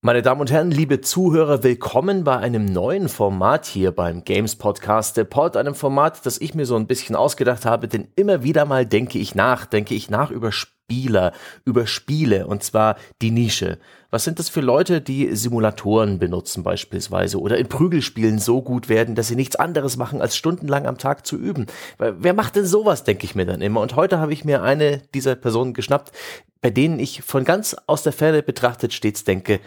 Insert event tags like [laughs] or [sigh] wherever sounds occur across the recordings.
Meine Damen und Herren, liebe Zuhörer, willkommen bei einem neuen Format hier beim Games Podcast Pod, einem Format, das ich mir so ein bisschen ausgedacht habe, denn immer wieder mal denke ich nach, denke ich nach über Spieler, über Spiele und zwar die Nische. Was sind das für Leute, die Simulatoren benutzen beispielsweise oder in Prügelspielen so gut werden, dass sie nichts anderes machen, als stundenlang am Tag zu üben? Wer macht denn sowas, denke ich mir dann immer. Und heute habe ich mir eine dieser Personen geschnappt, bei denen ich von ganz aus der Ferne betrachtet stets denke,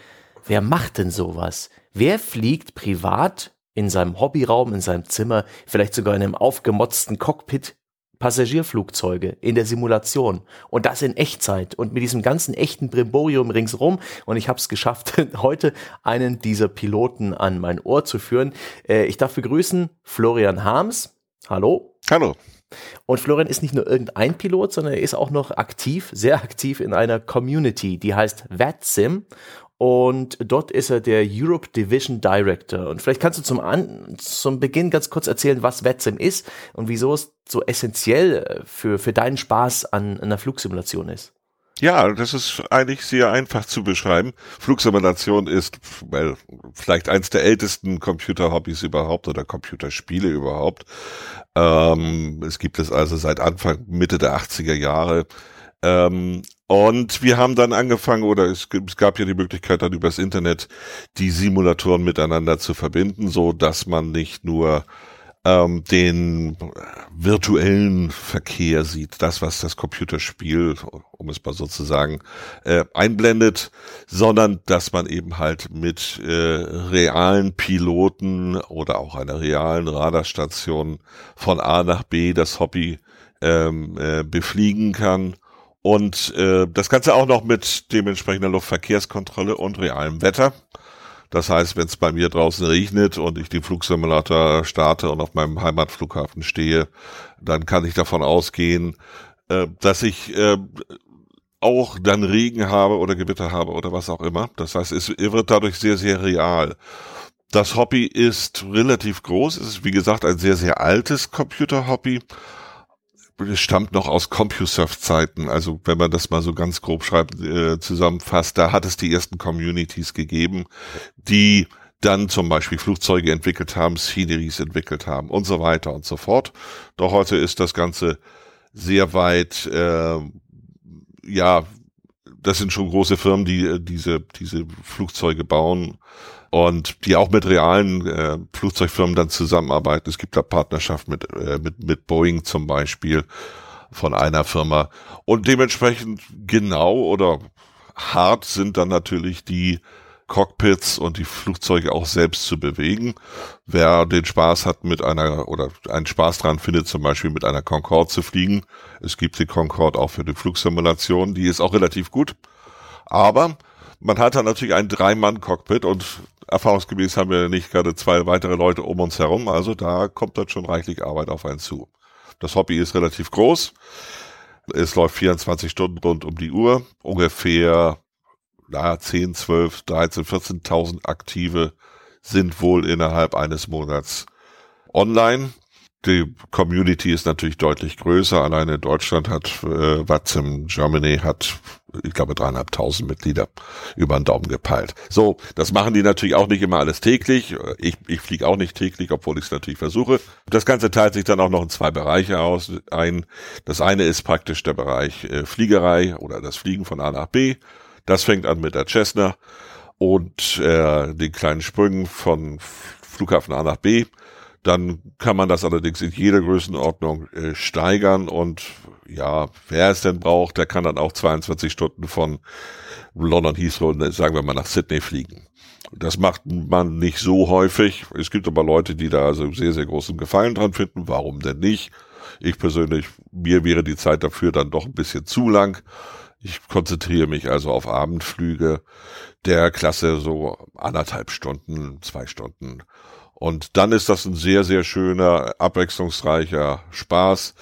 Wer macht denn sowas? Wer fliegt privat in seinem Hobbyraum, in seinem Zimmer, vielleicht sogar in einem aufgemotzten Cockpit Passagierflugzeuge in der Simulation und das in Echtzeit und mit diesem ganzen echten Brimborium ringsrum und ich habe es geschafft, [laughs] heute einen dieser Piloten an mein Ohr zu führen. Äh, ich darf begrüßen Florian Harms. Hallo. Hallo. Und Florian ist nicht nur irgendein Pilot, sondern er ist auch noch aktiv, sehr aktiv in einer Community, die heißt VATSIM und dort ist er der Europe Division Director. Und vielleicht kannst du zum, An zum Beginn ganz kurz erzählen, was VETSIM ist und wieso es so essentiell äh, für, für deinen Spaß an, einer Flugsimulation ist. Ja, das ist eigentlich sehr einfach zu beschreiben. Flugsimulation ist well, vielleicht eins der ältesten Computerhobbys überhaupt oder Computerspiele überhaupt. Ähm, es gibt es also seit Anfang, Mitte der 80er Jahre. Ähm, und wir haben dann angefangen, oder es, es gab ja die Möglichkeit dann übers Internet die Simulatoren miteinander zu verbinden, so dass man nicht nur ähm, den virtuellen Verkehr sieht, das, was das Computerspiel, um es mal so zu sagen, äh, einblendet, sondern dass man eben halt mit äh, realen Piloten oder auch einer realen Radarstation von A nach B das Hobby ähm, äh, befliegen kann und äh, das Ganze auch noch mit dementsprechender Luftverkehrskontrolle und realem Wetter. Das heißt, wenn es bei mir draußen regnet und ich den Flugsimulator starte und auf meinem Heimatflughafen stehe, dann kann ich davon ausgehen, äh, dass ich äh, auch dann Regen habe oder Gewitter habe oder was auch immer. Das heißt, es wird dadurch sehr, sehr real. Das Hobby ist relativ groß. Es ist, wie gesagt, ein sehr, sehr altes Computerhobby stammt noch aus CompuServe-Zeiten. Also wenn man das mal so ganz grob schreibt, äh, zusammenfasst, da hat es die ersten Communities gegeben, die dann zum Beispiel Flugzeuge entwickelt haben, Sceneries entwickelt haben und so weiter und so fort. Doch heute ist das Ganze sehr weit, äh, ja, das sind schon große Firmen, die äh, diese, diese Flugzeuge bauen und die auch mit realen äh, Flugzeugfirmen dann zusammenarbeiten. Es gibt da Partnerschaft mit, äh, mit, mit Boeing zum Beispiel von einer Firma. Und dementsprechend genau oder hart sind dann natürlich die Cockpits und die Flugzeuge auch selbst zu bewegen. Wer den Spaß hat mit einer oder einen Spaß dran findet, zum Beispiel mit einer Concorde zu fliegen. Es gibt die Concorde auch für die Flugsimulation, die ist auch relativ gut. Aber man hat dann natürlich ein Drei-Mann-Cockpit und erfahrungsgemäß haben wir nicht gerade zwei weitere Leute um uns herum, also da kommt dann schon reichlich Arbeit auf einen zu. Das Hobby ist relativ groß. Es läuft 24 Stunden rund um die Uhr. Ungefähr na, 10, 12, 13, 14.000 Aktive sind wohl innerhalb eines Monats online. Die Community ist natürlich deutlich größer. Alleine Deutschland hat, äh, Watzim Germany hat, ich glaube, dreieinhalbtausend Mitglieder über den Daumen gepeilt. So, das machen die natürlich auch nicht immer alles täglich. Ich, ich fliege auch nicht täglich, obwohl ich es natürlich versuche. Das Ganze teilt sich dann auch noch in zwei Bereiche aus. Ein, das eine ist praktisch der Bereich äh, Fliegerei oder das Fliegen von A nach B. Das fängt an mit der Cessna und äh, den kleinen Sprüngen von Flughafen A nach B dann kann man das allerdings in jeder Größenordnung äh, steigern und ja, wer es denn braucht, der kann dann auch 22 Stunden von London Heathrow, sagen wir mal, nach Sydney fliegen. Das macht man nicht so häufig. Es gibt aber Leute, die da also sehr, sehr großen Gefallen dran finden. Warum denn nicht? Ich persönlich, mir wäre die Zeit dafür dann doch ein bisschen zu lang. Ich konzentriere mich also auf Abendflüge der Klasse so anderthalb Stunden, zwei Stunden und dann ist das ein sehr, sehr schöner, abwechslungsreicher Spaß.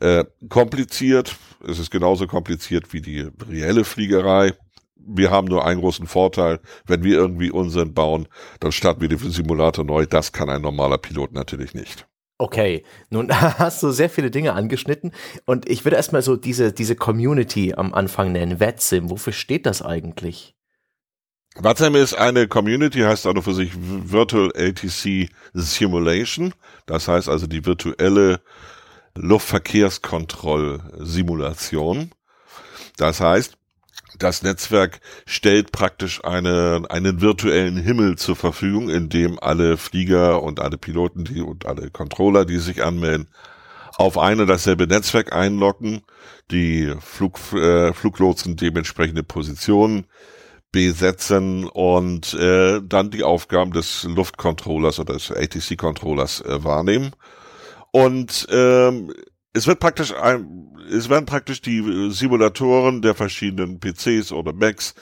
Äh, kompliziert, es ist genauso kompliziert wie die reelle Fliegerei. Wir haben nur einen großen Vorteil. Wenn wir irgendwie Unsinn bauen, dann starten wir den Simulator neu. Das kann ein normaler Pilot natürlich nicht. Okay, nun [laughs] hast du sehr viele Dinge angeschnitten und ich würde erstmal so diese, diese Community am Anfang nennen, VetSim. Wofür steht das eigentlich? VATSIM ist eine Community, heißt auch für sich Virtual ATC Simulation. Das heißt also die virtuelle Luftverkehrskontrollsimulation. Das heißt, das Netzwerk stellt praktisch eine, einen virtuellen Himmel zur Verfügung, in dem alle Flieger und alle Piloten die, und alle Controller, die sich anmelden, auf ein und dasselbe Netzwerk einloggen, die Flug, äh, Fluglotsen dementsprechende Positionen besetzen und äh, dann die Aufgaben des Luftcontrollers oder des ATC-Controllers äh, wahrnehmen. Und ähm, es wird praktisch ein, es werden praktisch die Simulatoren der verschiedenen PCs oder Macs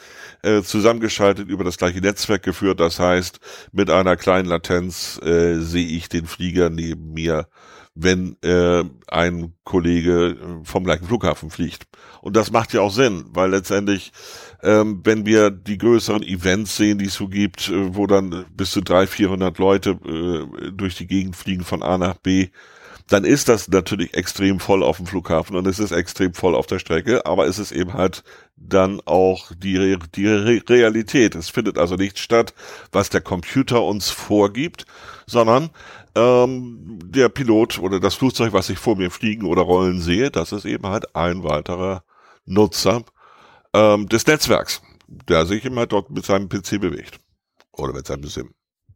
äh, zusammengeschaltet über das gleiche Netzwerk geführt. Das heißt, mit einer kleinen Latenz äh, sehe ich den Flieger neben mir, wenn äh, ein Kollege vom gleichen Flughafen fliegt. Und das macht ja auch Sinn, weil letztendlich, ähm, wenn wir die größeren Events sehen, die es so gibt, äh, wo dann bis zu drei, vierhundert Leute äh, durch die Gegend fliegen von A nach B, dann ist das natürlich extrem voll auf dem Flughafen und es ist extrem voll auf der Strecke, aber es ist eben halt dann auch die, Re die Re Realität. Es findet also nicht statt, was der Computer uns vorgibt, sondern ähm, der Pilot oder das Flugzeug, was ich vor mir fliegen oder rollen sehe, das ist eben halt ein weiterer Nutzer ähm, des Netzwerks, der sich immer dort mit seinem PC bewegt oder mit seinem Sim.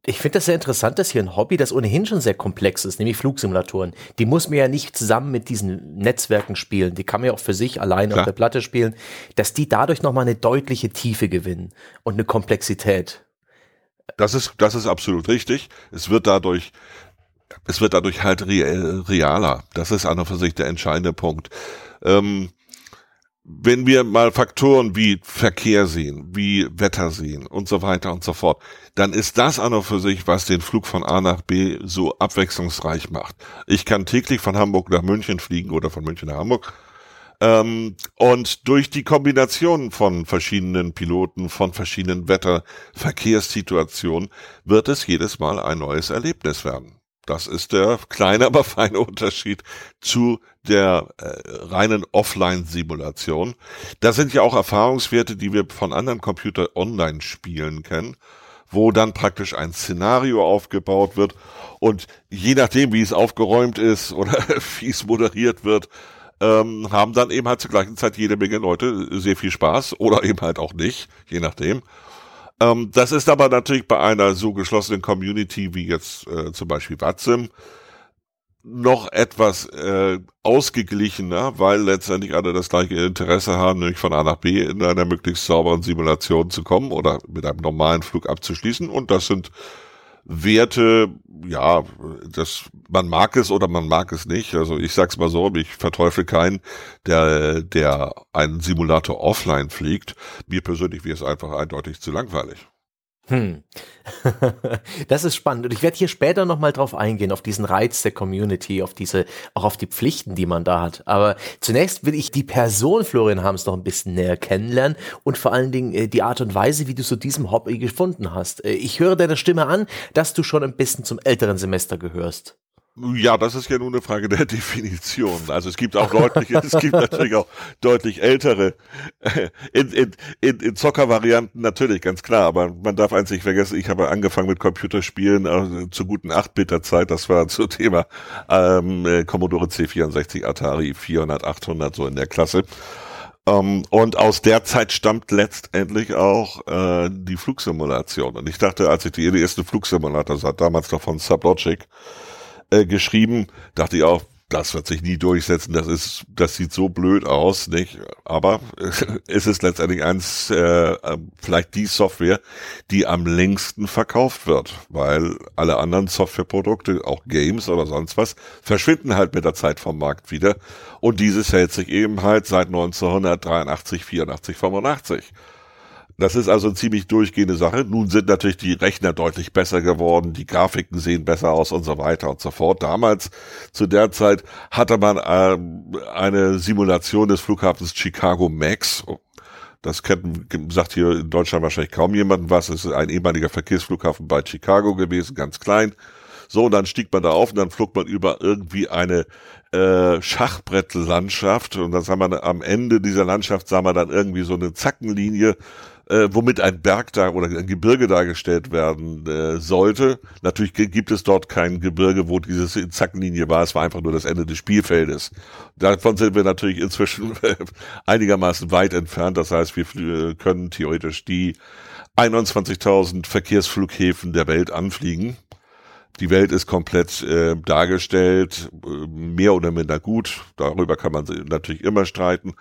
Ich finde das sehr interessant, dass hier ein Hobby, das ohnehin schon sehr komplex ist, nämlich Flugsimulatoren. Die muss man ja nicht zusammen mit diesen Netzwerken spielen. Die kann man ja auch für sich allein auf der Platte spielen, dass die dadurch nochmal eine deutliche Tiefe gewinnen und eine Komplexität. Das ist, das ist absolut richtig. Es wird dadurch, es wird dadurch halt realer. Das ist an und für sich der entscheidende Punkt. Ähm, wenn wir mal Faktoren wie Verkehr sehen, wie Wetter sehen und so weiter und so fort, dann ist das an und für sich, was den Flug von A nach B so abwechslungsreich macht. Ich kann täglich von Hamburg nach München fliegen oder von München nach Hamburg. Ähm, und durch die Kombination von verschiedenen Piloten, von verschiedenen Wetter, Verkehrssituationen wird es jedes Mal ein neues Erlebnis werden. Das ist der kleine, [laughs] aber feine Unterschied zu der äh, reinen Offline-Simulation. Das sind ja auch Erfahrungswerte, die wir von anderen Computer-Online-Spielen kennen, wo dann praktisch ein Szenario aufgebaut wird und je nachdem, wie es aufgeräumt ist [laughs] oder wie es moderiert wird, ähm, haben dann eben halt zur gleichen Zeit jede Menge Leute sehr viel Spaß oder eben halt auch nicht, je nachdem. Ähm, das ist aber natürlich bei einer so geschlossenen Community wie jetzt äh, zum Beispiel Watsim noch etwas äh, ausgeglichener, weil letztendlich alle das gleiche Interesse haben, nämlich von A nach B in einer möglichst sauberen Simulation zu kommen oder mit einem normalen Flug abzuschließen. Und das sind Werte, ja, das, man mag es oder man mag es nicht. Also ich sag's mal so, ich verteufel keinen, der, der einen Simulator offline fliegt. Mir persönlich wäre es einfach eindeutig zu langweilig. Hm. [laughs] das ist spannend. Und ich werde hier später nochmal drauf eingehen, auf diesen Reiz der Community, auf diese, auch auf die Pflichten, die man da hat. Aber zunächst will ich die Person Florian Harms noch ein bisschen näher kennenlernen und vor allen Dingen äh, die Art und Weise, wie du zu diesem Hobby gefunden hast. Äh, ich höre deiner Stimme an, dass du schon ein bisschen zum älteren Semester gehörst. Ja, das ist ja nur eine Frage der [laughs] Definition. Also es gibt auch deutlich, es gibt natürlich auch deutlich ältere in, in, in, in Zocker-Varianten natürlich, ganz klar. Aber man darf eins nicht vergessen, ich habe angefangen mit Computerspielen äh, zur guten 8-Bit-Zeit. Das war zu Thema ähm, äh, Commodore C64, Atari 400, 800, so in der Klasse. Um, ähm, und aus der Zeit stammt letztendlich auch äh, die Flugsimulation. Und ich dachte, als ich die erste Flugsimulator sah, damals noch von Sublogic, äh, geschrieben. Dachte ich auch, das wird sich nie durchsetzen. Das ist, das sieht so blöd aus, nicht? Aber [laughs] es ist letztendlich eins, äh, vielleicht die Software, die am längsten verkauft wird, weil alle anderen Softwareprodukte, auch Games oder sonst was, verschwinden halt mit der Zeit vom Markt wieder. Und dieses hält sich eben halt seit 1983, 84, 85. Das ist also eine ziemlich durchgehende Sache. Nun sind natürlich die Rechner deutlich besser geworden, die Grafiken sehen besser aus und so weiter und so fort. Damals, zu der Zeit, hatte man äh, eine Simulation des Flughafens Chicago Max. Das kennt, sagt hier in Deutschland wahrscheinlich kaum jemanden was. Es ist ein ehemaliger Verkehrsflughafen bei Chicago gewesen, ganz klein. So, und dann stieg man da auf und dann flog man über irgendwie eine äh, Schachbrettlandschaft und dann sah man am Ende dieser Landschaft sah man dann irgendwie so eine Zackenlinie äh, womit ein Berg da oder ein Gebirge dargestellt werden äh, sollte. Natürlich gibt es dort kein Gebirge, wo dieses in Zackenlinie war. Es war einfach nur das Ende des Spielfeldes. Davon sind wir natürlich inzwischen [laughs] einigermaßen weit entfernt. Das heißt, wir können theoretisch die 21.000 Verkehrsflughäfen der Welt anfliegen. Die Welt ist komplett äh, dargestellt, äh, mehr oder minder gut. Darüber kann man natürlich immer streiten.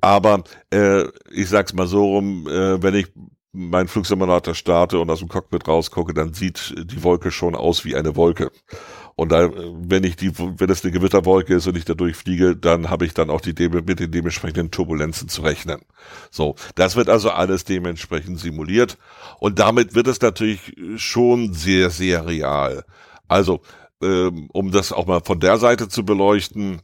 Aber äh, ich sag's mal so rum, äh, wenn ich meinen Flugsimulator starte und aus dem Cockpit rausgucke, dann sieht die Wolke schon aus wie eine Wolke. Und da, wenn ich die, wenn es eine Gewitterwolke ist und ich da durchfliege, dann habe ich dann auch die mit den dementsprechenden Turbulenzen zu rechnen. So, das wird also alles dementsprechend simuliert und damit wird es natürlich schon sehr, sehr real. Also, ähm, um das auch mal von der Seite zu beleuchten,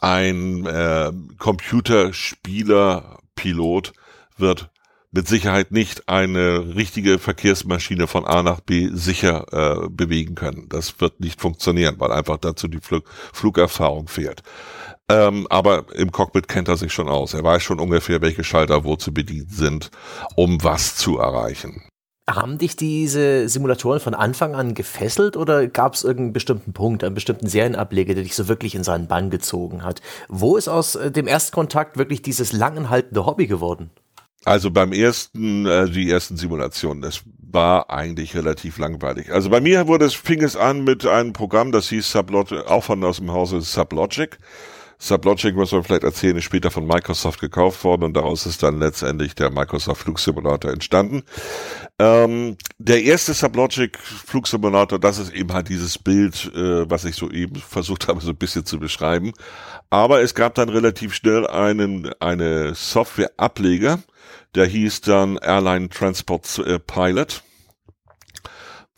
ein äh, Computerspieler Pilot wird mit Sicherheit nicht eine richtige Verkehrsmaschine von A nach B sicher äh, bewegen können. Das wird nicht funktionieren, weil einfach dazu die Flug Flugerfahrung fehlt. Ähm, aber im Cockpit kennt er sich schon aus. Er weiß schon ungefähr, welche Schalter wo zu bedienen sind, um was zu erreichen. Haben dich diese Simulatoren von Anfang an gefesselt oder gab es irgendeinen bestimmten Punkt, einen bestimmten Serienableger, der dich so wirklich in seinen Bann gezogen hat? Wo ist aus äh, dem Erstkontakt wirklich dieses langanhaltende Hobby geworden? Also beim ersten, äh, die ersten Simulationen, das war eigentlich relativ langweilig. Also bei mir wurde es, fing es an mit einem Programm, das hieß Sublogic, auch von aus dem Hause Sublogic. Sublogic, muss man vielleicht erzählen, ist später von Microsoft gekauft worden und daraus ist dann letztendlich der Microsoft Flugsimulator entstanden. Ähm, der erste Sublogic Flugsimulator, das ist eben halt dieses Bild, äh, was ich so eben [laughs] versucht habe, so ein bisschen zu beschreiben. Aber es gab dann relativ schnell einen, eine Software-Ableger, der hieß dann Airline Transport äh, Pilot,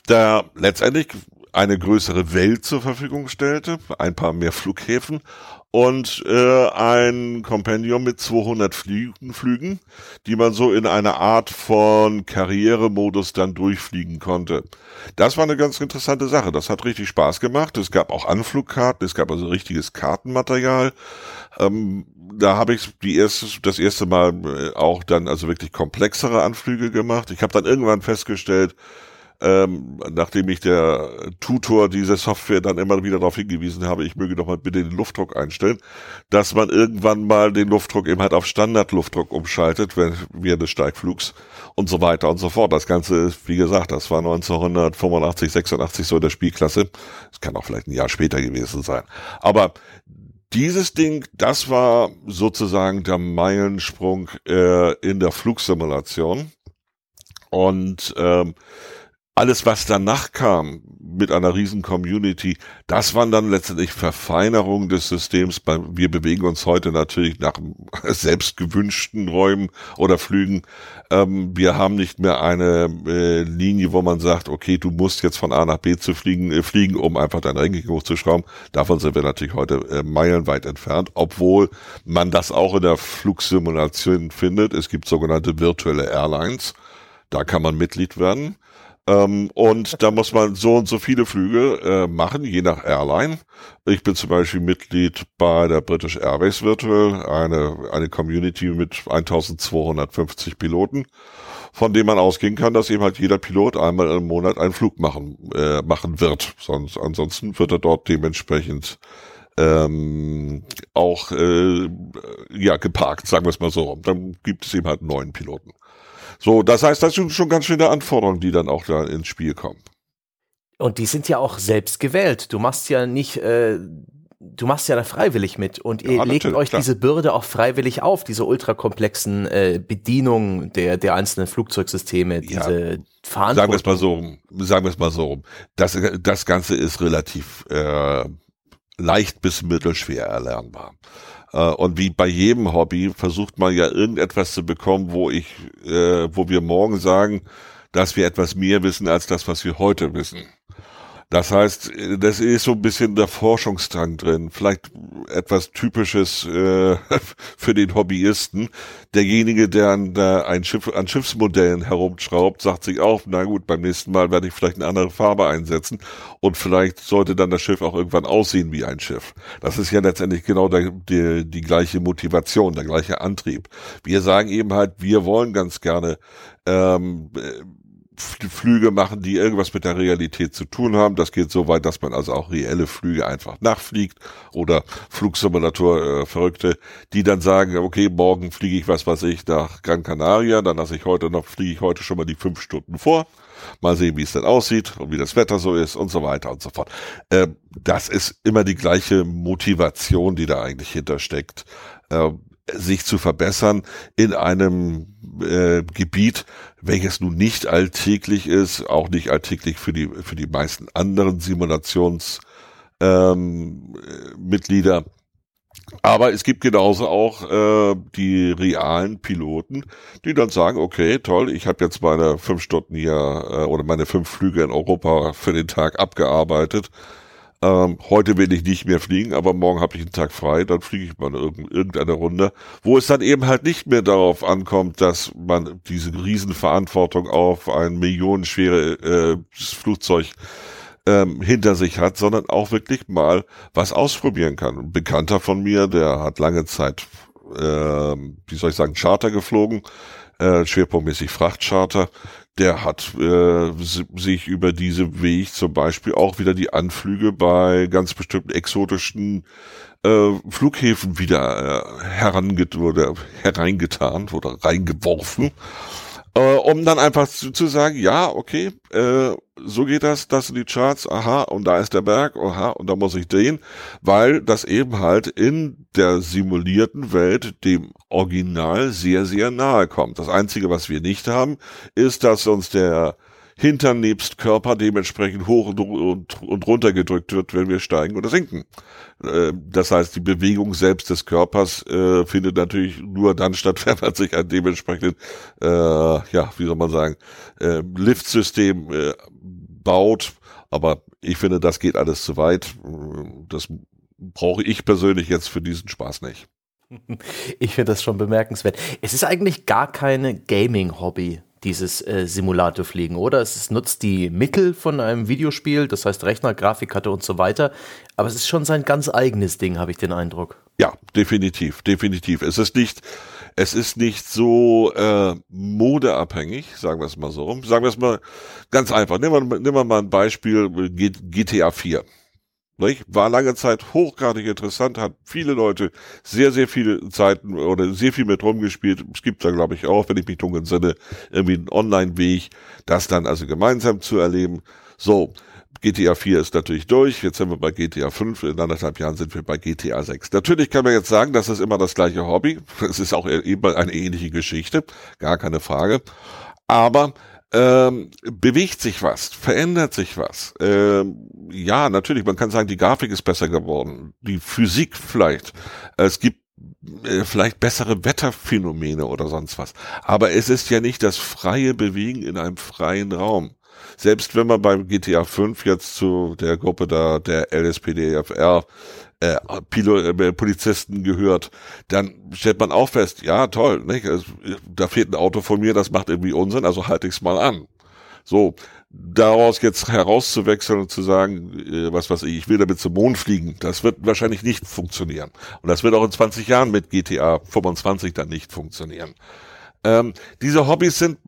der letztendlich eine größere Welt zur Verfügung stellte, ein paar mehr Flughäfen und äh, ein Kompendium mit 200 Flügen, Flügen, die man so in einer Art von Karrieremodus dann durchfliegen konnte. Das war eine ganz interessante Sache. Das hat richtig Spaß gemacht. Es gab auch Anflugkarten, es gab also richtiges Kartenmaterial. Ähm, da habe ich die erste, das erste Mal äh, auch dann also wirklich komplexere Anflüge gemacht. Ich habe dann irgendwann festgestellt, ähm, nachdem ich der Tutor dieser Software dann immer wieder darauf hingewiesen habe, ich möge doch mal bitte den Luftdruck einstellen, dass man irgendwann mal den Luftdruck eben halt auf Standardluftdruck umschaltet, wenn, während des Steigflugs und so weiter und so fort. Das Ganze wie gesagt, das war 1985, 86 so in der Spielklasse. Es kann auch vielleicht ein Jahr später gewesen sein. Aber dieses Ding, das war sozusagen der Meilensprung äh, in der Flugsimulation. Und ähm, alles, was danach kam mit einer riesen Community, das waren dann letztendlich Verfeinerungen des Systems. Wir bewegen uns heute natürlich nach [laughs] selbst gewünschten Räumen oder Flügen. Ähm, wir haben nicht mehr eine äh, Linie, wo man sagt, okay, du musst jetzt von A nach B zu fliegen, äh, fliegen, um einfach dein Ranking hochzuschrauben. Davon sind wir natürlich heute äh, meilenweit entfernt, obwohl man das auch in der Flugsimulation findet. Es gibt sogenannte virtuelle Airlines. Da kann man Mitglied werden. Ähm, und da muss man so und so viele Flüge äh, machen, je nach Airline. Ich bin zum Beispiel Mitglied bei der British Airways Virtual, eine, eine Community mit 1250 Piloten, von dem man ausgehen kann, dass eben halt jeder Pilot einmal im Monat einen Flug machen, äh, machen wird. Sonst, ansonsten wird er dort dementsprechend ähm, auch äh, ja geparkt, sagen wir es mal so. Dann gibt es eben halt neuen Piloten. So, das heißt, das sind schon ganz schöne Anforderungen, die dann auch da ins Spiel kommen. Und die sind ja auch selbst gewählt. Du machst ja nicht, äh, du machst ja da freiwillig mit und ihr legt euch klar. diese Bürde auch freiwillig auf, diese ultrakomplexen äh, Bedienungen der, der einzelnen Flugzeugsysteme, diese ja, Verantwortung. Sagen wir es mal so, sagen wir es mal so. Das, das Ganze ist relativ äh, leicht bis mittelschwer erlernbar. Äh, und wie bei jedem Hobby versucht man ja irgendetwas zu bekommen, wo ich, äh, wo wir morgen sagen, dass wir etwas mehr wissen als das, was wir heute wissen. Das heißt, das ist so ein bisschen der Forschungsdrang drin. Vielleicht etwas Typisches äh, [laughs] für den Hobbyisten. Derjenige, der an, der ein Schiff, an Schiffsmodellen herumschraubt, sagt sich auch, na gut, beim nächsten Mal werde ich vielleicht eine andere Farbe einsetzen und vielleicht sollte dann das Schiff auch irgendwann aussehen wie ein Schiff. Das ist ja letztendlich genau der, die, die gleiche Motivation, der gleiche Antrieb. Wir sagen eben halt, wir wollen ganz gerne ähm, Flüge machen, die irgendwas mit der Realität zu tun haben. Das geht so weit, dass man also auch reelle Flüge einfach nachfliegt oder Flugsimulator-Verrückte, äh, die dann sagen, okay, morgen fliege ich, was weiß ich, nach Gran Canaria, dann lasse ich heute noch, fliege ich heute schon mal die fünf Stunden vor. Mal sehen, wie es denn aussieht und wie das Wetter so ist und so weiter und so fort. Äh, das ist immer die gleiche Motivation, die da eigentlich hintersteckt. Äh, sich zu verbessern in einem äh, Gebiet, welches nun nicht alltäglich ist, auch nicht alltäglich für die für die meisten anderen Simulationsmitglieder. Ähm, aber es gibt genauso auch äh, die realen Piloten, die dann sagen, okay, toll, ich habe jetzt meine fünf Stunden hier äh, oder meine fünf Flüge in Europa für den Tag abgearbeitet ähm, heute will ich nicht mehr fliegen, aber morgen habe ich einen Tag frei, dann fliege ich mal in irgendeine Runde, wo es dann eben halt nicht mehr darauf ankommt, dass man diese Riesenverantwortung auf ein millionenschwere äh, Flugzeug ähm, hinter sich hat, sondern auch wirklich mal was ausprobieren kann. Ein Bekannter von mir, der hat lange Zeit, äh, wie soll ich sagen, Charter geflogen, äh, schwerpunktmäßig Frachtcharter, der hat äh, sich über diese Weg zum Beispiel auch wieder die Anflüge bei ganz bestimmten exotischen äh, Flughäfen wieder äh, heranget oder hereingetan oder reingeworfen äh, um dann einfach zu, zu, sagen, ja, okay, äh, so geht das, das sind die Charts, aha, und da ist der Berg, aha, und da muss ich drehen, weil das eben halt in der simulierten Welt dem Original sehr, sehr nahe kommt. Das Einzige, was wir nicht haben, ist, dass uns der Hintern Körper dementsprechend hoch und, und, und runter gedrückt wird, wenn wir steigen oder sinken. Äh, das heißt, die Bewegung selbst des Körpers äh, findet natürlich nur dann statt, [laughs] wenn man sich ein dementsprechend, äh, ja, wie soll man sagen, äh, Liftsystem äh, baut. Aber ich finde, das geht alles zu weit. Das brauche ich persönlich jetzt für diesen Spaß nicht. [laughs] Ich finde das schon bemerkenswert. Es ist eigentlich gar keine Gaming-Hobby dieses äh, Simulatorfliegen, oder? Es nutzt die Mittel von einem Videospiel, das heißt Rechner, Grafikkarte und so weiter, aber es ist schon sein ganz eigenes Ding, habe ich den Eindruck. Ja, definitiv, definitiv. Es ist nicht, es ist nicht so äh, modeabhängig, sagen wir es mal so. Sagen wir es mal ganz einfach. Nehmen wir, nehmen wir mal ein Beispiel GTA 4. Nicht? War lange Zeit hochgradig interessant, hat viele Leute sehr, sehr viele Zeiten oder sehr viel mit rumgespielt. Es gibt da, glaube ich, auch, wenn ich mich dunkel entsinne, irgendwie einen Online-Weg, das dann also gemeinsam zu erleben. So, GTA 4 ist natürlich durch, jetzt sind wir bei GTA 5, in anderthalb Jahren sind wir bei GTA 6. Natürlich kann man jetzt sagen, das ist immer das gleiche Hobby, es ist auch immer eine ähnliche Geschichte, gar keine Frage. Aber ähm, bewegt sich was, verändert sich was. Ähm, ja, natürlich, man kann sagen, die Grafik ist besser geworden, die Physik vielleicht. Es gibt äh, vielleicht bessere Wetterphänomene oder sonst was. Aber es ist ja nicht das freie Bewegen in einem freien Raum. Selbst wenn man beim GTA 5 jetzt zu der Gruppe da, der LSPDFR, äh, Pilot, äh, Polizisten gehört, dann stellt man auch fest, ja toll, nicht? Also, da fehlt ein Auto von mir, das macht irgendwie Unsinn, also halte ich es mal an. So, daraus jetzt herauszuwechseln und zu sagen, äh, was weiß ich, ich will damit zum Mond fliegen, das wird wahrscheinlich nicht funktionieren. Und das wird auch in 20 Jahren mit GTA 25 dann nicht funktionieren. Ähm, diese Hobbys sind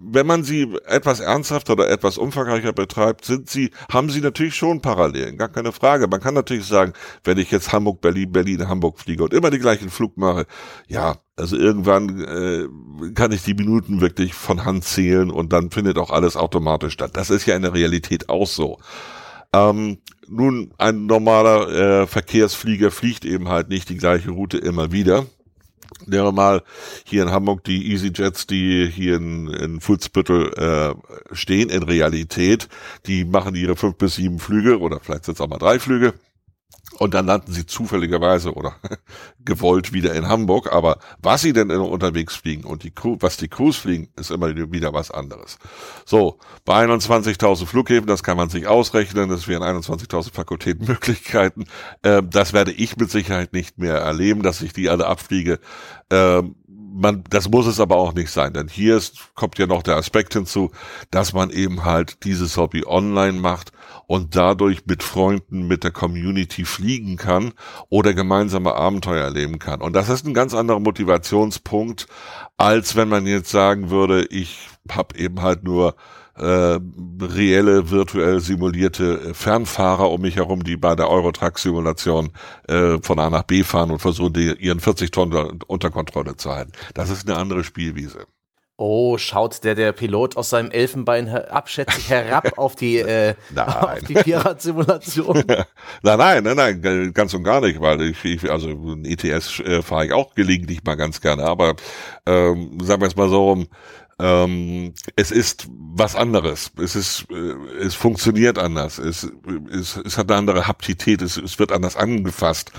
wenn man sie etwas ernsthafter oder etwas umfangreicher betreibt, sind sie, haben sie natürlich schon Parallelen, gar keine Frage. Man kann natürlich sagen, wenn ich jetzt Hamburg, Berlin, Berlin, Hamburg fliege und immer den gleichen Flug mache, ja, also irgendwann äh, kann ich die Minuten wirklich von Hand zählen und dann findet auch alles automatisch statt. Das ist ja in der Realität auch so. Ähm, nun, ein normaler äh, Verkehrsflieger fliegt eben halt nicht die gleiche Route immer wieder Wir mal hier in Hamburg die EasyJets, die hier in, in Fuhlsbüttel äh, stehen, in Realität. Die machen ihre fünf bis sieben Flüge oder vielleicht sind es auch mal drei Flüge Und dann landen sie zufälligerweise oder [laughs] gewollt wieder in Hamburg. Aber was sie denn unterwegs fliegen und die Crew, was die Crews fliegen, ist immer wieder was anderes. So, bei 21.000 Flughäfen, das kann man sich ausrechnen, das wären 21.000 Fakultätenmöglichkeiten. Äh, das werde ich mit Sicherheit nicht mehr erleben, dass ich die alle abfliege. Ähm, man, das muss es aber auch nicht sein, denn hier ist, kommt ja noch der Aspekt hinzu, dass man eben halt dieses Hobby online macht und dadurch mit Freunden, mit der Community fliegen kann oder gemeinsame Abenteuer erleben kann. Und das ist ein ganz anderer Motivationspunkt, als wenn man jetzt sagen würde, ich habe eben halt nur äh, reelle, virtuell simulierte Fernfahrer um mich herum, die bei der Eurotruck-Simulation äh, von A nach B fahren und versuchen, die, ihren 40 Tonnen unter Kontrolle zu halten. Das ist eine andere Spielwiese. Oh, schaut der der Pilot aus seinem Elfenbein abschätzig herab auf die [laughs] äh, auf die Pirat-Simulation? [laughs] nein, nein, nein, nein, ganz und gar nicht, weil ich, ich also ein ETS äh, fahre ich auch gelegentlich mal ganz gerne, aber ähm, sagen wir es mal so rum, ähm, es ist was anderes. Es ist, äh, es funktioniert anders. Es, es, es hat eine andere Haptität. Es, es wird anders angefasst.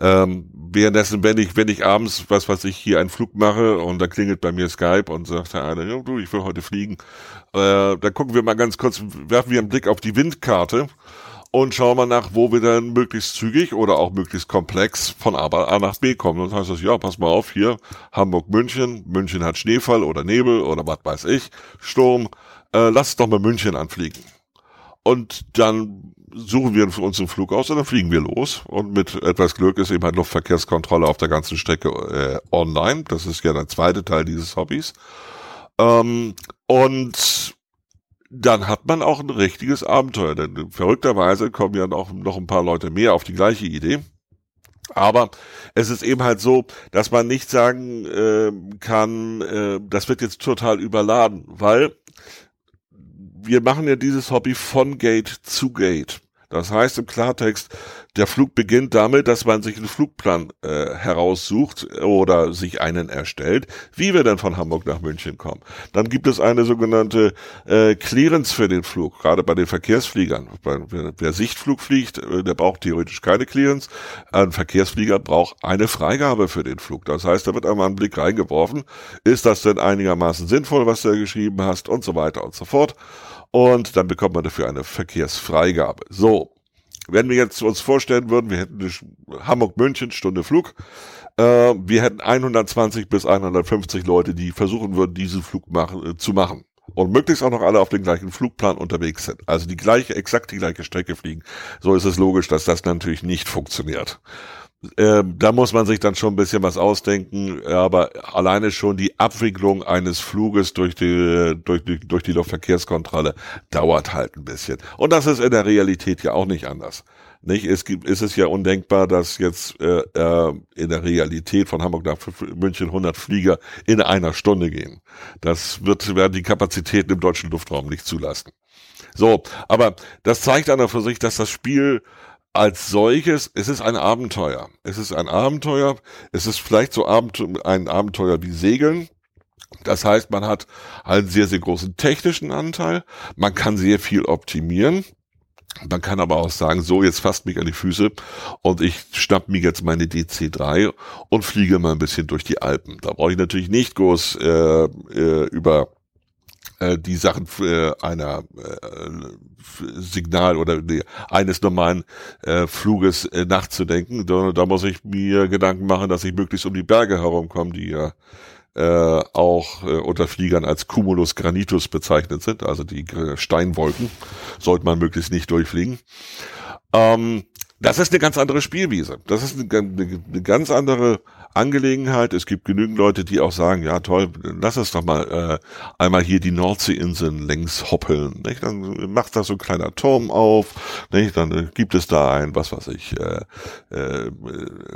Ähm, währenddessen, wenn ich, wenn ich abends, was was ich hier einen Flug mache und da klingelt bei mir Skype und sagt der eine, ja, du, ich will heute fliegen, äh, dann gucken wir mal ganz kurz, werfen wir einen Blick auf die Windkarte und schauen wir nach, wo wir dann möglichst zügig oder auch möglichst komplex von A nach B kommen. Und dann heißt das, ja, pass mal auf, hier Hamburg, München, München hat Schneefall oder Nebel oder was weiß ich, Sturm, äh, lass doch mal München anfliegen. Und dann suchen wir uns einen Flug aus und dann fliegen wir los. Und mit etwas Glück ist eben halt Luftverkehrskontrolle auf der ganzen Strecke äh, online. Das ist ja der zweite Teil dieses Hobbys. Ähm, und dann hat man auch ein richtiges Abenteuer. Denn verrückterweise kommen ja noch, noch ein paar Leute mehr auf die gleiche Idee. Aber es ist eben halt so, dass man nicht sagen äh, kann, äh, das wird jetzt total überladen, weil wir machen ja dieses Hobby von Gate zu Gate. Das heißt im Klartext, der Flug beginnt damit, dass man sich einen Flugplan äh, heraussucht oder sich einen erstellt, wie wir denn von Hamburg nach München kommen. Dann gibt es eine sogenannte äh, Clearance für den Flug, gerade bei den Verkehrsfliegern. Wer, wer Sichtflug fliegt, äh, der braucht theoretisch keine Clearance. Ein Verkehrsflieger braucht eine Freigabe für den Flug. Das heißt, da wird einmal ein Blick reingeworfen. Ist das denn einigermaßen sinnvoll, was du da geschrieben hast und so weiter und so fort und dann bekommt man dafür eine Verkehrsfreigabe. So, wenn wir jetzt uns vorstellen würden, wir hätten Hamburg-München, Stunde Flug, äh, wir hätten 120 bis 150 Leute, die versuchen würden, diesen Flug machen, äh, zu machen. Und möglichst auch noch alle auf den gleichen Flugplan unterwegs sind. Also die gleiche, exakt die gleiche Strecke fliegen. So ist es logisch, dass das natürlich nicht funktioniert. Ähm, da muss man sich dann schon ein bisschen was ausdenken, aber alleine schon die Abwicklung eines Fluges durch die, durch die, durch die Luftverkehrskontrolle dauert halt ein bisschen. Und das ist in der Realität ja auch nicht anders. Nicht? Es gibt, ist es ja undenkbar, dass jetzt äh, äh, in der Realität von Hamburg nach München 100 Flieger in einer Stunde gehen. Das wird, werden die Kapazitäten im deutschen Luftraum nicht zulassen. So, aber das zeigt an für sich, dass das Spiel als solches, es ist ein Abenteuer. Es ist ein Abenteuer. Es ist vielleicht so ein Abenteuer wie Segeln. Das heißt, man hat einen sehr, sehr großen technischen Anteil. Man kann sehr viel optimieren. Man kann aber auch sagen, so, jetzt fasst mich an die Füße und ich schnapp mir jetzt meine DC3 und fliege mal ein bisschen durch die Alpen. Da brauche ich natürlich nicht groß äh, äh, über äh, die Sachen äh, einer äh, Signal oder eines normalen Fluges nachzudenken. Da, muss ich mir Gedanken machen, dass ich möglichst um die Berge herumkomme, die ja auch unter Fliegern als Cumulus granitus bezeichnet sind, also die Steinwolken, sollte man möglichst nicht durchfliegen. Ähm, das ist eine ganz andere Spielwiese. Das ist eine ganz andere Angelegenheit. Es gibt genügend Leute, die auch sagen, ja toll, lass es doch mal äh, einmal hier die Nordseeinseln längs hoppeln. Nicht? Dann macht da so ein kleiner Turm auf, nicht? dann äh, gibt es da ein, was weiß ich, äh, äh,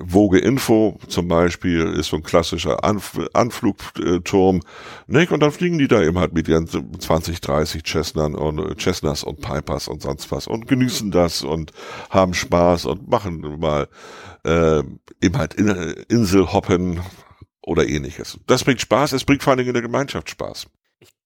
Woge Info zum Beispiel, ist so ein klassischer Anf Anflugturm. Nicht? Und dann fliegen die da eben halt mit ihren 20, 30 Cessnern und Cessnas und Pipers und sonst was und genießen das und haben Spaß und machen mal äh, eben halt in, Insel hoppen oder ähnliches. Das bringt Spaß, es bringt vor allen Dingen in der Gemeinschaft Spaß.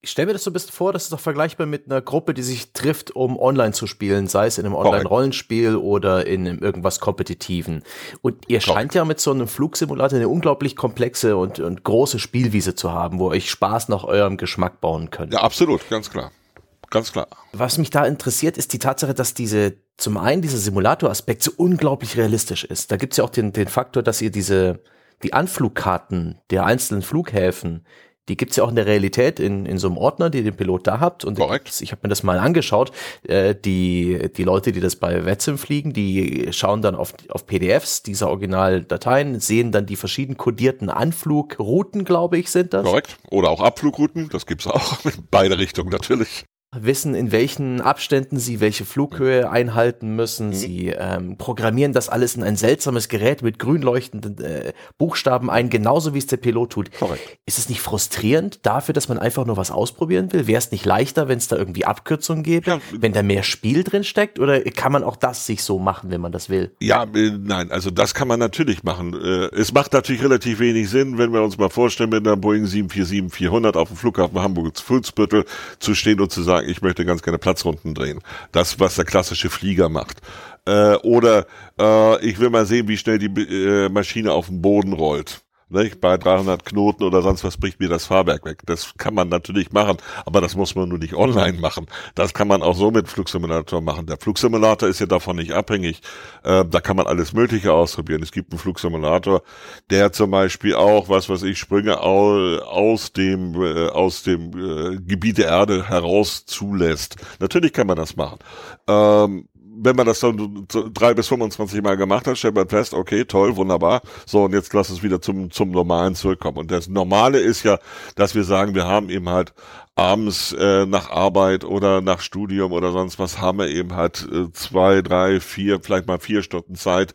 Ich stelle mir das so ein bisschen vor, das ist doch vergleichbar mit einer Gruppe, die sich trifft, um online zu spielen, sei es in einem Online-Rollenspiel oder in irgendwas Kompetitiven. Und ihr Correct. scheint ja mit so einem Flugsimulator eine unglaublich komplexe und, und große Spielwiese zu haben, wo ihr euch Spaß nach eurem Geschmack bauen könnt. Ja, absolut, ganz klar. Ganz klar. Was mich da interessiert, ist die Tatsache, dass diese, zum einen dieser Simulator-Aspekt so unglaublich realistisch ist. Da gibt es ja auch den, den Faktor, dass ihr diese, die Anflugkarten der einzelnen Flughäfen, die gibt's ja auch in der Realität in, in so einem Ordner, die den Pilot da habt. Und Korrekt. ich habe mir das mal angeschaut. Äh, die, die Leute, die das bei Wetsim fliegen, die schauen dann auf, auf PDFs dieser Originaldateien, sehen dann die verschieden kodierten Anflugrouten, glaube ich, sind das. Korrekt. Oder auch Abflugrouten, das gibt's auch. [laughs] In beide Richtungen natürlich wissen, in welchen Abständen sie welche Flughöhe einhalten müssen. Mhm. Sie ähm, programmieren das alles in ein seltsames Gerät mit grün leuchtenden äh, Buchstaben ein, genauso wie es der Pilot tut. Korrekt. Ist es nicht frustrierend dafür, dass man einfach nur was ausprobieren will? Wäre es nicht leichter, wenn es da irgendwie Abkürzungen gäbe, ja. wenn da mehr Spiel drin steckt? Oder kann man auch das sich so machen, wenn man das will? Ja, äh, nein, also das kann man natürlich machen. Äh, es macht natürlich relativ wenig Sinn, wenn wir uns mal vorstellen, mit einer Boeing 747-400 auf dem Flughafen Hamburg-Fuhlsbüttel zu stehen und zu sagen, sagen, ich möchte ganz gerne Platzrunden drehen. Das, was der klassische Flieger macht. Äh, oder äh, ich will mal sehen, wie schnell die äh, Maschine auf den Boden rollt. Nicht? Bei 300 Knoten oder sonst was bricht mir das Fahrwerk weg. Das kann man natürlich machen, aber das muss man nur nicht online machen. Das kann man auch so mit Flugsimulator machen. Der Flugsimulator ist ja davon nicht abhängig. Äh, da kann man alles Mögliche ausprobieren. Es gibt einen Flugsimulator, der zum Beispiel auch, was weiß ich, Sprünge aus dem, äh, aus dem äh, Gebiet der Erde heraus zulässt. Natürlich kann man das machen. Ähm, wenn man das dann drei bis 25 Mal gemacht hat, stellt man fest, okay, toll, wunderbar. So, und jetzt lass es wieder zum, zum Normalen zurückkommen. Und das Normale ist ja, dass wir sagen, wir haben eben halt abends äh, nach Arbeit oder nach Studium oder sonst was, haben wir eben halt äh, zwei, drei, vier, vielleicht mal vier Stunden Zeit,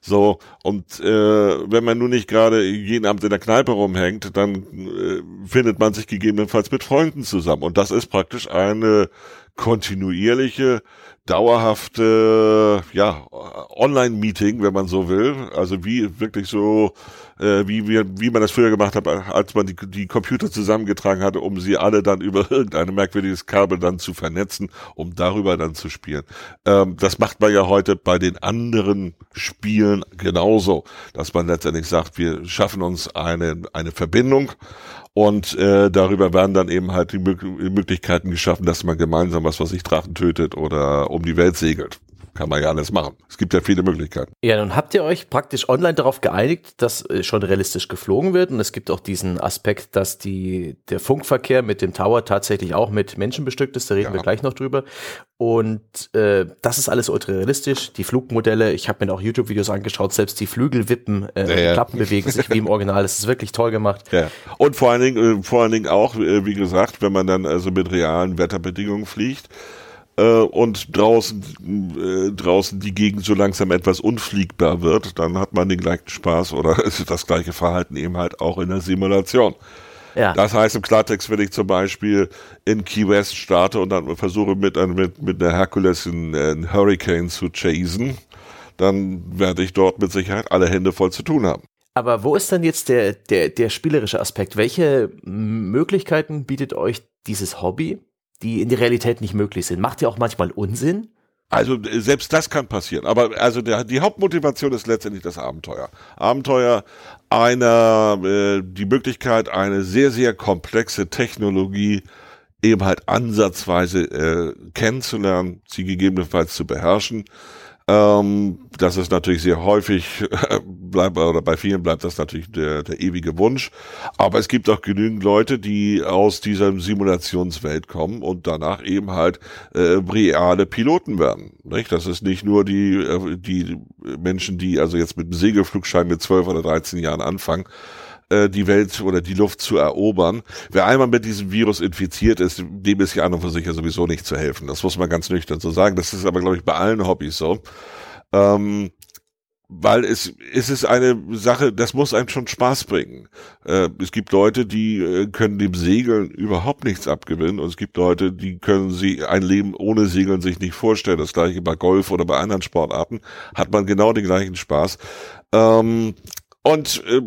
so, und äh, wenn man nun nicht gerade jeden Abend in der Kneipe rumhängt, dann äh, findet man sich gegebenenfalls mit Freunden zusammen. Und das ist praktisch eine kontinuierliche dauerhafte, ja, Online-Meeting, wenn man so will. Also wie wirklich so, äh, wie wir, wie man das früher gemacht hat, als man die, die Computer zusammengetragen hatte, um sie alle dann über [laughs] irgendein merkwürdiges Kabel dann zu vernetzen, um darüber dann zu spielen. Ähm, das macht man ja heute bei den anderen Spielen genauso, dass man letztendlich sagt, wir schaffen uns eine, eine Verbindung und äh, darüber werden dann eben halt die Möglichkeiten geschaffen, dass man gemeinsam was, was sich Drachen tötet oder um die Welt segelt. Kann man ja alles machen. Es gibt ja viele Möglichkeiten. Ja, nun habt ihr euch praktisch online darauf geeinigt, dass äh, schon realistisch geflogen wird. Und es gibt auch diesen Aspekt, dass die, der Funkverkehr mit dem Tower tatsächlich auch mit Menschen bestückt ist. Da reden ja. wir gleich noch drüber. Und äh, das ist alles ultra realistisch. Die Flugmodelle, ich habe mir auch YouTube-Videos angeschaut, selbst die Flügel wippen, äh, ja, ja. Klappen bewegen sich wie im Original. Das ist wirklich toll gemacht. Ja. Und vor allen Dingen, äh, vor allen Dingen auch, äh, wie gesagt, wenn man dann also mit realen Wetterbedingungen fliegt, äh, und draußen, äh, draußen die Gegend so langsam etwas unfliegbar wird, dann hat man den gleichen Spaß oder [laughs] das gleiche Verhalten eben halt auch in der Simulation. Ja. Das heißt im Klartext, wenn ich zum Beispiel in Key West starte und dann versuche mit, mit, mit einer Hercules einen, einen Hurricane zu chasen, dann werde ich dort mit Sicherheit alle Hände voll zu tun haben. Aber wo ist dann jetzt der, der, der spielerische Aspekt? Welche Möglichkeiten bietet euch dieses Hobby? Die in der Realität nicht möglich sind. Macht ja auch manchmal Unsinn. Also äh, selbst das kann passieren. Aber also der, die Hauptmotivation ist letztendlich das Abenteuer. Abenteuer einer, äh, die Möglichkeit, eine sehr, sehr komplexe Technologie eben halt ansatzweise äh, kennenzulernen, sie gegebenenfalls zu beherrschen ähm, das ist natürlich sehr häufig, [laughs] bleibt, oder bei vielen bleibt das natürlich der, der ewige Wunsch. Aber es gibt auch genügend Leute, die aus dieser Simulationswelt kommen und danach eben halt äh, reale Piloten werden. Nicht? Das ist nicht nur die, äh, die Menschen, die also jetzt mit einem Segelflugschein mit 12 oder 13 Jahren anfangen, äh, die Welt oder die Luft zu erobern. Wer einmal mit diesem Virus infiziert ist, dem ist ja an und für sich ja sowieso nicht zu helfen. Das muss man ganz nüchtern so sagen. Das ist aber, glaube ich, bei allen Hobbys so. Ähm, weil es, es ist eine Sache, das muss einem schon Spaß bringen. Äh, es gibt Leute, die äh, können dem Segeln überhaupt nichts abgewinnen und es gibt Leute, die können sie ein Leben ohne Segeln sich nicht vorstellen. Das gleiche bei Golf oder bei anderen Sportarten hat man genau den gleichen Spaß. Ähm, und äh,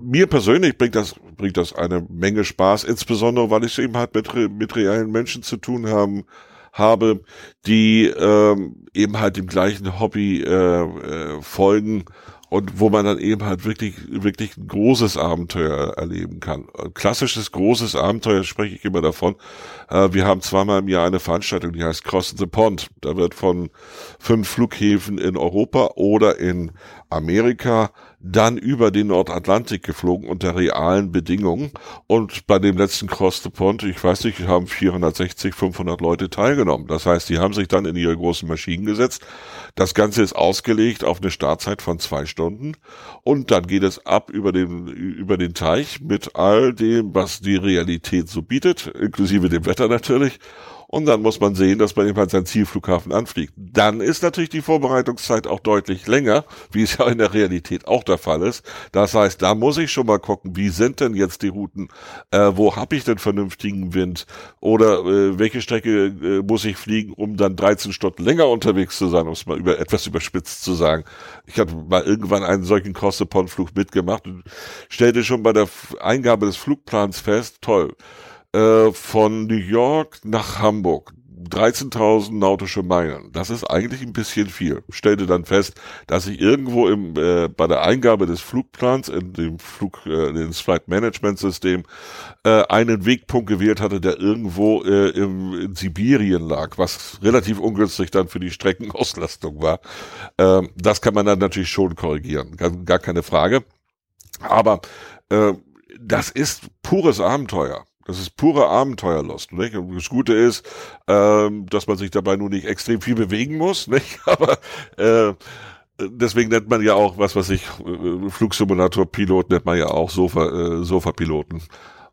mir persönlich bringt das, bringt das eine Menge Spaß, insbesondere weil ich es eben halt mit, mit realen Menschen zu tun haben, habe, die ähm, eben halt dem gleichen Hobby äh, äh, folgen und wo man dann eben halt wirklich, wirklich ein großes Abenteuer erleben kann. Klassisches großes Abenteuer spreche ich immer davon. Äh, wir haben zweimal im Jahr eine Veranstaltung, die heißt Cross the Pond. Da wird von fünf Flughäfen in Europa oder in Amerika dann über den Nordatlantik geflogen unter realen Bedingungen. Und bei dem letzten Cross the Pond, ich weiß nicht, haben 460, 500 Leute teilgenommen. Das heißt, die haben sich dann in ihre großen Maschinen gesetzt. Das Ganze ist ausgelegt auf eine Startzeit von zwei Stunden. Und dann geht es ab über den, über den Teich mit all dem, was die Realität so bietet, inklusive dem Wetter natürlich. Und dann muss man sehen, dass man eben halt seinen Zielflughafen anfliegt. Dann ist natürlich die Vorbereitungszeit auch deutlich länger, wie es ja in der Realität auch der Fall ist. Das heißt, da muss ich schon mal gucken, wie sind denn jetzt die Routen, äh, wo habe ich denn vernünftigen Wind oder äh, welche Strecke äh, muss ich fliegen, um dann 13 Stunden länger unterwegs zu sein, um es mal über, etwas überspitzt zu sagen. Ich hatte mal irgendwann einen solchen Cross-the-Pond-Flug mitgemacht und stellte schon bei der Eingabe des Flugplans fest, toll, äh, von New York nach Hamburg. 13.000 nautische Meilen. Das ist eigentlich ein bisschen viel. Stellte dann fest, dass ich irgendwo im, äh, bei der Eingabe des Flugplans in dem Flug, äh, in das Flight Management System äh, einen Wegpunkt gewählt hatte, der irgendwo äh, im, in Sibirien lag, was relativ ungünstig dann für die Streckenauslastung war. Ähm, das kann man dann natürlich schon korrigieren, gar, gar keine Frage. Aber äh, das ist pures Abenteuer. Das ist pure Abenteuerlust. Nicht? Und das Gute ist, ähm, dass man sich dabei nur nicht extrem viel bewegen muss. [laughs] Nicht? Aber äh, deswegen nennt man ja auch, was weiß ich, äh, Flugsimulator-Pilot nennt man ja auch Sofa, äh, Sofa-Piloten.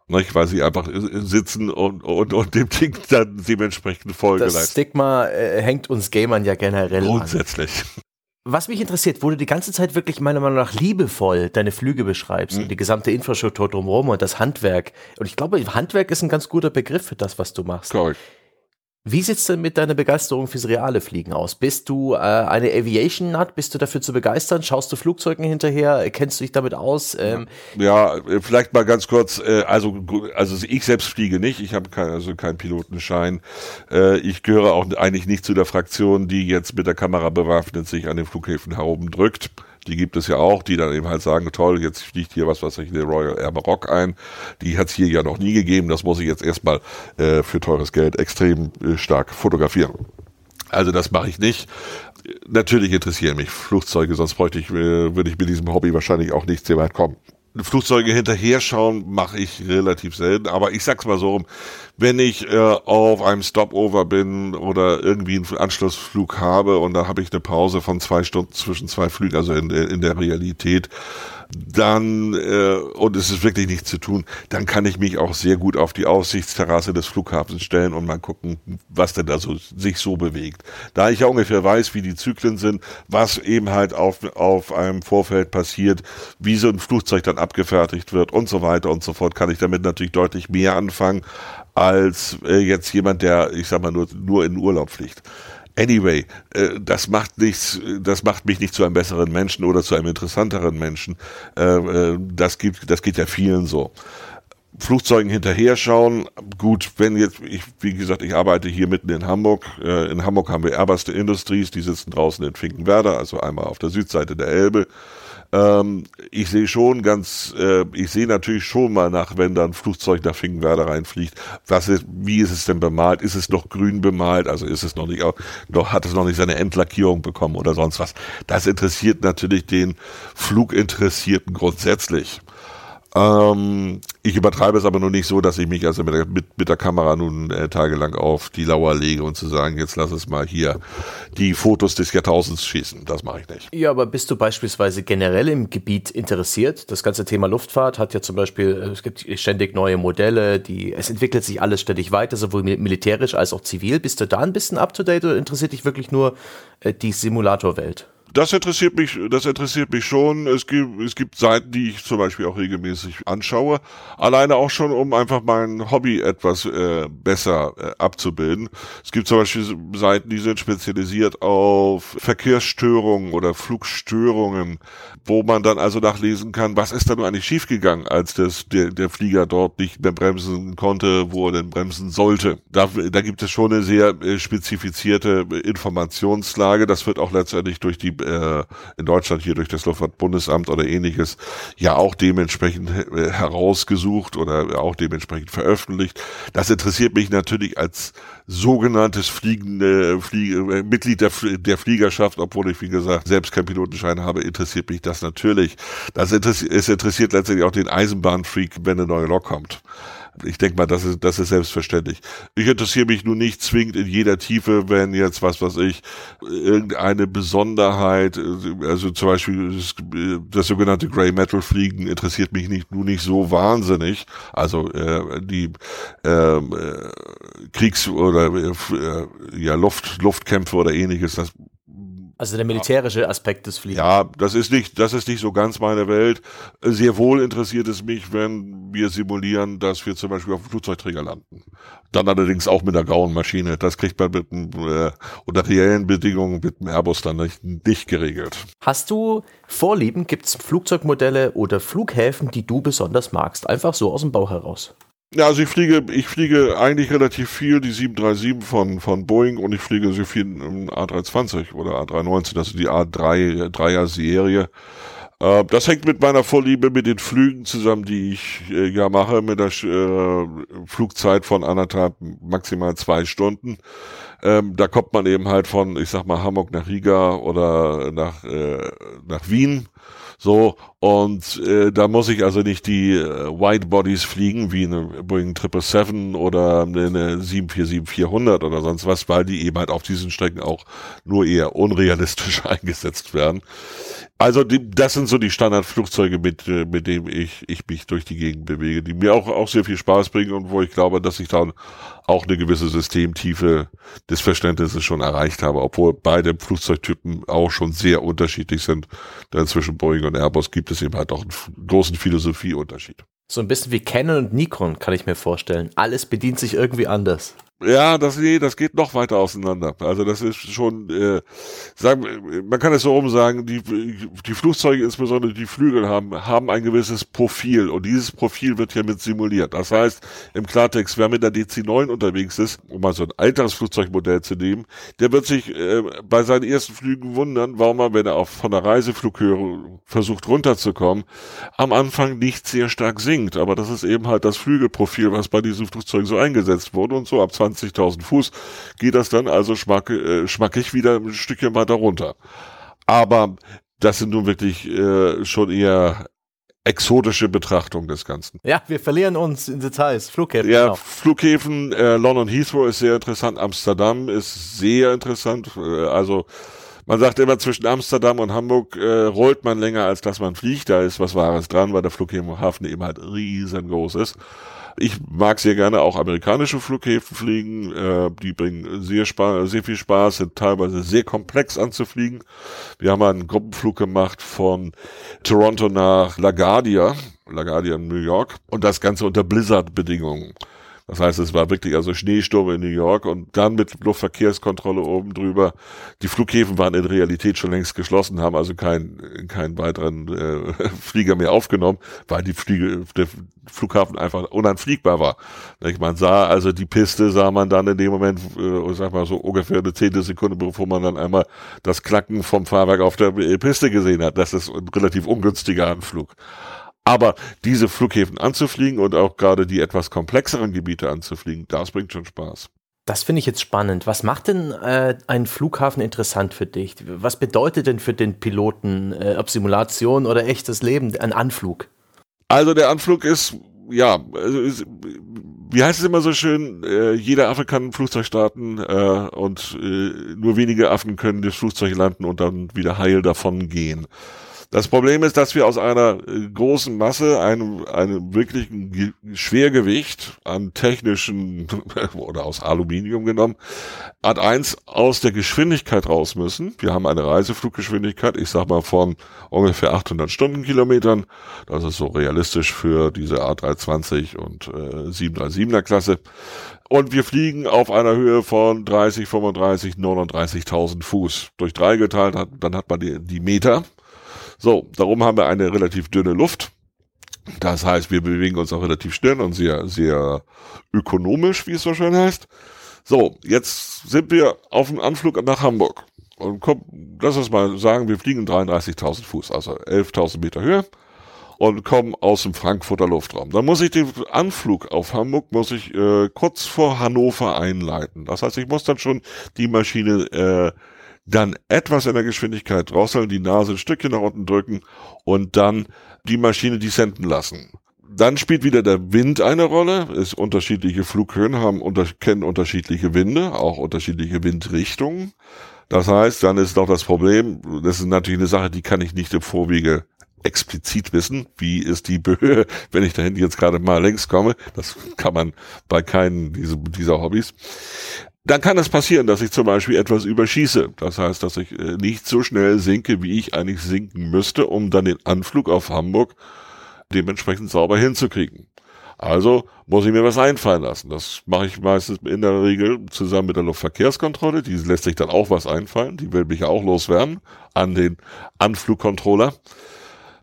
Nicht, weil sie einfach sitzen und, und, und dem Ding dann dementsprechend Folge Das leisten. Stigma äh, hängt uns Gamern ja generell Grundsätzlich. Was mich interessiert, wo du die ganze Zeit wirklich meiner Meinung nach liebevoll deine Flüge beschreibst mhm. und die gesamte Infrastruktur drumherum und das Handwerk. Und ich glaube, Handwerk ist ein ganz guter Begriff für das, was du machst. Correct. Wie sieht's denn mit deiner Begeisterung fürs reale Fliegen aus? Bist du äh, eine Aviation-Nut? Bist du dafür zu begeistern? Schaust du Flugzeugen hinterher? Kennst du dich damit aus? Ähm ja, vielleicht mal ganz kurz. Äh, also, also ich selbst fliege nicht. Ich habe kein, also keinen Pilotenschein. Äh, ich gehöre auch eigentlich nicht zu der Fraktion, die jetzt mit der Kamera bewaffnet sich an den Flughäfen herumdrückt. Die gibt es ja auch, die dann eben halt sagen, toll, jetzt fliegt hier was, was ich der Royal Air Maroc ein. Die hat es hier ja noch nie gegeben. Das muss ich jetzt erstmal äh, für teures Geld extrem äh, stark fotografieren. Also das mache ich nicht. Natürlich interessieren mich Flugzeuge, sonst bräuchte ich, äh, würde ich mit diesem Hobby wahrscheinlich auch nicht sehr weit kommen. Flugzeuge hinterher schauen mache ich relativ selten, aber ich sag's mal so rum, wenn ich äh, auf einem Stopover bin oder irgendwie einen Anschlussflug habe und da habe ich eine Pause von zwei Stunden zwischen zwei Flügen, also in, in der Realität, dann, äh, und es ist wirklich nichts zu tun, dann kann ich mich auch sehr gut auf die Aussichtsterrasse des Flughafens stellen und mal gucken, was denn da so, sich so bewegt. Da ich ja ungefähr weiß, wie die Zyklen sind, was eben halt auf, auf einem Vorfeld passiert, wie so ein Flugzeug dann abgefertigt wird und so weiter und so fort, kann ich damit natürlich deutlich mehr anfangen, als äh, jetzt jemand, der, ich sag mal, nur, nur in Urlaub fliegt. Anyway, äh, das macht nichts, das macht mich nicht zu einem besseren Menschen oder zu einem interessanteren Menschen. Äh, äh, das gibt, das geht ja vielen so. Flugzeugen hinterher schauen. Gut, wenn jetzt, ich, wie gesagt, ich arbeite hier mitten in Hamburg. Äh, in Hamburg haben wir Airbus Industries, die sitzen draußen in Finkenwerder, also einmal auf der Südseite der Elbe. Ähm, ich sehe schon ganz, äh, ich sehe natürlich schon mal nach, wenn da ein Flugzeug nach Finkenwerder reinfliegt, was ist, wie ist es denn bemalt? Ist es noch grün bemalt? Also ist es noch nicht, noch, hat es noch nicht seine Endlackierung bekommen oder sonst was? Das interessiert natürlich den Fluginteressierten grundsätzlich. Ähm, ich übertreibe es aber nur nicht so, dass ich mich also mit der, mit, mit der Kamera nun äh, tagelang auf die Lauer lege und zu sagen, jetzt lass es mal hier die Fotos des Jahrtausends schießen. Das mache ich nicht. Ja, aber bist du beispielsweise generell im Gebiet interessiert? Das ganze Thema Luftfahrt hat ja zum Beispiel, äh, es gibt ständig neue Modelle, die, es entwickelt sich alles ständig weiter, sowohl militärisch als auch zivil. Bist du da ein bisschen up to date oder interessiert dich wirklich nur äh, die Simulatorwelt? Das interessiert mich, das interessiert mich schon. Es gibt, es gibt Seiten, die ich zum Beispiel auch regelmäßig anschaue. Alleine auch schon, um einfach mein Hobby etwas äh, besser äh, abzubilden. Es gibt zum Beispiel Seiten, die sind spezialisiert auf Verkehrsstörungen oder Flugstörungen, wo man dann also nachlesen kann, was ist da nur eigentlich schiefgegangen, als das, der, der Flieger dort nicht mehr bremsen konnte, wo er denn bremsen sollte. Da, da gibt es schon eine sehr äh, spezifizierte Informationslage. Das wird auch letztendlich durch die äh, in Deutschland hier durch das Luftfahrtbundesamt oder ähnliches ja auch dementsprechend äh, herausgesucht oder auch dementsprechend veröffentlicht. Das interessiert mich natürlich als sogenanntes fliegende Fliege, äh, Mitglied der, der Fliegerschaft, obwohl ich wie gesagt selbst keinen Pilotenschein habe, interessiert mich das natürlich. Das interessiert, es interessiert letztendlich auch den Eisenbahnfreak, wenn eine neue Lok kommt. Ich denke mal, das ist, das ist selbstverständlich. Ich interessiere mich nun nicht zwingend in jeder Tiefe, wenn jetzt, was weiß ich, irgendeine Besonderheit, also zum Beispiel das, das sogenannte Grey Metal Fliegen interessiert mich nicht, nur nicht so wahnsinnig. Also äh, die ähm, äh, Kriegs- oder äh, ja, Luft, Luftkämpfe oder ähnliches, das also der militärische Aspekt des Fliegens. Ja, das ist nicht, das ist nicht so ganz meine Welt. Sehr wohl interessiert es mich, wenn wir simulieren, dass wir zum Beispiel auf dem Flugzeugträger landen. Dann allerdings auch mit einer grauen Maschine. Das kriegt man mit einem, äh, unter reellen Bedingungen mit dem Airbus dann nicht, nicht geregelt. Hast du Vorlieben? Gibt es Flugzeugmodelle oder Flughäfen, die du besonders magst? Einfach so aus dem Bauch heraus. Ja, also ich fliege, ich fliege eigentlich relativ viel die 737 von, von Boeing und ich fliege sehr viel im A320 oder A319, also die A3, Dreier Serie. Äh, das hängt mit meiner Vorliebe mit den Flügen zusammen, die ich äh, ja mache, mit der äh, Flugzeit von anderthalb, maximal zwei Stunden. Ähm, da kommt man eben halt von, ich sag mal, Hamburg nach Riga oder nach, äh, nach Wien so, und äh, da muss ich also nicht die äh, White Bodies fliegen, wie eine Boeing 777 oder eine 747-400 oder sonst was, weil die eben halt auf diesen Strecken auch nur eher unrealistisch [laughs] eingesetzt werden. Also die, das sind so die Standardflugzeuge, mit, äh, mit denen ich, ich mich durch die Gegend bewege, die mir auch, auch sehr viel Spaß bringen und wo ich glaube, dass ich dann auch eine gewisse Systemtiefe des Verständnisses schon erreicht habe, obwohl beide Flugzeugtypen auch schon sehr unterschiedlich sind. Denn zwischen Boeing und Airbus gibt es eben halt auch einen großen Philosophieunterschied. So ein bisschen wie Canon und Nikon, kann ich mir vorstellen. Alles bedient sich irgendwie anders. Ja, das, nee, das geht noch weiter auseinander. Also das ist schon, äh, sagen, man kann es so rum sagen, die, die Flugzeuge, insbesondere die Flügel haben, haben ein gewisses Profil und dieses Profil wird hiermit simuliert. Das heißt, im Klartext, wer mit der DC-9 unterwegs ist, um mal so ein alteres Flugzeugmodell zu nehmen, der wird sich äh, bei seinen ersten Flügen wundern, warum er, wenn er auch von der Reiseflughöhe versucht runterzukommen, am Anfang nicht sehr stark sinkt. Aber das ist eben halt das Flügelprofil, was bei diesen Flugzeugen so eingesetzt wurde und so ab 20.000 Fuß geht das dann also schmack, äh, schmackig wieder ein Stückchen weiter runter. Aber das sind nun wirklich äh, schon eher exotische Betrachtung des Ganzen. Ja, wir verlieren uns in Details. Flughäfen. Ja, genau. Flughäfen, äh, London Heathrow ist sehr interessant, Amsterdam ist sehr interessant. Äh, also man sagt immer, zwischen Amsterdam und Hamburg äh, rollt man länger, als dass man fliegt. Da ist was Wahres dran, weil der Flughafen eben halt riesengroß ist. Ich mag sehr gerne auch amerikanische Flughäfen fliegen. Äh, die bringen sehr, sehr viel Spaß, sind teilweise sehr komplex anzufliegen. Wir haben einen Gruppenflug gemacht von Toronto nach LaGuardia, LaGuardia in New York und das Ganze unter Blizzard-Bedingungen. Das heißt, es war wirklich also Schneesturm in New York und dann mit Luftverkehrskontrolle oben drüber. Die Flughäfen waren in Realität schon längst geschlossen, haben also keinen keinen weiteren äh, [laughs] Flieger mehr aufgenommen, weil die Fliege, der Flughafen einfach unanfliegbar war. Man sah also die Piste, sah man dann in dem Moment, äh, sag mal so ungefähr eine zehnte Sekunde, bevor man dann einmal das Klacken vom Fahrwerk auf der Piste gesehen hat. Das ist ein relativ ungünstiger Anflug. Aber diese Flughäfen anzufliegen und auch gerade die etwas komplexeren Gebiete anzufliegen, das bringt schon Spaß. Das finde ich jetzt spannend. Was macht denn äh, einen Flughafen interessant für dich? Was bedeutet denn für den Piloten, äh, ob Simulation oder echtes Leben, ein Anflug? Also der Anflug ist, ja, also ist, wie heißt es immer so schön, äh, jeder Affe kann ein Flugzeug starten äh, und äh, nur wenige Affen können das Flugzeug landen und dann wieder heil davon gehen. Das Problem ist, dass wir aus einer äh, großen Masse einem, einem wirklichen Schwergewicht an technischen [laughs] oder aus Aluminium genommen, Art 1 aus der Geschwindigkeit raus müssen. Wir haben eine Reisefluggeschwindigkeit, ich sag mal von ungefähr 800 Stundenkilometern. Das ist so realistisch für diese A320 und äh, 737er Klasse. Und wir fliegen auf einer Höhe von 30, 35, 39.000 Fuß. Durch drei geteilt, hat, dann hat man die, die Meter. So, darum haben wir eine relativ dünne Luft. Das heißt, wir bewegen uns auch relativ schnell und sehr, sehr ökonomisch, wie es so schön heißt. So, jetzt sind wir auf dem Anflug nach Hamburg. Und komm, lass uns mal sagen, wir fliegen 33.000 Fuß, also 11.000 Meter Höhe und kommen aus dem Frankfurter Luftraum. Dann muss ich den Anflug auf Hamburg muss ich äh, kurz vor Hannover einleiten. Das heißt, ich muss dann schon die Maschine äh, dann etwas in der Geschwindigkeit drosseln, die Nase ein Stückchen nach unten drücken und dann die Maschine descenden lassen. Dann spielt wieder der Wind eine Rolle. Es unterschiedliche Flughöhen haben unter, kennen unterschiedliche Winde, auch unterschiedliche Windrichtungen. Das heißt, dann ist noch das Problem, das ist natürlich eine Sache, die kann ich nicht im Vorwege explizit wissen, wie ist die Höhe, [laughs] wenn ich dahin jetzt gerade mal längs komme. Das kann man bei keinen dieser, dieser Hobbys. Dann kann es passieren, dass ich zum Beispiel etwas überschieße. Das heißt, dass ich äh, nicht so schnell sinke, wie ich eigentlich sinken müsste, um dann den Anflug auf Hamburg dementsprechend sauber hinzukriegen. Also muss ich mir was einfallen lassen. Das mache ich meistens in der Regel zusammen mit der Luftverkehrskontrolle. Die lässt sich dann auch was einfallen. Die will mich ja auch loswerden an den Anflugcontroller.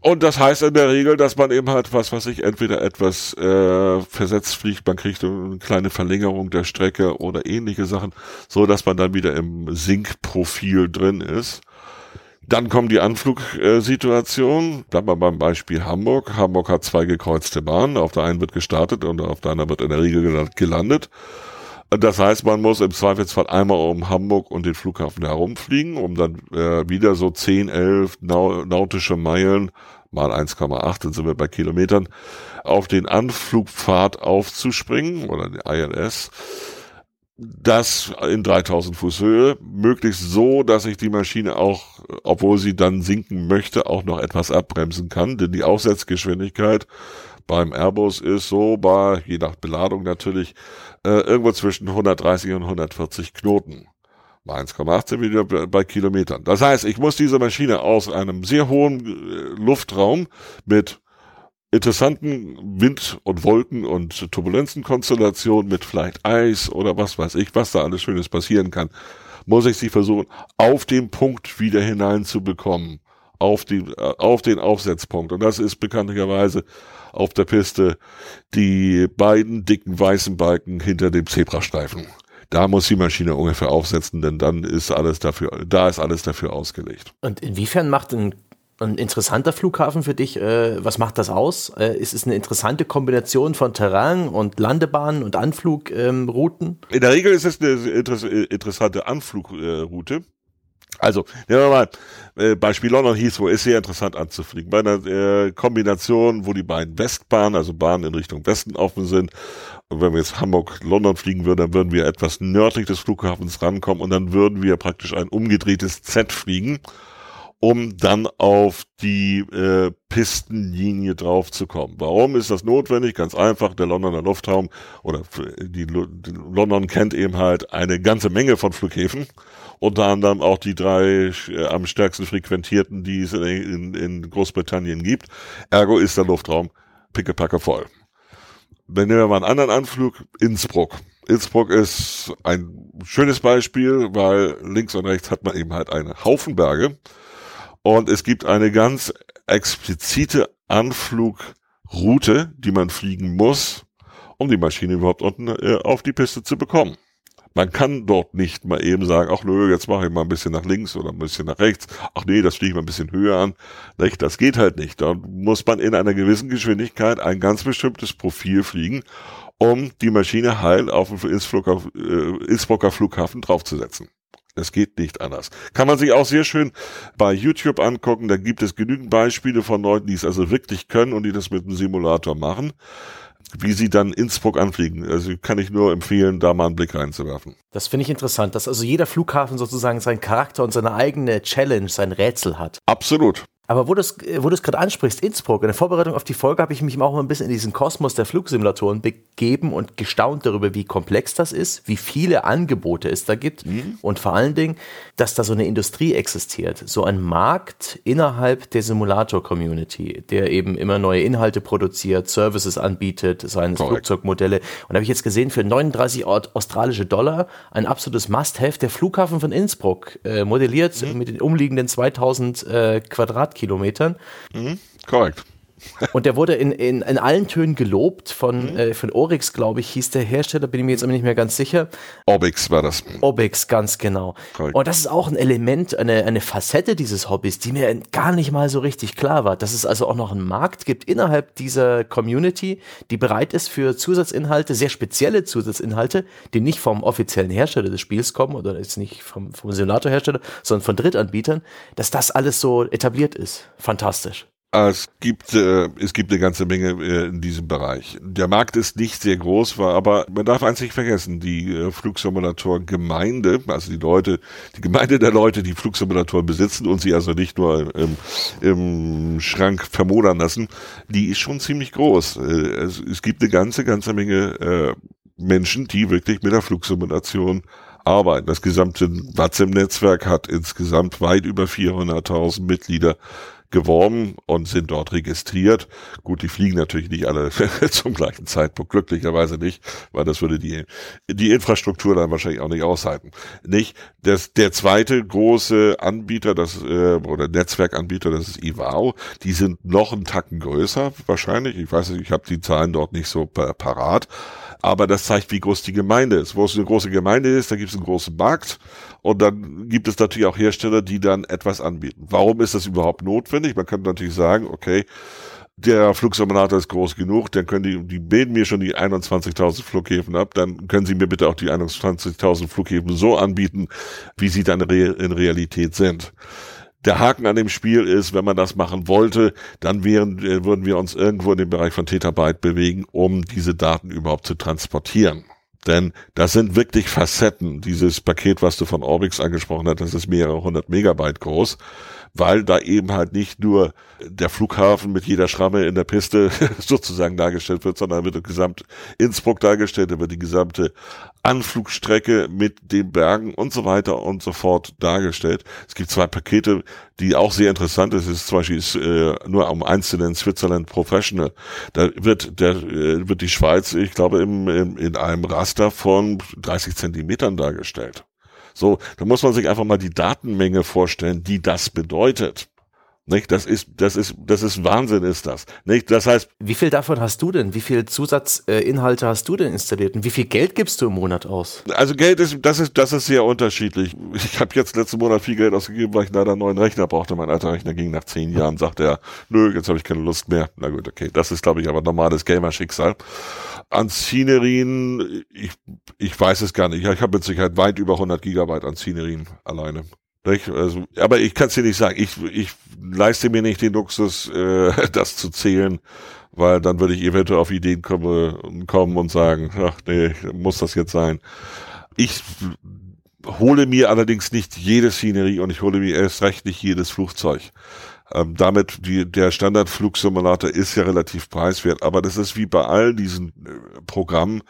Und das heißt in der Regel, dass man eben halt was, was ich entweder etwas äh, versetzt fliegt, man kriegt eine kleine Verlängerung der Strecke oder ähnliche Sachen, so dass man dann wieder im Sinkprofil drin ist. Dann kommt die Anflugsituation. Bleiben wir beim Beispiel Hamburg. Hamburg hat zwei gekreuzte Bahnen. Auf der einen wird gestartet und auf der anderen wird in der Regel gelandet. Das heißt, man muss im Zweifelsfall einmal um Hamburg und den Flughafen herumfliegen, um dann äh, wieder so 10, 11 nautische Meilen mal 1,8, dann sind wir bei Kilometern, auf den Anflugpfad aufzuspringen oder den ILS. Das in 3000 Fuß Höhe, möglichst so, dass ich die Maschine auch, obwohl sie dann sinken möchte, auch noch etwas abbremsen kann, denn die Aufsetzgeschwindigkeit beim Airbus ist so bei, je nach Beladung natürlich, äh, irgendwo zwischen 130 und 140 Knoten. Bei 1,8 sind wir wieder bei Kilometern. Das heißt, ich muss diese Maschine aus einem sehr hohen äh, Luftraum mit interessanten Wind- und Wolken- und Turbulenzenkonstellationen mit vielleicht Eis oder was weiß ich, was da alles Schönes passieren kann, muss ich sie versuchen, auf den Punkt wieder hineinzubekommen. Auf, die, äh, auf den Aufsetzpunkt. Und das ist bekanntlicherweise auf der Piste die beiden dicken weißen Balken hinter dem Zebrastreifen. Da muss die Maschine ungefähr aufsetzen, denn dann ist alles dafür, da ist alles dafür ausgelegt. Und inwiefern macht ein, ein interessanter Flughafen für dich, äh, was macht das aus? Äh, ist es eine interessante Kombination von Terrain und Landebahnen und Anflugrouten? Ähm, In der Regel ist es eine interessante Anflugroute. Also, nehmen wir mal, äh, Beispiel London Heathrow ist sehr interessant anzufliegen. Bei einer äh, Kombination, wo die beiden Westbahnen, also Bahnen in Richtung Westen offen sind. Wenn wir jetzt Hamburg-London fliegen würden, dann würden wir etwas nördlich des Flughafens rankommen und dann würden wir praktisch ein umgedrehtes Z fliegen, um dann auf die äh, Pistenlinie draufzukommen. Warum ist das notwendig? Ganz einfach, der Londoner Luftraum oder die, die London kennt eben halt eine ganze Menge von Flughäfen unter anderem auch die drei äh, am stärksten frequentierten, die es in, in Großbritannien gibt. Ergo ist der Luftraum pickepacke voll. Dann nehmen wir mal einen anderen Anflug, Innsbruck. Innsbruck ist ein schönes Beispiel, weil links und rechts hat man eben halt einen Haufen Berge und es gibt eine ganz explizite Anflugroute, die man fliegen muss, um die Maschine überhaupt unten äh, auf die Piste zu bekommen. Man kann dort nicht mal eben sagen, ach nö, jetzt mache ich mal ein bisschen nach links oder ein bisschen nach rechts. Ach nee, das fliege ich mal ein bisschen höher an. Das geht halt nicht. Da muss man in einer gewissen Geschwindigkeit ein ganz bestimmtes Profil fliegen, um die Maschine heil auf den Innsbrucker, äh, Innsbrucker Flughafen draufzusetzen. Es geht nicht anders. Kann man sich auch sehr schön bei YouTube angucken. Da gibt es genügend Beispiele von Leuten, die es also wirklich können und die das mit dem Simulator machen wie sie dann Innsbruck anfliegen. Also kann ich nur empfehlen, da mal einen Blick reinzuwerfen. Das finde ich interessant, dass also jeder Flughafen sozusagen seinen Charakter und seine eigene Challenge, sein Rätsel hat. Absolut. Aber wo du es wo du's gerade ansprichst, Innsbruck, in der Vorbereitung auf die Folge habe ich mich auch mal ein bisschen in diesen Kosmos der Flugsimulatoren begeben und gestaunt darüber, wie komplex das ist, wie viele Angebote es da gibt mhm. und vor allen Dingen, dass da so eine Industrie existiert, so ein Markt innerhalb der Simulator-Community, der eben immer neue Inhalte produziert, Services anbietet, seine Flugzeugmodelle. Und da habe ich jetzt gesehen, für 39 australische Dollar ein absolutes Must-Have, der Flughafen von Innsbruck, äh, modelliert mhm. mit den umliegenden 2000 äh, Quadrat Kilometern. Mhm, korrekt. Und der wurde in, in, in allen Tönen gelobt von, mhm. äh, von Oryx, glaube ich, hieß der Hersteller, bin ich mir jetzt aber nicht mehr ganz sicher. Oryx war das. Oryx, ganz genau. Correct. Und das ist auch ein Element, eine, eine Facette dieses Hobbys, die mir gar nicht mal so richtig klar war. Dass es also auch noch einen Markt gibt innerhalb dieser Community, die bereit ist für Zusatzinhalte, sehr spezielle Zusatzinhalte, die nicht vom offiziellen Hersteller des Spiels kommen oder jetzt nicht vom, vom Simulatorhersteller, sondern von Drittanbietern, dass das alles so etabliert ist. Fantastisch. Es gibt, äh, es gibt eine ganze Menge äh, in diesem Bereich. Der Markt ist nicht sehr groß, war, aber man darf eins nicht vergessen, die äh, Flugsimulator-Gemeinde, also die Leute, die Gemeinde der Leute, die Flugsimulatoren besitzen und sie also nicht nur im, im Schrank vermodern lassen, die ist schon ziemlich groß. Äh, es, es gibt eine ganze, ganze Menge äh, Menschen, die wirklich mit der Flugsimulation arbeiten. Das gesamte WATSIM-Netzwerk hat insgesamt weit über 400.000 Mitglieder geworben und sind dort registriert. Gut, die fliegen natürlich nicht alle [laughs] zum gleichen Zeitpunkt, glücklicherweise nicht, weil das würde die, die Infrastruktur dann wahrscheinlich auch nicht aushalten. Nicht? Das, der zweite große Anbieter, das, äh, oder Netzwerkanbieter, das ist Ivao, die sind noch einen Tacken größer, wahrscheinlich. Ich weiß nicht, ich habe die Zahlen dort nicht so parat. Aber das zeigt, wie groß die Gemeinde ist. Wo es eine große Gemeinde ist, da gibt es einen großen Markt und dann gibt es natürlich auch Hersteller, die dann etwas anbieten. Warum ist das überhaupt notwendig? Man könnte natürlich sagen, okay, der Flugsimulator ist groß genug, dann können die, die bilden mir schon die 21.000 Flughäfen ab, dann können sie mir bitte auch die 21.000 Flughäfen so anbieten, wie sie dann in Realität sind. Der Haken an dem Spiel ist, wenn man das machen wollte, dann wären, würden wir uns irgendwo in dem Bereich von Terabyte bewegen, um diese Daten überhaupt zu transportieren. Denn das sind wirklich Facetten. Dieses Paket, was du von Orbix angesprochen hast, das ist mehrere hundert Megabyte groß, weil da eben halt nicht nur der Flughafen mit jeder Schramme in der Piste [laughs] sozusagen dargestellt wird, sondern wird gesamt Innsbruck dargestellt, da wird die gesamte Anflugstrecke mit den Bergen und so weiter und so fort dargestellt. Es gibt zwei Pakete, die auch sehr interessant sind. Es ist zum Beispiel ist, äh, nur um einzelnen Switzerland Professional. Da wird der äh, wird die Schweiz, ich glaube, im, im, in einem Raster von 30 Zentimetern dargestellt. So, da muss man sich einfach mal die Datenmenge vorstellen, die das bedeutet. Nicht? Das ist, das ist, das ist Wahnsinn, ist das. Nicht? Das heißt. Wie viel davon hast du denn? Wie viel Zusatzinhalte hast du denn installiert? Und wie viel Geld gibst du im Monat aus? Also Geld ist, das ist, das ist sehr unterschiedlich. Ich habe jetzt letzten Monat viel Geld ausgegeben, weil ich leider einen neuen Rechner brauchte. Mein alter Rechner ging nach zehn Jahren, sagte er, nö, jetzt habe ich keine Lust mehr. Na gut, okay. Das ist, glaube ich, aber normales Gamer-Schicksal. An Szenerien, ich, ich weiß es gar nicht. Ich habe mit Sicherheit weit über 100 Gigabyte an Szenerien alleine. Also, aber ich kann es dir nicht sagen. Ich, ich leiste mir nicht den Luxus, äh, [laughs] das zu zählen, weil dann würde ich eventuell auf Ideen komme, kommen und sagen, ach nee, muss das jetzt sein. Ich hole mir allerdings nicht jede Szenerie und ich hole mir erst recht nicht jedes Flugzeug. Ähm, damit, die, der Standardflugsimulator ist ja relativ preiswert, aber das ist wie bei all diesen äh, Programmen,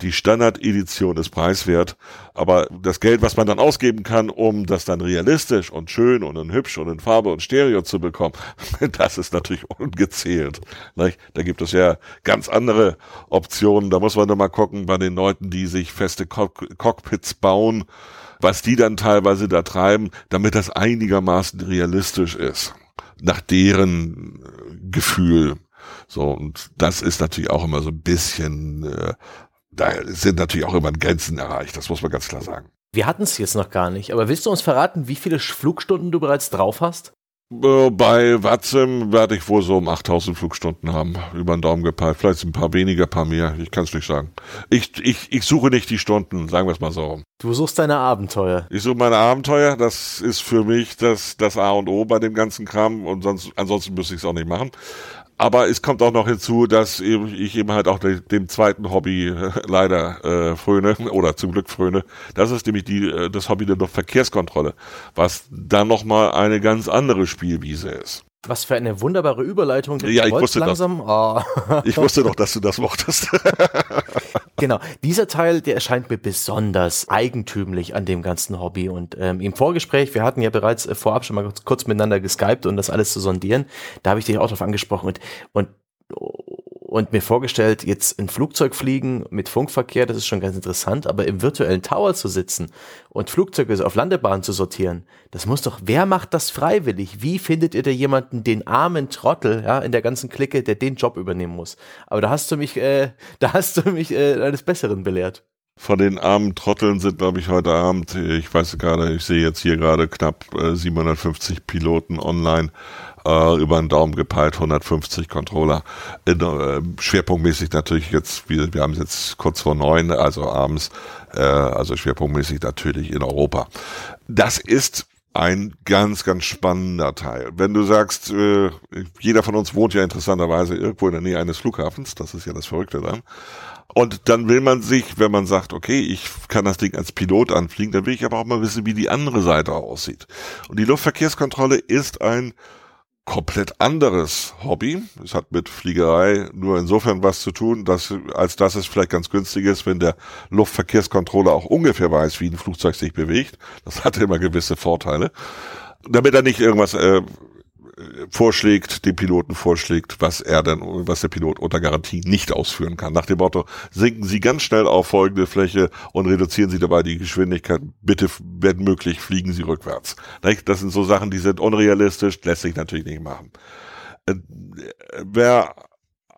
die Standard-Edition ist preiswert, aber das Geld, was man dann ausgeben kann, um das dann realistisch und schön und in hübsch und in Farbe und Stereo zu bekommen, [laughs] das ist natürlich ungezählt. Nicht? Da gibt es ja ganz andere Optionen, da muss man nur mal gucken bei den Leuten, die sich feste Cock Cockpits bauen, was die dann teilweise da treiben, damit das einigermaßen realistisch ist nach deren Gefühl. So, und das ist natürlich auch immer so ein bisschen, äh, da sind natürlich auch immer Grenzen erreicht, das muss man ganz klar sagen. Wir hatten es jetzt noch gar nicht, aber willst du uns verraten, wie viele Flugstunden du bereits drauf hast? Äh, bei Watzim werde ich wohl so um 8000 Flugstunden haben, über den Daumen gepeilt. Vielleicht ein paar weniger, ein paar mehr, ich kann es nicht sagen. Ich, ich, ich suche nicht die Stunden, sagen wir es mal so. Du suchst deine Abenteuer. Ich suche meine Abenteuer, das ist für mich das, das A und O bei dem ganzen Kram und sonst, ansonsten müsste ich es auch nicht machen. Aber es kommt auch noch hinzu, dass ich eben halt auch dem zweiten Hobby [laughs] leider äh, fröne [laughs] oder zum Glück fröne. Das ist nämlich die, äh, das Hobby der Verkehrskontrolle, was dann nochmal eine ganz andere Spielwiese ist. Was für eine wunderbare Überleitung. Ja, ich wusste langsam. Oh. [laughs] Ich wusste doch, dass du das mochtest. [laughs] genau. Dieser Teil, der erscheint mir besonders eigentümlich an dem ganzen Hobby. Und ähm, im Vorgespräch, wir hatten ja bereits äh, vorab schon mal kurz, kurz miteinander geskypt und das alles zu sondieren. Da habe ich dich auch drauf angesprochen. Und, und und mir vorgestellt, jetzt ein Flugzeug fliegen mit Funkverkehr, das ist schon ganz interessant, aber im virtuellen Tower zu sitzen und Flugzeuge auf Landebahnen zu sortieren, das muss doch, wer macht das freiwillig? Wie findet ihr da jemanden, den armen Trottel, ja, in der ganzen Clique, der den Job übernehmen muss? Aber da hast du mich, äh, [laughs] da hast du mich äh, eines Besseren belehrt. Von den armen Trotteln sind, glaube ich, heute Abend, ich weiß gerade, ich sehe jetzt hier gerade knapp äh, 750 Piloten online äh, über den Daumen gepeilt, 150 Controller. In, äh, schwerpunktmäßig natürlich jetzt, wir, wir haben jetzt kurz vor neun, also abends, äh, also schwerpunktmäßig natürlich in Europa. Das ist ein ganz, ganz spannender Teil. Wenn du sagst, äh, jeder von uns wohnt ja interessanterweise irgendwo in der Nähe eines Flughafens, das ist ja das Verrückte dann. Und dann will man sich, wenn man sagt, okay, ich kann das Ding als Pilot anfliegen, dann will ich aber auch mal wissen, wie die andere Seite aussieht. Und die Luftverkehrskontrolle ist ein komplett anderes Hobby. Es hat mit Fliegerei nur insofern was zu tun, dass, als dass es vielleicht ganz günstig ist, wenn der Luftverkehrskontrolle auch ungefähr weiß, wie ein Flugzeug sich bewegt. Das hat immer gewisse Vorteile. Damit er nicht irgendwas äh, vorschlägt, dem Piloten vorschlägt, was er denn, was der Pilot unter Garantie nicht ausführen kann. Nach dem Motto, sinken Sie ganz schnell auf folgende Fläche und reduzieren Sie dabei die Geschwindigkeit. Bitte, wenn möglich, fliegen Sie rückwärts. Das sind so Sachen, die sind unrealistisch, lässt sich natürlich nicht machen. Äh, wer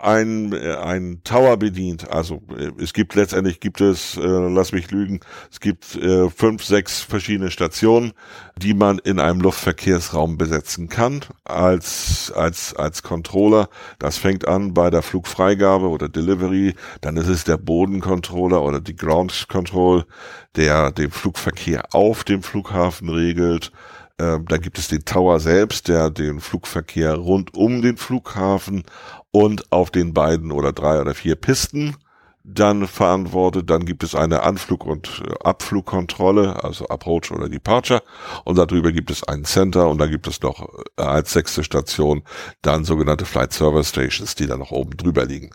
ein, äh, ein Tower bedient. Also äh, es gibt letztendlich gibt es, äh, lass mich lügen, es gibt äh, fünf, sechs verschiedene Stationen, die man in einem Luftverkehrsraum besetzen kann als als als Controller. Das fängt an bei der Flugfreigabe oder Delivery, dann ist es der Bodencontroller oder die Ground Control, der den Flugverkehr auf dem Flughafen regelt. Ähm, da gibt es den Tower selbst, der den Flugverkehr rund um den Flughafen und auf den beiden oder drei oder vier Pisten dann verantwortet. Dann gibt es eine Anflug- und äh, Abflugkontrolle, also Approach oder Departure. Und darüber gibt es einen Center und da gibt es noch äh, als sechste Station dann sogenannte Flight Server Stations, die dann noch oben drüber liegen.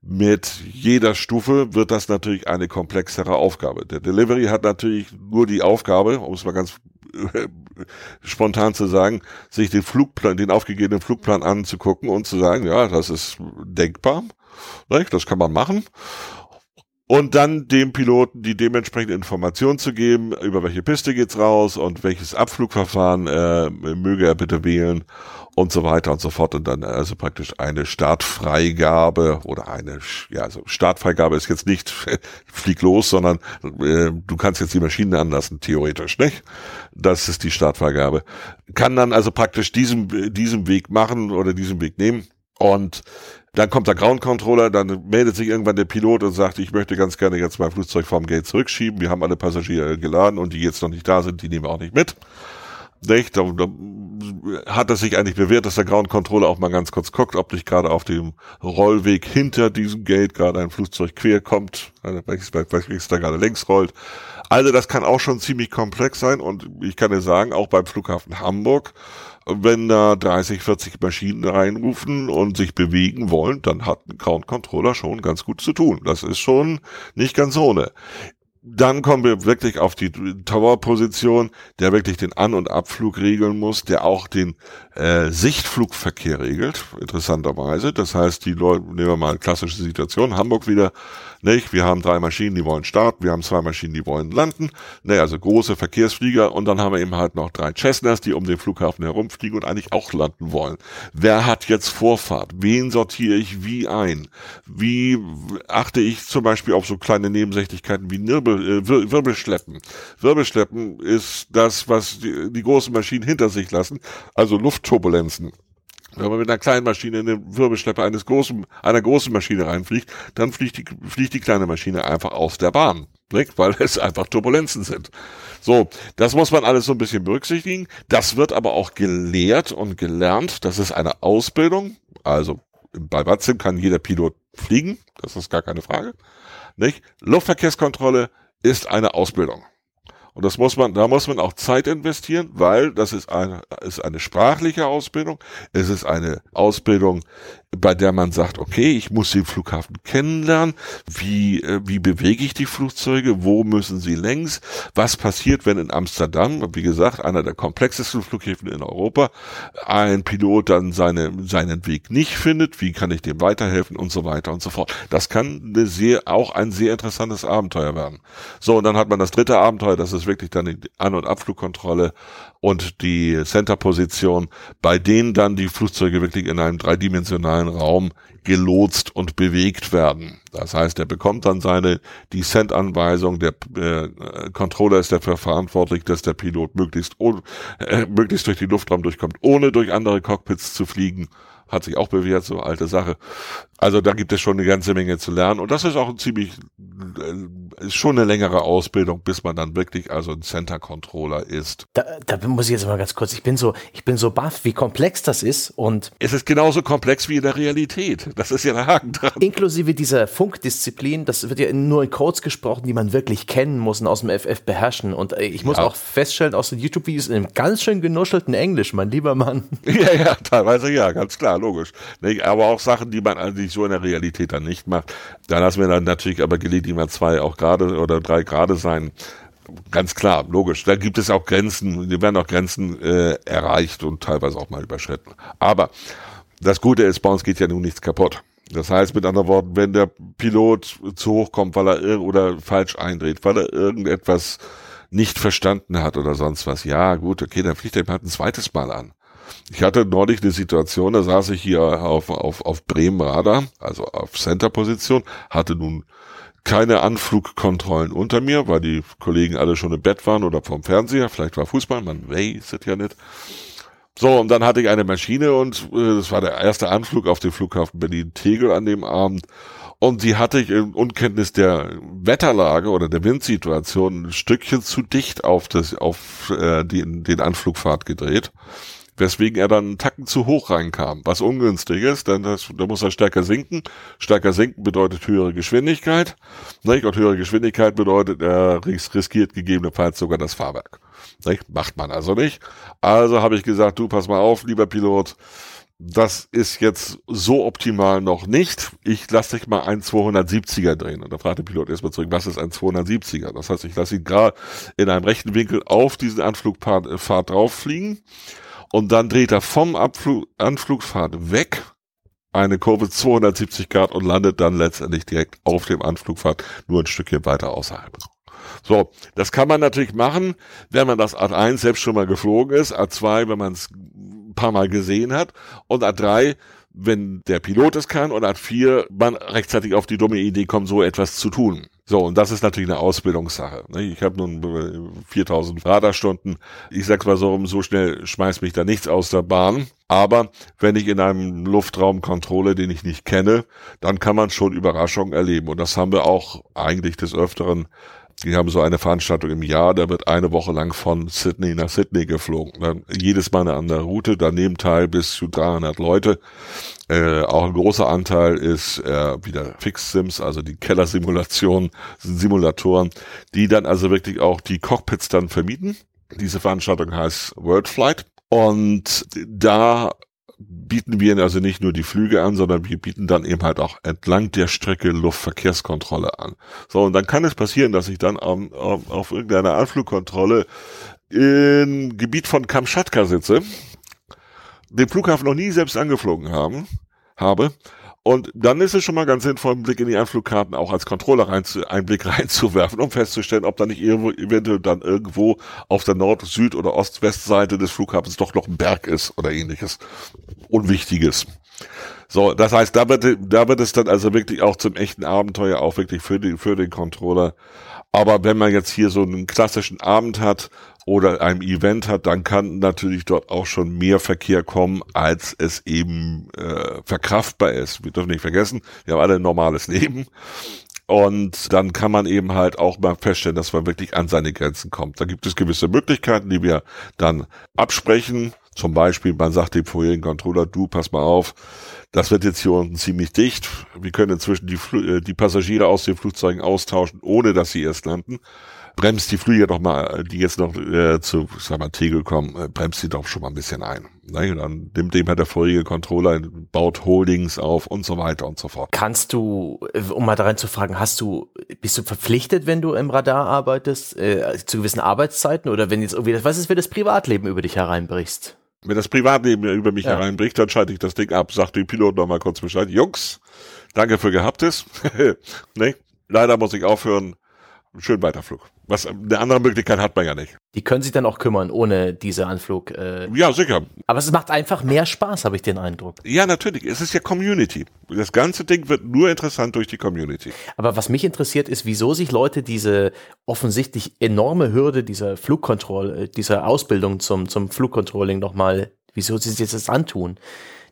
Mit jeder Stufe wird das natürlich eine komplexere Aufgabe. Der Delivery hat natürlich nur die Aufgabe, um es mal ganz [laughs] spontan zu sagen, sich den Flugplan, den aufgegebenen Flugplan anzugucken und zu sagen, ja, das ist denkbar, das kann man machen. Und dann dem Piloten die dementsprechende Information zu geben, über welche Piste geht's raus und welches Abflugverfahren äh, möge er bitte wählen und so weiter und so fort und dann also praktisch eine Startfreigabe oder eine, ja, also Startfreigabe ist jetzt nicht [laughs] flieg los, sondern äh, du kannst jetzt die Maschine anlassen, theoretisch, nicht? Das ist die Startfreigabe. Kann dann also praktisch diesen, diesen Weg machen oder diesen Weg nehmen und dann kommt der Ground Controller, dann meldet sich irgendwann der Pilot und sagt, ich möchte ganz gerne jetzt mein Flugzeug vom Gate zurückschieben. Wir haben alle Passagiere geladen und die jetzt noch nicht da sind, die nehmen wir auch nicht mit. Nicht? Da, da hat es sich eigentlich bewährt, dass der Ground Controller auch mal ganz kurz guckt, ob nicht gerade auf dem Rollweg hinter diesem Gate gerade ein Flugzeug quer kommt, welches, welches da gerade längs rollt. Also das kann auch schon ziemlich komplex sein und ich kann dir sagen, auch beim Flughafen Hamburg, wenn da 30, 40 Maschinen reinrufen und sich bewegen wollen, dann hat ein Ground Controller schon ganz gut zu tun. Das ist schon nicht ganz ohne dann kommen wir wirklich auf die Tower-Position, der wirklich den An- und Abflug regeln muss, der auch den äh, Sichtflugverkehr regelt, interessanterweise. Das heißt, die Leute, nehmen wir mal eine klassische Situation, Hamburg wieder, nicht? Wir haben drei Maschinen, die wollen starten, wir haben zwei Maschinen, die wollen landen, ne, also große Verkehrsflieger und dann haben wir eben halt noch drei Cessnas, die um den Flughafen herumfliegen und eigentlich auch landen wollen. Wer hat jetzt Vorfahrt? Wen sortiere ich wie ein? Wie achte ich zum Beispiel auf so kleine Nebensächlichkeiten wie Äh, Wir Wirbelschleppen? Wirbelschleppen ist das, was die, die großen Maschinen hinter sich lassen, also Luftturbulenzen. Wenn man mit einer kleinen Maschine in den Wirbelschlepper eines großen, einer großen Maschine reinfliegt, dann fliegt die, fliegt die kleine Maschine einfach aus der Bahn. Nicht? Weil es einfach Turbulenzen sind. So, das muss man alles so ein bisschen berücksichtigen. Das wird aber auch gelehrt und gelernt. Das ist eine Ausbildung. Also bei Watzim kann jeder Pilot fliegen. Das ist gar keine Frage. Nicht? Luftverkehrskontrolle ist eine Ausbildung. Und das muss man, da muss man auch Zeit investieren, weil das ist eine, ist eine sprachliche Ausbildung. Es ist eine Ausbildung, bei der man sagt, okay, ich muss den Flughafen kennenlernen. Wie, äh, wie bewege ich die Flugzeuge? Wo müssen sie längs? Was passiert, wenn in Amsterdam, wie gesagt, einer der komplexesten Flughäfen in Europa, ein Pilot dann seine, seinen Weg nicht findet? Wie kann ich dem weiterhelfen? Und so weiter und so fort. Das kann eine sehr, auch ein sehr interessantes Abenteuer werden. So, und dann hat man das dritte Abenteuer, das ist wirklich dann die An- und Abflugkontrolle und die Center-Position, bei denen dann die Flugzeuge wirklich in einem dreidimensionalen Raum gelotst und bewegt werden. Das heißt, er bekommt dann seine Descent-Anweisung, der äh, Controller ist dafür verantwortlich, dass der Pilot möglichst, äh, möglichst durch die Luftraum durchkommt, ohne durch andere Cockpits zu fliegen hat sich auch bewährt, so alte Sache. Also da gibt es schon eine ganze Menge zu lernen und das ist auch ein ziemlich, äh, ist schon eine längere Ausbildung, bis man dann wirklich also ein Center Controller ist. Da, da muss ich jetzt mal ganz kurz, ich bin so, ich bin so baff, wie komplex das ist und es ist genauso komplex wie in der Realität. Das ist ja der Haken dran. Inklusive dieser Funkdisziplin, das wird ja nur in Codes gesprochen, die man wirklich kennen muss und aus dem FF beherrschen. Und äh, ich muss ja. auch feststellen, aus den YouTube-Videos in einem ganz schön genuschelten Englisch, mein lieber Mann. [laughs] Ja, ja, teilweise ja, ganz klar logisch. Aber auch Sachen, die man eigentlich so in der Realität dann nicht macht. Da lassen wir dann natürlich aber gelegentlich mal zwei auch gerade oder drei gerade sein. Ganz klar, logisch. Da gibt es auch Grenzen, die werden auch Grenzen äh, erreicht und teilweise auch mal überschritten. Aber das Gute ist, bei uns geht ja nun nichts kaputt. Das heißt mit anderen Worten, wenn der Pilot zu hoch kommt, weil er oder falsch eindreht, weil er irgendetwas nicht verstanden hat oder sonst was, ja gut, okay, dann fliegt er halt ein zweites Mal an. Ich hatte neulich eine Situation, da saß ich hier auf, auf, auf Bremen Radar, also auf Center-Position, hatte nun keine Anflugkontrollen unter mir, weil die Kollegen alle schon im Bett waren oder vom Fernseher, vielleicht war Fußball, man weiß es ja nicht. So, und dann hatte ich eine Maschine und äh, das war der erste Anflug auf den Flughafen Berlin-Tegel an dem Abend. Und die hatte ich in Unkenntnis der Wetterlage oder der Windsituation ein Stückchen zu dicht auf das, auf äh, den, den Anflugpfad gedreht weswegen er dann einen Tacken zu hoch reinkam, was ungünstig ist, denn das, da muss er stärker sinken. Stärker sinken bedeutet höhere Geschwindigkeit, nicht? und höhere Geschwindigkeit bedeutet, er riskiert gegebenenfalls sogar das Fahrwerk. Nicht? Macht man also nicht. Also habe ich gesagt, du pass mal auf, lieber Pilot, das ist jetzt so optimal noch nicht. Ich lasse dich mal ein 270er drehen. Und da fragt der Pilot erstmal zurück, was ist ein 270er? Das heißt, ich lasse ihn gerade in einem rechten Winkel auf diesen Anflugpfad äh, drauf fliegen und dann dreht er vom Abflug, Anflugpfad weg eine Kurve 270 Grad und landet dann letztendlich direkt auf dem Anflugpfad nur ein Stückchen weiter außerhalb. So, das kann man natürlich machen, wenn man das A1 selbst schon mal geflogen ist, A2, wenn man es ein paar Mal gesehen hat und A3, wenn der Pilot es kann und A4, man rechtzeitig auf die dumme Idee kommt, so etwas zu tun. So, und das ist natürlich eine Ausbildungssache. Ne? Ich habe nun 4000 äh, Radarstunden. Ich sag's mal so, so schnell schmeißt mich da nichts aus der Bahn. Aber wenn ich in einem Luftraum kontrolle, den ich nicht kenne, dann kann man schon Überraschungen erleben. Und das haben wir auch eigentlich des Öfteren die haben so eine Veranstaltung im Jahr, da wird eine Woche lang von Sydney nach Sydney geflogen. Dann jedes Mal eine andere Route, daneben teil bis zu 300 Leute. Äh, auch ein großer Anteil ist äh, wieder Fix-Sims, also die Kellersimulationen, Simulatoren, die dann also wirklich auch die Cockpits dann vermieten. Diese Veranstaltung heißt World Flight. Und da bieten wir also nicht nur die Flüge an, sondern wir bieten dann eben halt auch entlang der Strecke Luftverkehrskontrolle an. So, und dann kann es passieren, dass ich dann auf, auf, auf irgendeiner Anflugkontrolle im Gebiet von Kamtschatka sitze, den Flughafen noch nie selbst angeflogen haben, habe und dann ist es schon mal ganz sinnvoll, einen Blick in die Anflugkarten auch als Controller rein zu, einen Blick [laughs] reinzuwerfen, um festzustellen, ob da nicht irgendwo, eventuell dann irgendwo auf der Nord-, Süd- oder Ost-West-Seite des Flughafens doch noch ein Berg ist oder ähnliches. Unwichtiges. So, das heißt, da wird, da wird es dann also wirklich auch zum echten Abenteuer, auch wirklich für den, für den Controller. Aber wenn man jetzt hier so einen klassischen Abend hat, oder einem Event hat, dann kann natürlich dort auch schon mehr Verkehr kommen, als es eben äh, verkraftbar ist. Wir dürfen nicht vergessen, wir haben alle ein normales Leben. Und dann kann man eben halt auch mal feststellen, dass man wirklich an seine Grenzen kommt. Da gibt es gewisse Möglichkeiten, die wir dann absprechen. Zum Beispiel, man sagt dem vorherigen Controller, du, pass mal auf, das wird jetzt hier unten ziemlich dicht. Wir können inzwischen die, Fl äh, die Passagiere aus den Flugzeugen austauschen, ohne dass sie erst landen bremst die Flüge doch mal, die jetzt noch äh, zu, sag mal, Tegel kommen, äh, bremst die doch schon mal ein bisschen ein. Ne? Und dann nimmt dem halt der vorige Controller, baut Holdings auf und so weiter und so fort. Kannst du, äh, um mal da reinzufragen, hast du, bist du verpflichtet, wenn du im Radar arbeitest, äh, zu gewissen Arbeitszeiten oder wenn jetzt irgendwie, was ist, wenn das Privatleben über dich hereinbrichst? Wenn das Privatleben über mich ja. hereinbricht, dann schalte ich das Ding ab, sagt dem Pilot noch mal kurz Bescheid. Jungs, danke für Gehabtes. [laughs] ne? Leider muss ich aufhören. Schön Weiterflug. Was eine andere Möglichkeit hat man ja nicht. Die können sich dann auch kümmern ohne diese Anflug. Äh ja, sicher. Aber es macht einfach mehr Spaß, habe ich den Eindruck. Ja, natürlich. Es ist ja Community. Das ganze Ding wird nur interessant durch die Community. Aber was mich interessiert ist, wieso sich Leute diese offensichtlich enorme Hürde dieser Flugkontrolle, äh, dieser Ausbildung zum, zum Flugcontrolling nochmal, wieso sie sich das antun.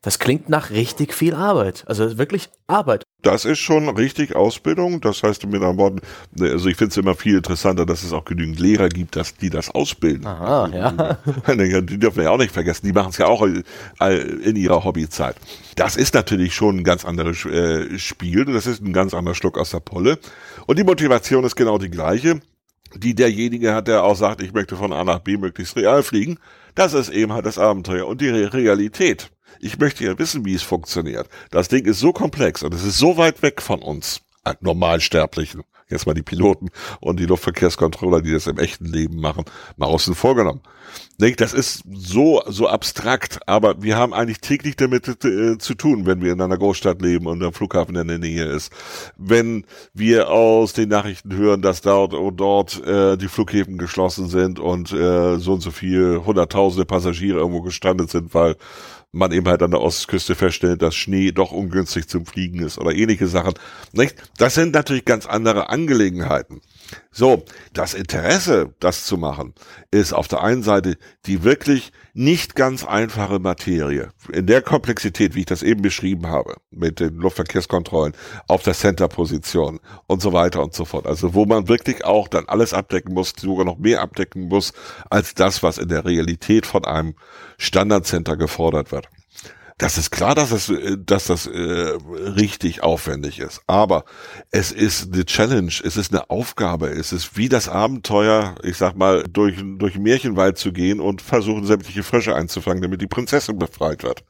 Das klingt nach richtig viel Arbeit. Also wirklich Arbeit. Das ist schon richtig Ausbildung. Das heißt mit anderen Worten, also ich finde es immer viel interessanter, dass es auch genügend Lehrer gibt, dass die das ausbilden. Aha, ja. [laughs] Die dürfen wir ja auch nicht vergessen. Die machen es ja auch in ihrer Hobbyzeit. Das ist natürlich schon ein ganz anderes äh, Spiel. Das ist ein ganz anderer Schluck aus der Polle. Und die Motivation ist genau die gleiche, die derjenige hat, der auch sagt, ich möchte von A nach B möglichst real fliegen. Das ist eben halt das Abenteuer und die Realität. Ich möchte ja wissen, wie es funktioniert. Das Ding ist so komplex und es ist so weit weg von uns, Normalsterblichen. Jetzt mal die Piloten und die Luftverkehrskontroller, die das im echten Leben machen, mal außen vorgenommen. Das ist so, so abstrakt, aber wir haben eigentlich täglich damit äh, zu tun, wenn wir in einer Großstadt leben und der Flughafen in der Nähe ist. Wenn wir aus den Nachrichten hören, dass dort und dort äh, die Flughäfen geschlossen sind und äh, so und so viel hunderttausende Passagiere irgendwo gestrandet sind, weil man eben halt an der Ostküste feststellt, dass Schnee doch ungünstig zum Fliegen ist oder ähnliche Sachen. Nicht? Das sind natürlich ganz andere Angelegenheiten. So, das Interesse, das zu machen, ist auf der einen Seite die wirklich nicht ganz einfache Materie. In der Komplexität, wie ich das eben beschrieben habe, mit den Luftverkehrskontrollen auf der Center-Position und so weiter und so fort. Also wo man wirklich auch dann alles abdecken muss, sogar noch mehr abdecken muss, als das, was in der Realität von einem Standardcenter gefordert wird. Das ist klar, dass das, äh, dass das äh, richtig aufwendig ist. Aber es ist eine Challenge, es ist eine Aufgabe, es ist wie das Abenteuer, ich sag mal, durch, durch Märchenwald zu gehen und versuchen, sämtliche Frösche einzufangen, damit die Prinzessin befreit wird.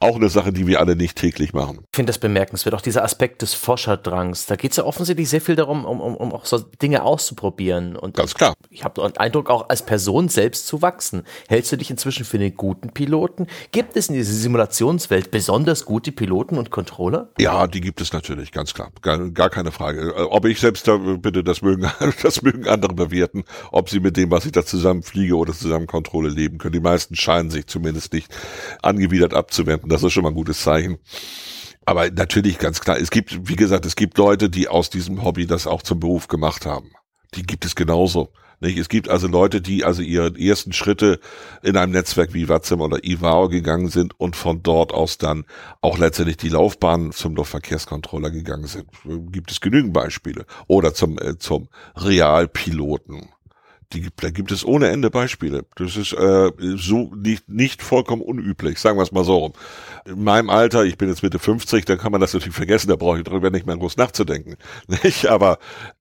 Auch eine Sache, die wir alle nicht täglich machen. Ich finde das bemerkenswert, auch dieser Aspekt des Forscherdrangs. Da geht es ja offensichtlich sehr viel darum, um, um, um auch so Dinge auszuprobieren. Und Ganz klar. Ich habe den Eindruck, auch als Person selbst zu wachsen. Hältst du dich inzwischen für einen guten Piloten? Gibt es in dieser Simulation Simulationswelt besonders gute Piloten und Controller? Ja, die gibt es natürlich, ganz klar. Gar, gar keine Frage. Äh, ob ich selbst da, bitte, das mögen, [laughs] das mögen andere bewerten, ob sie mit dem, was ich da zusammen fliege oder zusammen Kontrolle leben können. Die meisten scheinen sich zumindest nicht angewidert abzuwenden. Das ist schon mal ein gutes Zeichen. Aber natürlich ganz klar, es gibt, wie gesagt, es gibt Leute, die aus diesem Hobby das auch zum Beruf gemacht haben. Die gibt es genauso. Nicht? Es gibt also Leute, die also ihre ersten Schritte in einem Netzwerk wie WhatsApp oder IVAO gegangen sind und von dort aus dann auch letztendlich die Laufbahn zum Luftverkehrscontroller gegangen sind. Gibt es genügend Beispiele. Oder zum, äh, zum Realpiloten. Die, da gibt es ohne Ende Beispiele. Das ist äh, so nicht, nicht vollkommen unüblich, sagen wir es mal so rum. In meinem Alter, ich bin jetzt Mitte 50, dann kann man das natürlich vergessen, da brauche ich darüber nicht mehr groß nachzudenken. [laughs] Nicht? Aber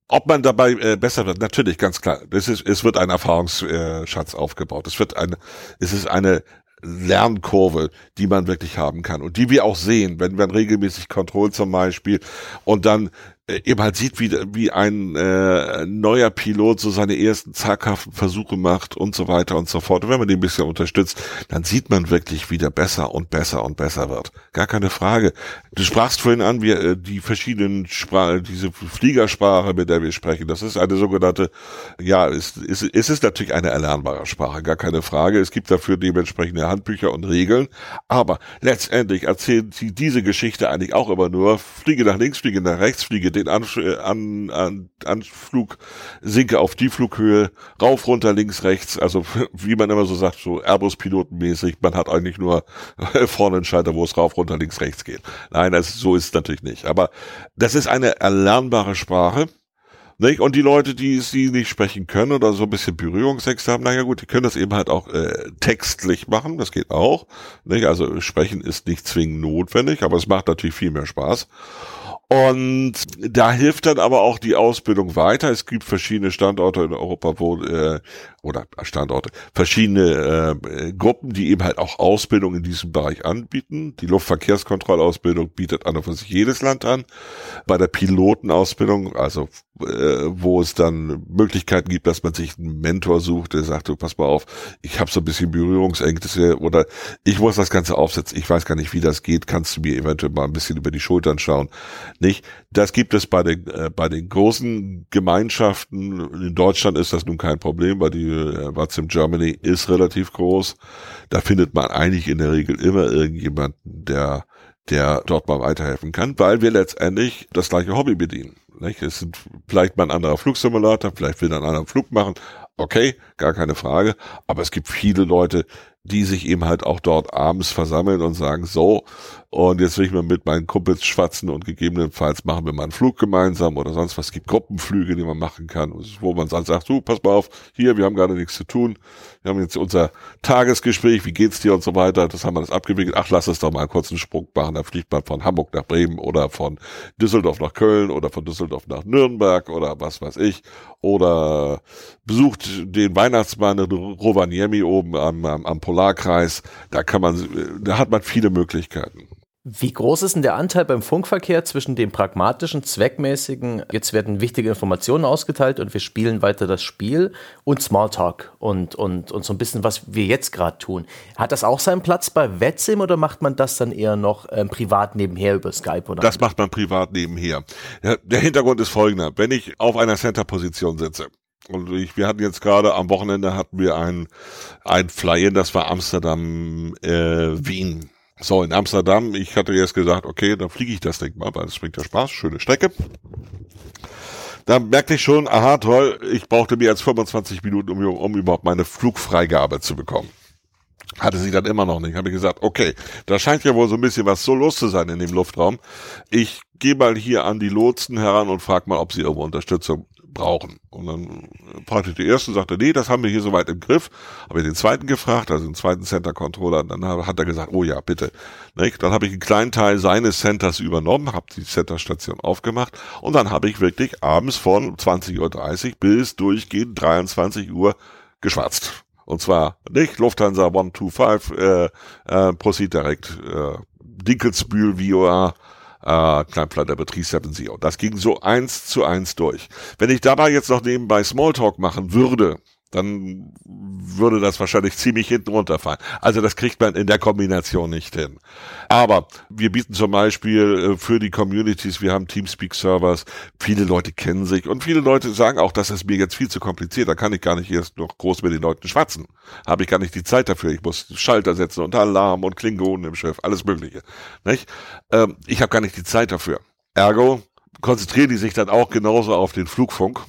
ob man dabei äh, besser wird, natürlich, ganz klar. Das ist, es wird ein Erfahrungsschatz aufgebaut. Es wird eine, es ist eine Lernkurve, die man wirklich haben kann und die wir auch sehen, wenn man regelmäßig Kontroll zum Beispiel und dann eben halt sieht, wie, wie ein äh, neuer Pilot so seine ersten zaghaften Versuche macht und so weiter und so fort. Und wenn man den ein bisschen unterstützt, dann sieht man wirklich, wie der besser und besser und besser wird. Gar keine Frage. Du sprachst vorhin an, wie äh, die verschiedenen Sprachen, diese Fliegersprache, mit der wir sprechen, das ist eine sogenannte, ja, es, es, es ist natürlich eine erlernbare Sprache, gar keine Frage. Es gibt dafür dementsprechende Handbücher und Regeln, aber letztendlich erzählen sie diese Geschichte eigentlich auch immer nur, fliege nach links, fliege nach rechts, fliege den Anf äh, an, an, Anflug, sinke auf die Flughöhe, rauf, runter, links, rechts, also [laughs] wie man immer so sagt, so Airbus-Pilotenmäßig, man hat eigentlich nur [laughs] vorne einen Schalter, wo es rauf, runter, links, rechts geht. Nein, das, so ist es natürlich nicht. Aber das ist eine erlernbare Sprache. Nicht? Und die Leute, die sie nicht sprechen können oder so ein bisschen Berührungsängste haben, naja gut, die können das eben halt auch äh, textlich machen, das geht auch. Nicht? Also sprechen ist nicht zwingend notwendig, aber es macht natürlich viel mehr Spaß. Und da hilft dann aber auch die Ausbildung weiter. Es gibt verschiedene Standorte in Europa, wo äh, oder Standorte, verschiedene äh, Gruppen, die eben halt auch Ausbildung in diesem Bereich anbieten. Die Luftverkehrskontrollausbildung bietet an und für sich jedes Land an. Bei der Pilotenausbildung, also äh, wo es dann Möglichkeiten gibt, dass man sich einen Mentor sucht, der sagt, du pass mal auf, ich habe so ein bisschen Berührungsängste oder ich muss das Ganze aufsetzen, ich weiß gar nicht, wie das geht, kannst du mir eventuell mal ein bisschen über die Schultern schauen. Nicht? Das gibt es bei den, äh, bei den großen Gemeinschaften. In Deutschland ist das nun kein Problem, weil die äh, Watsim Germany ist relativ groß. Da findet man eigentlich in der Regel immer irgendjemanden, der der dort mal weiterhelfen kann, weil wir letztendlich das gleiche Hobby bedienen. Nicht? Es sind vielleicht mal ein anderer Flugsimulator, vielleicht will er einen anderen Flug machen. Okay, gar keine Frage. Aber es gibt viele Leute, die sich eben halt auch dort abends versammeln und sagen, so, und jetzt will ich mal mit meinen Kumpels schwatzen und gegebenenfalls machen wir mal einen Flug gemeinsam oder sonst was. Es gibt Gruppenflüge, die man machen kann, wo man dann sagt, du, pass mal auf, hier, wir haben gerade nichts zu tun. Wir haben jetzt unser Tagesgespräch, wie geht's dir und so weiter. Das haben wir das abgewickelt. Ach, lass es doch mal einen kurzen Sprung machen. Da fliegt man von Hamburg nach Bremen oder von Düsseldorf nach Köln oder von Düsseldorf nach Nürnberg oder was weiß ich. Oder besucht den Weihnachtsmann in Rovaniemi oben am, am, am Polarkreis. Da kann man, da hat man viele Möglichkeiten. Wie groß ist denn der Anteil beim Funkverkehr zwischen dem pragmatischen, zweckmäßigen, jetzt werden wichtige Informationen ausgeteilt und wir spielen weiter das Spiel und Smalltalk und, und, und so ein bisschen, was wir jetzt gerade tun. Hat das auch seinen Platz bei Wetsim oder macht man das dann eher noch ähm, privat nebenher über Skype? Oder das macht man privat nebenher. Der Hintergrund ist folgender. Wenn ich auf einer Center-Position sitze, und ich, wir hatten jetzt gerade am Wochenende hatten wir ein, ein Fly-In, das war Amsterdam, äh, Wien. So, in Amsterdam, ich hatte jetzt gesagt, okay, dann fliege ich das Ding mal, weil es bringt ja Spaß, schöne Strecke. Da merkte ich schon, aha, toll, ich brauchte mehr als 25 Minuten, um, um überhaupt meine Flugfreigabe zu bekommen. Hatte sie dann immer noch nicht. Habe ich gesagt, okay, da scheint ja wohl so ein bisschen was so los zu sein in dem Luftraum. Ich gehe mal hier an die Lotsen heran und frage mal, ob sie irgendwo Unterstützung brauchen. Und dann fragte ich die ersten, sagte, nee, das haben wir hier soweit im Griff. Habe ich den zweiten gefragt, also den zweiten Center Controller, dann hat er gesagt, oh ja, bitte. Dann habe ich einen kleinen Teil seines Centers übernommen, habe die Centerstation aufgemacht und dann habe ich wirklich abends von 20.30 Uhr bis durchgehend 23 Uhr geschwatzt. Und zwar nicht Lufthansa 125, äh, äh, Proceed Direct, äh, Dinkelsbühl, VOA, äh, Kleinplatter Betrieb 7 Das ging so eins zu eins durch. Wenn ich dabei jetzt noch nebenbei Smalltalk machen würde, dann würde das wahrscheinlich ziemlich hinten runterfallen. Also das kriegt man in der Kombination nicht hin. Aber wir bieten zum Beispiel äh, für die Communities, wir haben Teamspeak-Servers, viele Leute kennen sich und viele Leute sagen auch, das ist mir jetzt viel zu kompliziert, da kann ich gar nicht erst noch groß mit den Leuten schwatzen. Habe ich gar nicht die Zeit dafür. Ich muss Schalter setzen und Alarm und Klingonen im Schiff, alles mögliche. Nicht? Ähm, ich habe gar nicht die Zeit dafür. Ergo konzentrieren die sich dann auch genauso auf den Flugfunk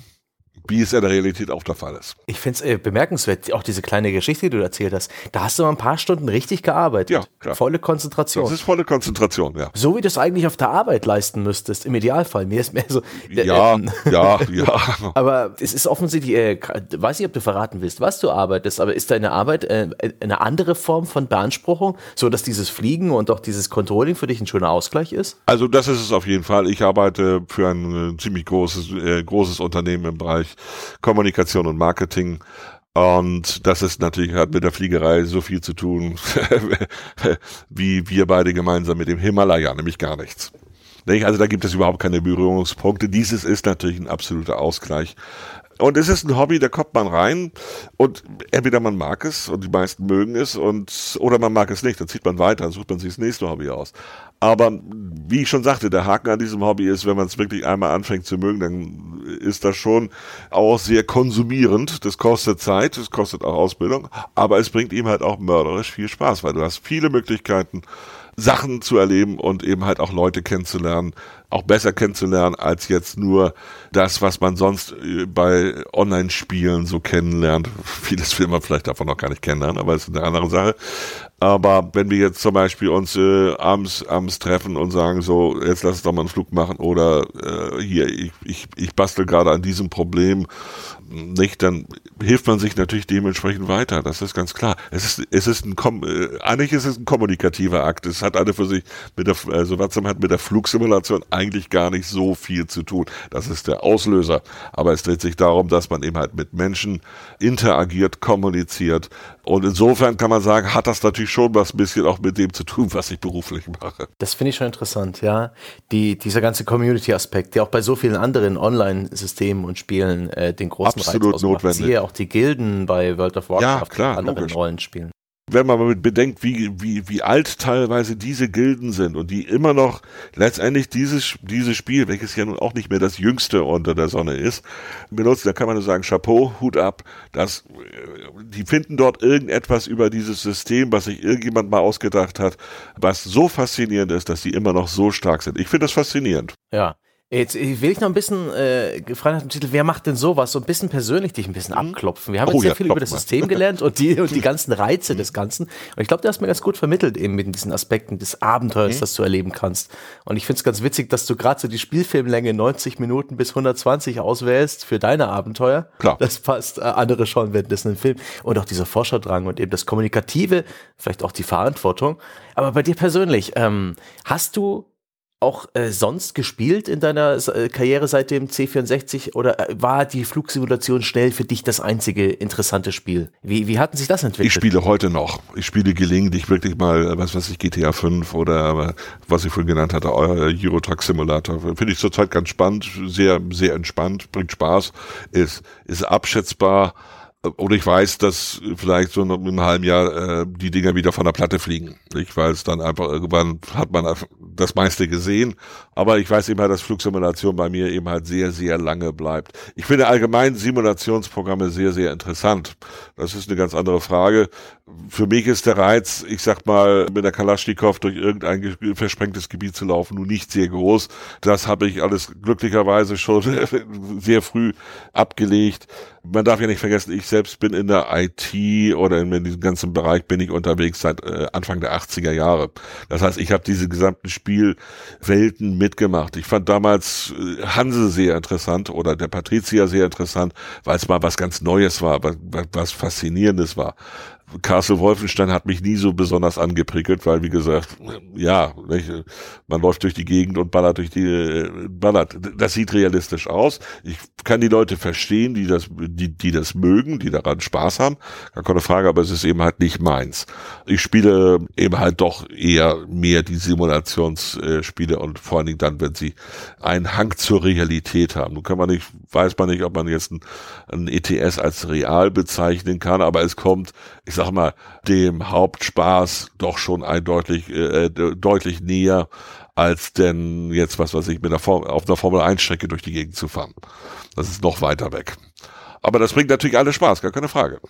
wie es in der Realität auch der Fall ist. Ich finde es äh, bemerkenswert, auch diese kleine Geschichte, die du erzählt hast. Da hast du mal ein paar Stunden richtig gearbeitet. Ja, klar. Volle Konzentration. Das ist volle Konzentration, ja. So wie du es eigentlich auf der Arbeit leisten müsstest, im Idealfall. Mir ist mehr so. Äh, ja, äh, ja, [laughs] ja. aber es ist offensichtlich, äh, weiß nicht, ob du verraten willst, was du arbeitest, aber ist deine Arbeit äh, eine andere Form von Beanspruchung, so dass dieses Fliegen und auch dieses Controlling für dich ein schöner Ausgleich ist? Also das ist es auf jeden Fall. Ich arbeite für ein äh, ziemlich großes, großes Unternehmen im Bereich Kommunikation und Marketing. Und das ist natürlich hat mit der Fliegerei so viel zu tun, [laughs] wie wir beide gemeinsam mit dem Himalaya, nämlich gar nichts. Also da gibt es überhaupt keine Berührungspunkte. Dieses ist natürlich ein absoluter Ausgleich. Und es ist ein Hobby, da kommt man rein und entweder man mag es und die meisten mögen es und oder man mag es nicht, dann zieht man weiter, dann sucht man sich das nächste Hobby aus. Aber wie ich schon sagte, der Haken an diesem Hobby ist, wenn man es wirklich einmal anfängt zu mögen, dann ist das schon auch sehr konsumierend. Das kostet Zeit, das kostet auch Ausbildung, aber es bringt ihm halt auch mörderisch viel Spaß, weil du hast viele Möglichkeiten, Sachen zu erleben und eben halt auch Leute kennenzulernen, auch besser kennenzulernen als jetzt nur das, was man sonst äh, bei Online-Spielen so kennenlernt. Vieles will man vielleicht davon noch gar nicht kennenlernen, aber das ist eine andere Sache. Aber wenn wir jetzt zum Beispiel uns äh, abends, abends treffen und sagen, so, jetzt lass uns doch mal einen Flug machen oder äh, hier, ich, ich, ich bastel gerade an diesem Problem, nicht, dann hilft man sich natürlich dementsprechend weiter. Das ist ganz klar. Es ist, es ist ein, äh, eigentlich ist es ein kommunikativer Akt. Es hat alle für sich mit der, also Watson hat mit der Flugsimulation eigentlich gar nicht so viel zu tun. Das ist der Auslöser. Aber es dreht sich darum, dass man eben halt mit Menschen interagiert, kommuniziert. Und insofern kann man sagen, hat das natürlich schon was ein bisschen auch mit dem zu tun, was ich beruflich mache. Das finde ich schon interessant, ja. Die, dieser ganze Community-Aspekt, der auch bei so vielen anderen Online-Systemen und Spielen äh, den großen Absolut Reiz ausmacht. notwendig. Siehe auch die Gilden bei World of Warcraft ja, klar, und anderen Rollenspielen wenn man mal bedenkt, wie, wie, wie alt teilweise diese Gilden sind und die immer noch letztendlich dieses, dieses Spiel, welches ja nun auch nicht mehr das jüngste unter der Sonne ist, benutzen, da kann man nur sagen, Chapeau, Hut ab, dass, äh, die finden dort irgendetwas über dieses System, was sich irgendjemand mal ausgedacht hat, was so faszinierend ist, dass sie immer noch so stark sind. Ich finde das faszinierend. Ja. Jetzt will ich noch ein bisschen äh, gefragt nach dem Titel, wer macht denn sowas? So ein bisschen persönlich dich ein bisschen mhm. abklopfen. Wir haben oh, jetzt sehr ja, viel über das System gelernt und die, und die ganzen Reize des Ganzen. Und ich glaube, du hast mir ganz gut vermittelt eben mit diesen Aspekten des Abenteuers, mhm. das du erleben kannst. Und ich finde es ganz witzig, dass du gerade so die Spielfilmlänge 90 Minuten bis 120 auswählst für deine Abenteuer. Klar. Das passt. Äh, andere schauen währenddessen einen Film. Und auch dieser Forscherdrang und eben das Kommunikative, vielleicht auch die Verantwortung. Aber bei dir persönlich, ähm, hast du auch äh, sonst gespielt in deiner äh, Karriere seit dem C64 oder äh, war die Flugsimulation schnell für dich das einzige interessante Spiel? Wie, wie hatten sich das entwickelt? Ich spiele heute noch. Ich spiele gelegentlich wirklich mal, was weiß ich, GTA 5 oder was ich vorhin genannt hatte, Euro Truck Simulator. Finde ich zurzeit ganz spannend, sehr, sehr entspannt, bringt Spaß, ist, ist abschätzbar oder ich weiß, dass vielleicht so in einem halben Jahr äh, die Dinger wieder von der Platte fliegen. Nicht? Weil es dann einfach irgendwann hat man das meiste gesehen. Aber ich weiß eben halt, dass Flugsimulation bei mir eben halt sehr, sehr lange bleibt. Ich finde allgemein Simulationsprogramme sehr, sehr interessant. Das ist eine ganz andere Frage. Für mich ist der Reiz, ich sag mal, mit der Kalaschnikow durch irgendein versprengtes Gebiet zu laufen, nun nicht sehr groß. Das habe ich alles glücklicherweise schon [laughs] sehr früh abgelegt man darf ja nicht vergessen, ich selbst bin in der IT oder in, diesem ganzen Bereich bin ich unterwegs seit äh, Anfang der 80er Jahre. Das heißt, ich habe diese gesamten Spielwelten mitgemacht. Ich fand damals äh, Hanse sehr interessant oder der Patrizier sehr interessant, weil es mal was ganz Neues war, was, was Faszinierendes war. Castle Wolfenstein hat mich nie so besonders angeprickelt, weil wie gesagt, ja, nicht, man läuft durch die Gegend und ballert durch die ballert. Das sieht realistisch aus. Ich kann die Leute verstehen, die das, die, die das mögen, die daran Spaß haben. Gar keine Frage, aber es ist eben halt nicht meins. Ich spiele eben halt doch eher mehr die Simulationsspiele und vor allen Dingen dann, wenn sie einen Hang zur Realität haben. Nun kann man nicht, weiß man nicht, ob man jetzt ein, ein ETS als real bezeichnen kann, aber es kommt, ich sag mal, dem Hauptspaß doch schon eindeutig, äh, deutlich näher, als denn jetzt, was weiß ich, mit einer Form, auf einer Formel 1 Strecke durch die Gegend zu fahren. Das ist noch weiter weg. Aber das bringt natürlich alle Spaß, gar keine Frage.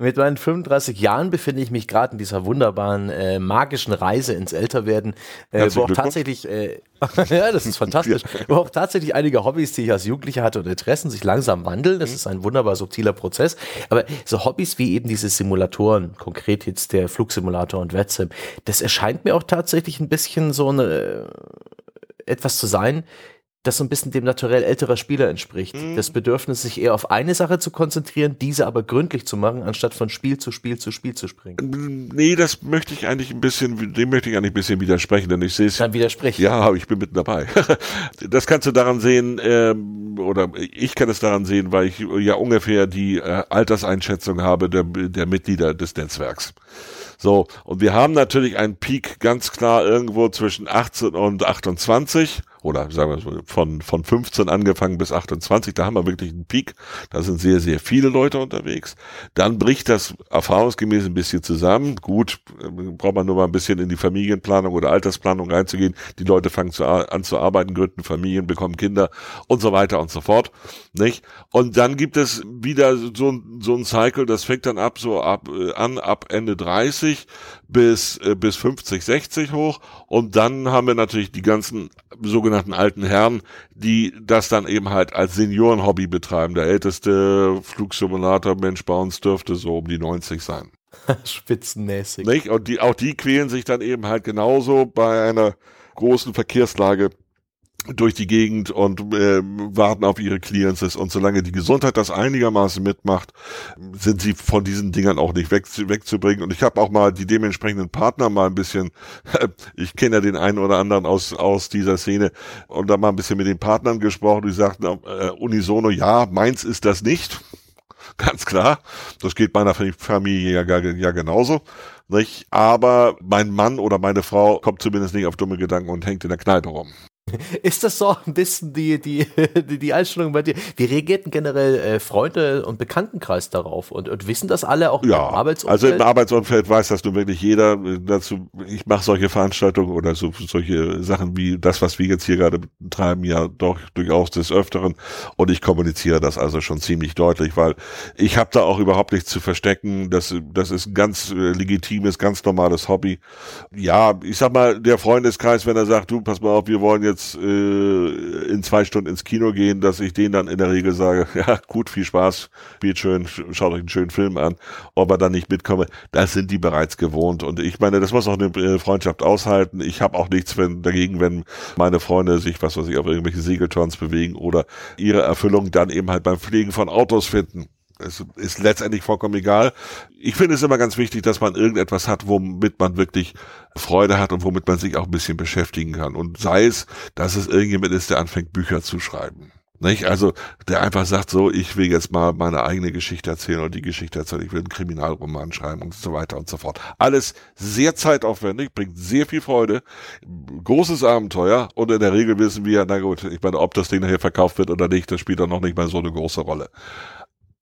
Mit meinen 35 Jahren befinde ich mich gerade in dieser wunderbaren äh, magischen Reise ins Älterwerden, äh, wo auch tatsächlich, äh, [laughs] ja, das ist fantastisch, wo auch tatsächlich einige Hobbys, die ich als Jugendlicher hatte und Interessen, sich langsam wandeln. Das mhm. ist ein wunderbar subtiler Prozess. Aber so Hobbys wie eben diese Simulatoren, konkret jetzt der Flugsimulator und WetSim, das erscheint mir auch tatsächlich ein bisschen so eine äh, etwas zu sein, das so ein bisschen dem Naturell älterer Spieler entspricht. Mhm. Das Bedürfnis, sich eher auf eine Sache zu konzentrieren, diese aber gründlich zu machen, anstatt von Spiel zu Spiel zu Spiel zu springen. Nee, das möchte ich eigentlich ein bisschen, dem möchte ich eigentlich ein bisschen widersprechen, denn ich sehe es. Dann widerspricht. Ja, ich bin mitten dabei. [laughs] das kannst du daran sehen, ähm, oder ich kann es daran sehen, weil ich ja ungefähr die äh, Alterseinschätzung habe der, der Mitglieder des Netzwerks. So, und wir haben natürlich einen Peak ganz klar irgendwo zwischen 18 und 28 oder sagen wir so, von, von 15 angefangen bis 28, da haben wir wirklich einen Peak. Da sind sehr, sehr viele Leute unterwegs. Dann bricht das erfahrungsgemäß ein bisschen zusammen. Gut, äh, braucht man nur mal ein bisschen in die Familienplanung oder Altersplanung reinzugehen. Die Leute fangen zu, an zu arbeiten, gründen Familien, bekommen Kinder und so weiter und so fort. Nicht? Und dann gibt es wieder so, so ein Cycle, das fängt dann ab, so ab, äh, an, ab Ende 30 bis, äh, bis 50, 60 hoch. Und dann haben wir natürlich die ganzen sogenannten alten Herren, die das dann eben halt als Seniorenhobby betreiben. Der älteste Flugsimulator-Mensch bei uns dürfte so um die 90 sein. [laughs] Spitzenmäßig. Nicht? Und die, auch die quälen sich dann eben halt genauso bei einer großen Verkehrslage durch die Gegend und äh, warten auf ihre Clearances und solange die Gesundheit das einigermaßen mitmacht, sind sie von diesen Dingern auch nicht weg, wegzubringen. Und ich habe auch mal die dementsprechenden Partner mal ein bisschen, [laughs] ich kenne ja den einen oder anderen aus aus dieser Szene und da mal ein bisschen mit den Partnern gesprochen, die sagten äh, unisono, ja, meins ist das nicht. [laughs] Ganz klar. Das geht meiner Familie ja, ja genauso. Nicht? Aber mein Mann oder meine Frau kommt zumindest nicht auf dumme Gedanken und hängt in der Kneipe rum. [laughs] Ist das so ein bisschen die, die, [laughs] die, die Einstellung bei dir? Wie reagierten generell äh, Freunde und Bekanntenkreis darauf? Und, und wissen das alle auch ja, im Arbeitsumfeld? Also im Arbeitsumfeld weiß das nun wirklich jeder. Dazu, ich mache solche Veranstaltungen oder so, solche Sachen wie das, was wir jetzt hier gerade betreiben, ja doch durchaus des Öfteren. Und ich kommuniziere das also schon ziemlich deutlich, weil ich habe da auch überhaupt nichts zu verstecken. Das, das ist ein ganz äh, legitimes, ganz normales Hobby. Ja, ich sag mal, der Freundeskreis, wenn er sagt, du, pass mal auf, wir wollen jetzt jetzt äh, in zwei Stunden ins Kino gehen, dass ich denen dann in der Regel sage, [laughs] ja gut, viel Spaß, spielt schön, schaut euch einen schönen Film an, ob er dann nicht mitkomme, das sind die bereits gewohnt und ich meine, das muss auch eine äh, Freundschaft aushalten. Ich habe auch nichts wenn, dagegen, wenn meine Freunde sich, was weiß ich, auf irgendwelche Segelturns bewegen oder ihre Erfüllung dann eben halt beim Pflegen von Autos finden. Es ist letztendlich vollkommen egal. Ich finde es immer ganz wichtig, dass man irgendetwas hat, womit man wirklich Freude hat und womit man sich auch ein bisschen beschäftigen kann. Und sei es, dass es irgendjemand ist, der anfängt, Bücher zu schreiben. Nicht? Also, der einfach sagt so, ich will jetzt mal meine eigene Geschichte erzählen oder die Geschichte erzählen, ich will einen Kriminalroman schreiben und so weiter und so fort. Alles sehr zeitaufwendig, bringt sehr viel Freude, großes Abenteuer und in der Regel wissen wir, na gut, ich meine, ob das Ding nachher verkauft wird oder nicht, das spielt dann noch nicht mal so eine große Rolle.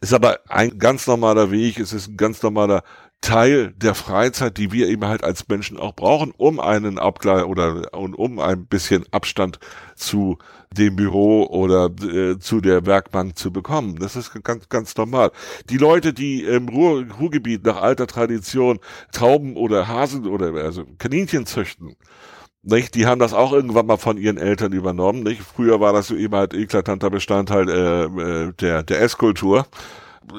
Ist aber ein ganz normaler Weg, es ist ein ganz normaler Teil der Freizeit, die wir eben halt als Menschen auch brauchen, um einen Abgleich oder und um ein bisschen Abstand zu dem Büro oder äh, zu der Werkbank zu bekommen. Das ist ganz, ganz normal. Die Leute, die im Ruhr, Ruhrgebiet nach alter Tradition Tauben oder Hasen oder also Kaninchen züchten, nicht? Die haben das auch irgendwann mal von ihren Eltern übernommen. Nicht? Früher war das so eben halt eklatanter Bestandteil äh, äh, der, der Esskultur.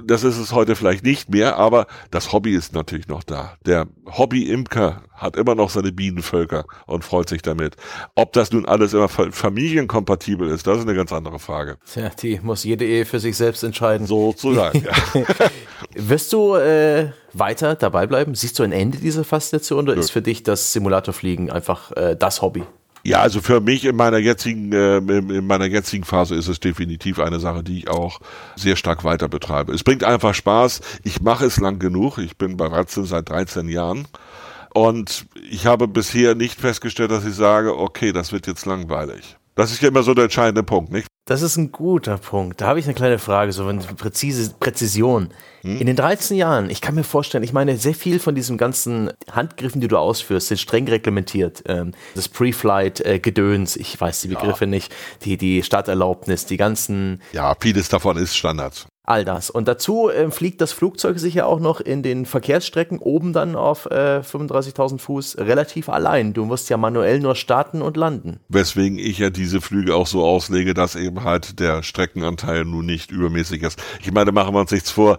Das ist es heute vielleicht nicht mehr, aber das Hobby ist natürlich noch da. Der Hobby-Imker hat immer noch seine Bienenvölker und freut sich damit. Ob das nun alles immer familienkompatibel ist, das ist eine ganz andere Frage. Tja, die muss jede Ehe für sich selbst entscheiden. Sozusagen, ja. [laughs] [laughs] Wirst du äh, weiter dabei bleiben? Siehst du ein Ende dieser Faszination oder Nö. ist für dich das Simulatorfliegen einfach äh, das Hobby? Ja, also für mich in meiner jetzigen äh, in meiner jetzigen Phase ist es definitiv eine Sache, die ich auch sehr stark weiter betreibe. Es bringt einfach Spaß. Ich mache es lang genug. Ich bin bei Ratzen seit 13 Jahren. Und ich habe bisher nicht festgestellt, dass ich sage, okay, das wird jetzt langweilig. Das ist ja immer so der entscheidende Punkt, nicht? Das ist ein guter Punkt. Da habe ich eine kleine Frage, so eine präzise Präzision. In den 13 Jahren, ich kann mir vorstellen, ich meine, sehr viel von diesen ganzen Handgriffen, die du ausführst, sind streng reglementiert. Ähm, das Pre-Flight-Gedöns, äh, ich weiß die Begriffe ja. nicht, die, die Starterlaubnis, die ganzen. Ja, vieles davon ist Standard all das. Und dazu äh, fliegt das Flugzeug sicher auch noch in den Verkehrsstrecken oben dann auf äh, 35.000 Fuß relativ allein. Du musst ja manuell nur starten und landen. Weswegen ich ja diese Flüge auch so auslege, dass eben halt der Streckenanteil nun nicht übermäßig ist. Ich meine, machen wir uns nichts vor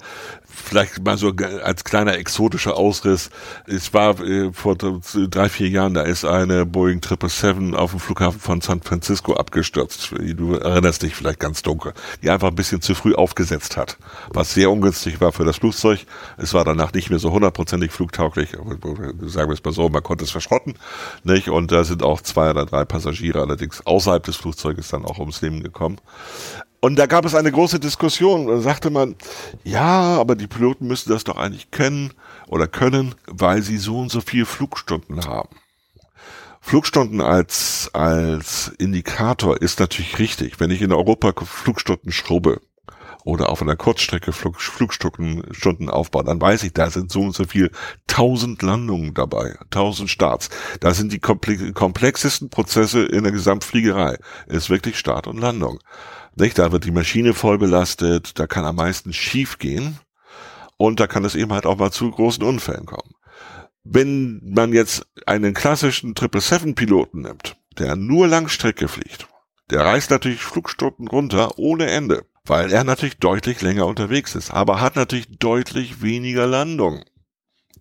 vielleicht mal so als kleiner exotischer Ausriss. Es war äh, vor drei, vier Jahren, da ist eine Boeing 777 auf dem Flughafen von San Francisco abgestürzt. Du erinnerst dich vielleicht ganz dunkel. Die einfach ein bisschen zu früh aufgesetzt hat. Was sehr ungünstig war für das Flugzeug. Es war danach nicht mehr so hundertprozentig flugtauglich. Sagen wir es mal so, man konnte es verschrotten. Nicht? Und da sind auch zwei oder drei Passagiere allerdings außerhalb des Flugzeuges dann auch ums Leben gekommen. Und da gab es eine große Diskussion. Da sagte man, ja, aber die Piloten müssen das doch eigentlich können oder können, weil sie so und so viel Flugstunden haben. Flugstunden als, als Indikator ist natürlich richtig. Wenn ich in Europa Flugstunden schraube oder auf einer Kurzstrecke Flug, Flugstunden Stunden aufbaue, dann weiß ich, da sind so und so viel tausend Landungen dabei, tausend Starts. Da sind die komplexesten Prozesse in der Gesamtfliegerei. Ist wirklich Start und Landung. Nicht? Da wird die Maschine voll belastet, da kann am meisten schief gehen und da kann es eben halt auch mal zu großen Unfällen kommen. Wenn man jetzt einen klassischen 777-Piloten nimmt, der nur Langstrecke fliegt, der reißt natürlich Flugstunden runter ohne Ende, weil er natürlich deutlich länger unterwegs ist, aber hat natürlich deutlich weniger Landung.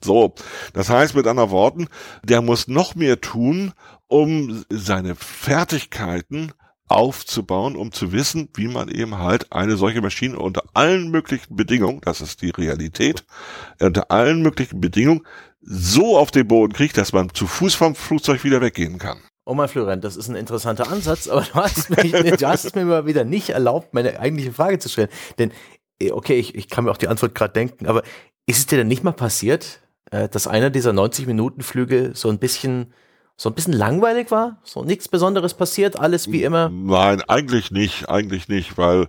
So, das heißt mit anderen Worten, der muss noch mehr tun, um seine Fertigkeiten aufzubauen, um zu wissen, wie man eben halt eine solche Maschine unter allen möglichen Bedingungen, das ist die Realität, unter allen möglichen Bedingungen so auf den Boden kriegt, dass man zu Fuß vom Flugzeug wieder weggehen kann. Oh mein Florent, das ist ein interessanter Ansatz, aber du hast, mich, du hast es mir mal wieder nicht erlaubt, meine eigentliche Frage zu stellen. Denn, eh, okay, ich, ich kann mir auch die Antwort gerade denken, aber ist es dir denn nicht mal passiert, äh, dass einer dieser 90-Minuten-Flüge so ein bisschen so ein bisschen langweilig war? So nichts Besonderes passiert, alles wie immer? Nein, eigentlich nicht, eigentlich nicht, weil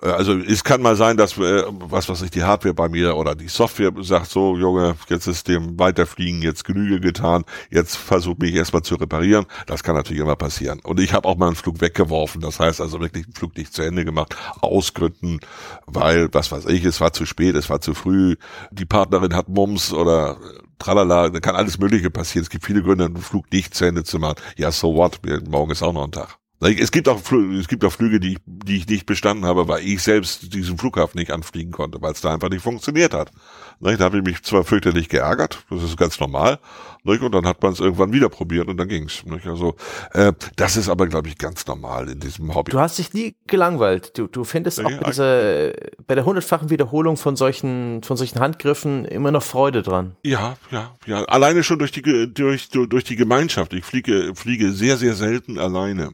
äh, also es kann mal sein, dass äh, was was ich die Hardware bei mir oder die Software sagt so, Junge, jetzt ist dem Weiterfliegen jetzt Genüge getan, jetzt versuch mich erstmal zu reparieren. Das kann natürlich immer passieren. Und ich habe auch mal einen Flug weggeworfen, das heißt also wirklich einen Flug nicht zu Ende gemacht, aus Gründen, weil was weiß ich, es war zu spät, es war zu früh, die Partnerin hat Mums oder tralala, da kann alles Mögliche passieren. Es gibt viele Gründe, einen Flug nicht zu Ende zu machen. Ja, so what? Morgen ist auch noch ein Tag. Es gibt auch Flüge, es gibt auch Flüge, die ich, die ich nicht bestanden habe, weil ich selbst diesen Flughafen nicht anfliegen konnte, weil es da einfach nicht funktioniert hat. Da habe ich mich zwar fürchterlich geärgert, das ist ganz normal, und dann hat man es irgendwann wieder probiert und dann ging's. Also äh, das ist aber, glaube ich, ganz normal in diesem Hobby. Du hast dich nie gelangweilt. Du, du findest auch bei, dieser, bei der hundertfachen Wiederholung von solchen, von solchen Handgriffen immer noch Freude dran. Ja, ja, ja. Alleine schon durch die, durch, durch die Gemeinschaft. Ich fliege, fliege sehr, sehr selten alleine.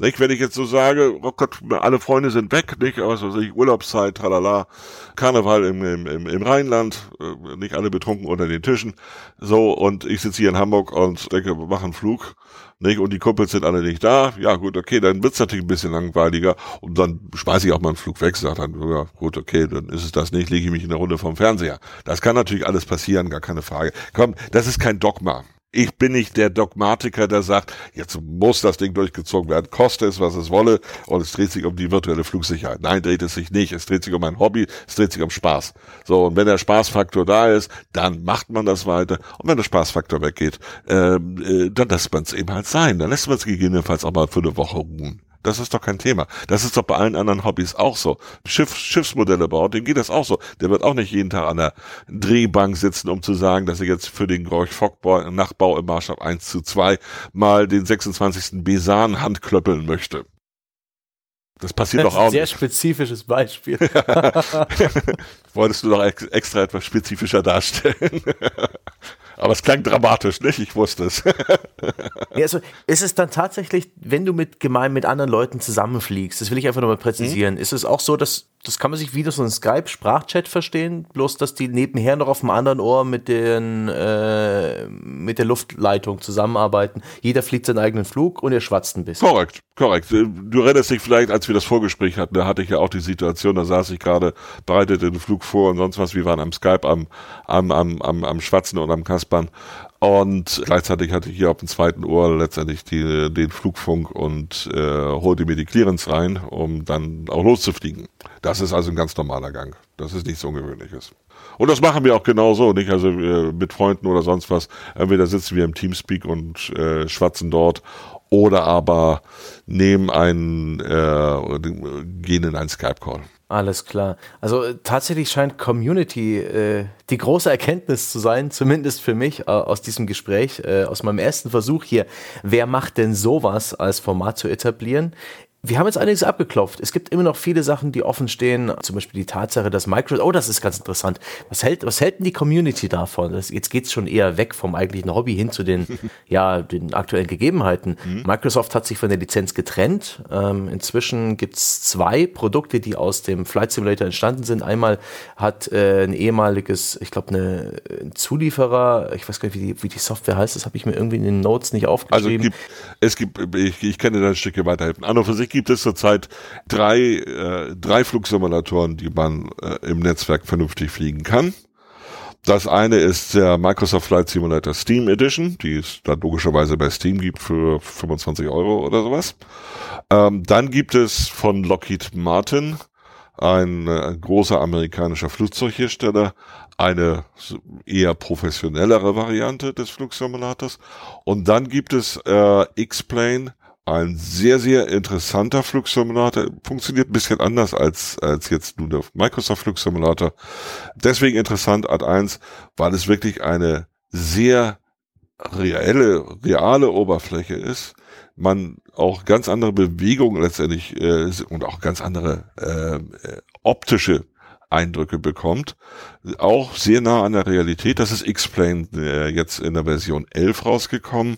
Nicht, wenn ich jetzt so sage, oh Gott, alle Freunde sind weg, nicht, also ich Urlaubszeit, tralala, Karneval im, im, im Rheinland, äh, nicht alle betrunken unter den Tischen, so, und ich sitze hier in Hamburg und denke, wir machen Flug, nicht, und die Kumpels sind alle nicht da, ja gut, okay, dann wird's natürlich ein bisschen langweiliger, und dann schmeiße ich auch mal einen Flug weg, sage dann, ja gut, okay, dann ist es das nicht, lege ich mich in der Runde vom Fernseher. Das kann natürlich alles passieren, gar keine Frage. Komm, das ist kein Dogma ich bin nicht der Dogmatiker, der sagt, jetzt muss das Ding durchgezogen werden, koste es, was es wolle, und es dreht sich um die virtuelle Flugsicherheit. Nein, dreht es sich nicht. Es dreht sich um ein Hobby, es dreht sich um Spaß. So, und wenn der Spaßfaktor da ist, dann macht man das weiter. Und wenn der Spaßfaktor weggeht, ähm, äh, dann lässt man es eben halt sein. Dann lässt man es gegebenenfalls auch mal für eine Woche ruhen. Das ist doch kein Thema. Das ist doch bei allen anderen Hobbys auch so. Schiff, Schiffsmodelle baut, dem geht das auch so. Der wird auch nicht jeden Tag an der Drehbank sitzen, um zu sagen, dass er jetzt für den Gorch Fockbau Nachbau im Maßstab 1 zu 2 mal den 26. Besan handklöppeln möchte. Das passiert das doch auch. Ein sehr nicht. spezifisches Beispiel. [laughs] [laughs] Wolltest du doch extra etwas spezifischer darstellen? [laughs] Aber es klang dramatisch, nicht? Ich wusste es. [laughs] ja, also ist es dann tatsächlich, wenn du mit gemein mit anderen Leuten zusammenfliegst, das will ich einfach nochmal präzisieren, mhm. ist es auch so, dass das kann man sich wieder so ein Skype-Sprachchat verstehen, bloß dass die nebenher noch auf dem anderen Ohr mit den äh, mit der Luftleitung zusammenarbeiten. Jeder fliegt seinen eigenen Flug und er schwatzt ein bisschen. Korrekt, korrekt. Du erinnerst dich vielleicht, als wir das Vorgespräch hatten, da hatte ich ja auch die Situation, da saß ich gerade, bereitete den Flug vor und sonst was, wir waren am Skype am, am, am, am, am Schwatzen und am Kaspern und gleichzeitig hatte ich hier auf dem zweiten Ohr letztendlich die, den Flugfunk und äh, holte mir die Clearance rein, um dann auch loszufliegen. Das ist also ein ganz normaler Gang. Das ist nichts Ungewöhnliches. Und das machen wir auch genauso, nicht? Also äh, mit Freunden oder sonst was. Entweder sitzen wir im Teamspeak und äh, schwatzen dort oder aber nehmen einen, äh, gehen in einen Skype-Call. Alles klar. Also äh, tatsächlich scheint Community äh, die große Erkenntnis zu sein, zumindest für mich äh, aus diesem Gespräch, äh, aus meinem ersten Versuch hier. Wer macht denn sowas als Format zu etablieren? Wir haben jetzt einiges abgeklopft. Es gibt immer noch viele Sachen, die offen stehen. Zum Beispiel die Tatsache, dass Microsoft, oh, das ist ganz interessant. Was hält, was hält denn die Community davon? Das, jetzt geht's schon eher weg vom eigentlichen Hobby hin zu den, [laughs] ja, den aktuellen Gegebenheiten. Mhm. Microsoft hat sich von der Lizenz getrennt. Ähm, inzwischen gibt's zwei Produkte, die aus dem Flight Simulator entstanden sind. Einmal hat äh, ein ehemaliges, ich glaube, eine ein Zulieferer, ich weiß gar nicht, wie die, wie die Software heißt, das habe ich mir irgendwie in den Notes nicht aufgeschrieben. Also es gibt, es gibt ich, ich kenne da ein Stückchen weiterhelfen. An und für sich gibt es zurzeit drei, äh, drei Flugsimulatoren, die man äh, im Netzwerk vernünftig fliegen kann. Das eine ist der Microsoft Flight Simulator Steam Edition, die es dann logischerweise bei Steam gibt für 25 Euro oder sowas. Ähm, dann gibt es von Lockheed Martin, ein, äh, ein großer amerikanischer Flugzeughersteller, eine eher professionellere Variante des Flugsimulators. Und dann gibt es äh, X-Plane, ein sehr, sehr interessanter Flugsimulator. Funktioniert ein bisschen anders als, als jetzt nur der Microsoft Flugsimulator. Deswegen interessant Art 1, weil es wirklich eine sehr reelle, reale Oberfläche ist, man auch ganz andere Bewegungen letztendlich äh, und auch ganz andere äh, äh, optische Eindrücke bekommt. Auch sehr nah an der Realität. Das ist X-Plane äh, jetzt in der Version 11 rausgekommen.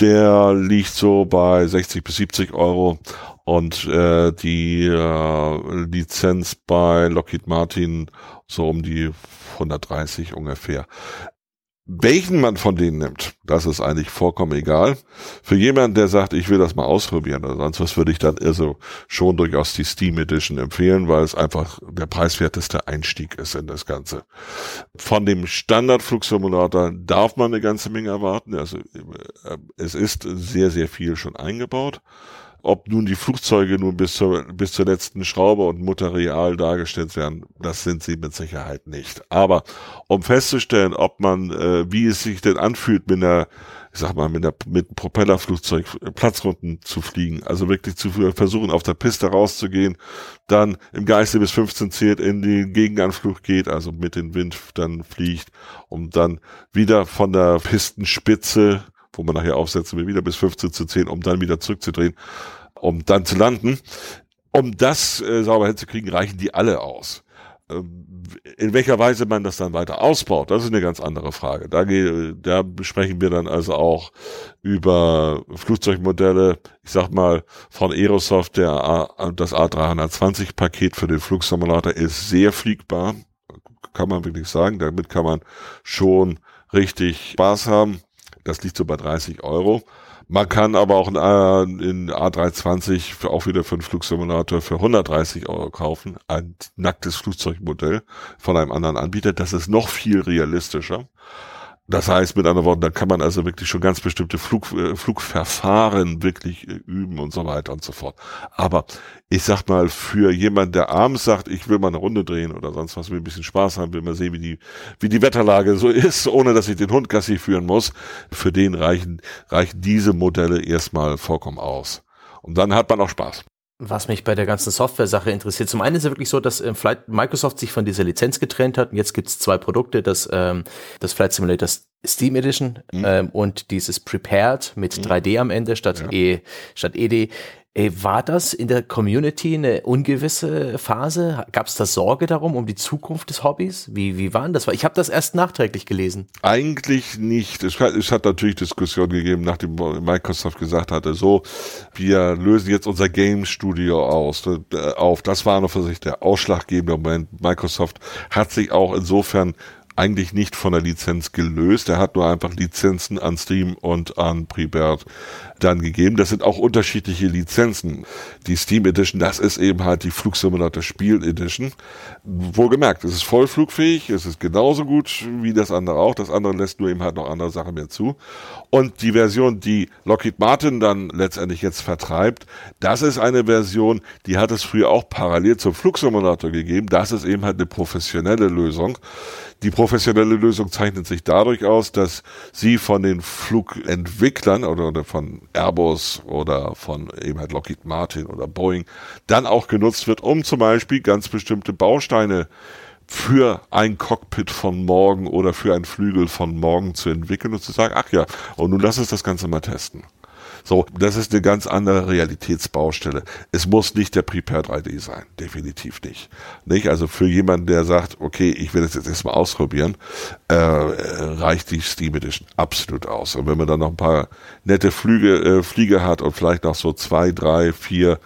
Der liegt so bei 60 bis 70 Euro und äh, die äh, Lizenz bei Lockheed Martin so um die 130 ungefähr. Welchen man von denen nimmt, das ist eigentlich vollkommen egal. Für jemanden, der sagt, ich will das mal ausprobieren oder sonst was, würde ich dann also schon durchaus die Steam Edition empfehlen, weil es einfach der preiswerteste Einstieg ist in das Ganze. Von dem Standardflugsimulator darf man eine ganze Menge erwarten. Also äh, es ist sehr, sehr viel schon eingebaut. Ob nun die Flugzeuge nun bis zur, bis zur letzten Schraube und Mutter real dargestellt werden, das sind sie mit Sicherheit nicht. Aber um festzustellen, ob man, äh, wie es sich denn anfühlt, mit einer, ich sag mal, mit, einer, mit einem Propellerflugzeug Platzrunden zu fliegen, also wirklich zu versuchen, auf der Piste rauszugehen, dann im Geiste bis 15 zählt in den Gegenanflug geht, also mit dem Wind dann fliegt, um dann wieder von der Pistenspitze wo man nachher aufsetzen will, wieder bis 15 zu 10, um dann wieder zurückzudrehen, um dann zu landen. Um das äh, sauber hinzukriegen, reichen die alle aus. Ähm, in welcher Weise man das dann weiter ausbaut, das ist eine ganz andere Frage. Da, da besprechen wir dann also auch über Flugzeugmodelle, ich sag mal, von Aerosoft, der A, das A320-Paket für den Flugsimulator ist sehr fliegbar, kann man wirklich sagen. Damit kann man schon richtig Spaß haben. Das liegt so bei 30 Euro. Man kann aber auch ein, in A320 für auch wieder für einen Flugsimulator für 130 Euro kaufen. Ein nacktes Flugzeugmodell von einem anderen Anbieter. Das ist noch viel realistischer. Das heißt, mit anderen Worten, da kann man also wirklich schon ganz bestimmte Flug, äh, Flugverfahren wirklich äh, üben und so weiter und so fort. Aber ich sag mal, für jemand, der abends sagt, ich will mal eine Runde drehen oder sonst was, will ein bisschen Spaß haben, will mal sehen, wie die, wie die Wetterlage so ist, ohne dass ich den Hund Gassi führen muss, für den reichen, reichen diese Modelle erstmal vollkommen aus. Und dann hat man auch Spaß. Was mich bei der ganzen Software-Sache interessiert, zum einen ist es wirklich so, dass äh, Flight Microsoft sich von dieser Lizenz getrennt hat und jetzt gibt es zwei Produkte, das, ähm, das Flight Simulator Steam Edition mhm. ähm, und dieses Prepared mit mhm. 3D am Ende statt ja. E statt ED. Ey, war das in der Community eine ungewisse Phase? Gab es da Sorge darum, um die Zukunft des Hobbys? Wie, wie war denn das? Ich habe das erst nachträglich gelesen. Eigentlich nicht. Es hat, es hat natürlich Diskussionen gegeben, nachdem Microsoft gesagt hatte, so, wir lösen jetzt unser Game Studio aus, äh, auf. Das war noch für sich der ausschlaggebende Moment. Microsoft hat sich auch insofern eigentlich nicht von der Lizenz gelöst. Er hat nur einfach Lizenzen an Steam und an Pribert dann gegeben. Das sind auch unterschiedliche Lizenzen. Die Steam Edition, das ist eben halt die Flugsimulator Spiel Edition. Wohlgemerkt, es ist vollflugfähig, es ist genauso gut wie das andere auch. Das andere lässt nur eben halt noch andere Sachen mehr zu. Und die Version, die Lockheed Martin dann letztendlich jetzt vertreibt, das ist eine Version, die hat es früher auch parallel zum Flugsimulator gegeben. Das ist eben halt eine professionelle Lösung. Die professionelle Lösung zeichnet sich dadurch aus, dass sie von den Flugentwicklern oder, oder von Airbus oder von eben halt Lockheed Martin oder Boeing dann auch genutzt wird, um zum Beispiel ganz bestimmte Bausteine für ein Cockpit von morgen oder für ein Flügel von morgen zu entwickeln und zu sagen, ach ja, und nun lass uns das Ganze mal testen. So, das ist eine ganz andere Realitätsbaustelle. Es muss nicht der Prepare 3D sein, definitiv nicht. Nicht? Also für jemanden, der sagt, okay, ich will das jetzt erstmal ausprobieren, äh, reicht die Steam Edition absolut aus. Und wenn man dann noch ein paar nette Flüge, äh, Flieger hat und vielleicht noch so zwei, drei, vier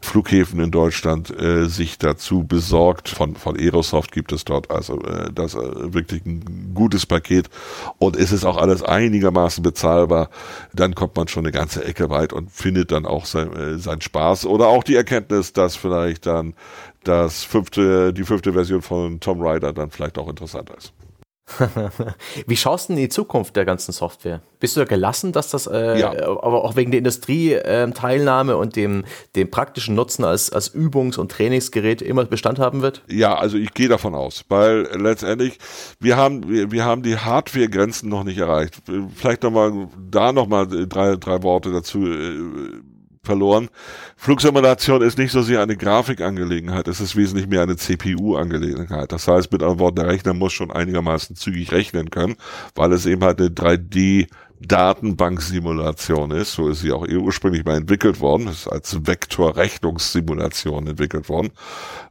Flughäfen in Deutschland äh, sich dazu besorgt. Von, von Aerosoft gibt es dort also äh, das äh, wirklich ein gutes Paket und es ist auch alles einigermaßen bezahlbar. Dann kommt man schon eine ganze Ecke weit und findet dann auch sein, äh, seinen Spaß oder auch die Erkenntnis, dass vielleicht dann das fünfte, die fünfte Version von Tom Rider dann vielleicht auch interessanter ist. Wie schaust du in die Zukunft der ganzen Software? Bist du da gelassen, dass das, äh, ja. aber auch wegen der Industrieteilnahme äh, und dem, dem praktischen Nutzen als, als Übungs- und Trainingsgerät immer Bestand haben wird? Ja, also ich gehe davon aus, weil letztendlich wir haben wir, wir haben die Hardware-Grenzen noch nicht erreicht. Vielleicht nochmal da nochmal drei drei Worte dazu. Verloren. Flugsimulation ist nicht so sehr eine Grafikangelegenheit, es ist wesentlich mehr eine CPU-Angelegenheit. Das heißt, mit anderen Worten, der Rechner muss schon einigermaßen zügig rechnen können, weil es eben halt eine 3D Datenbanksimulation ist. So ist sie auch ursprünglich mal entwickelt worden. Ist als Vektorrechnungssimulation entwickelt worden.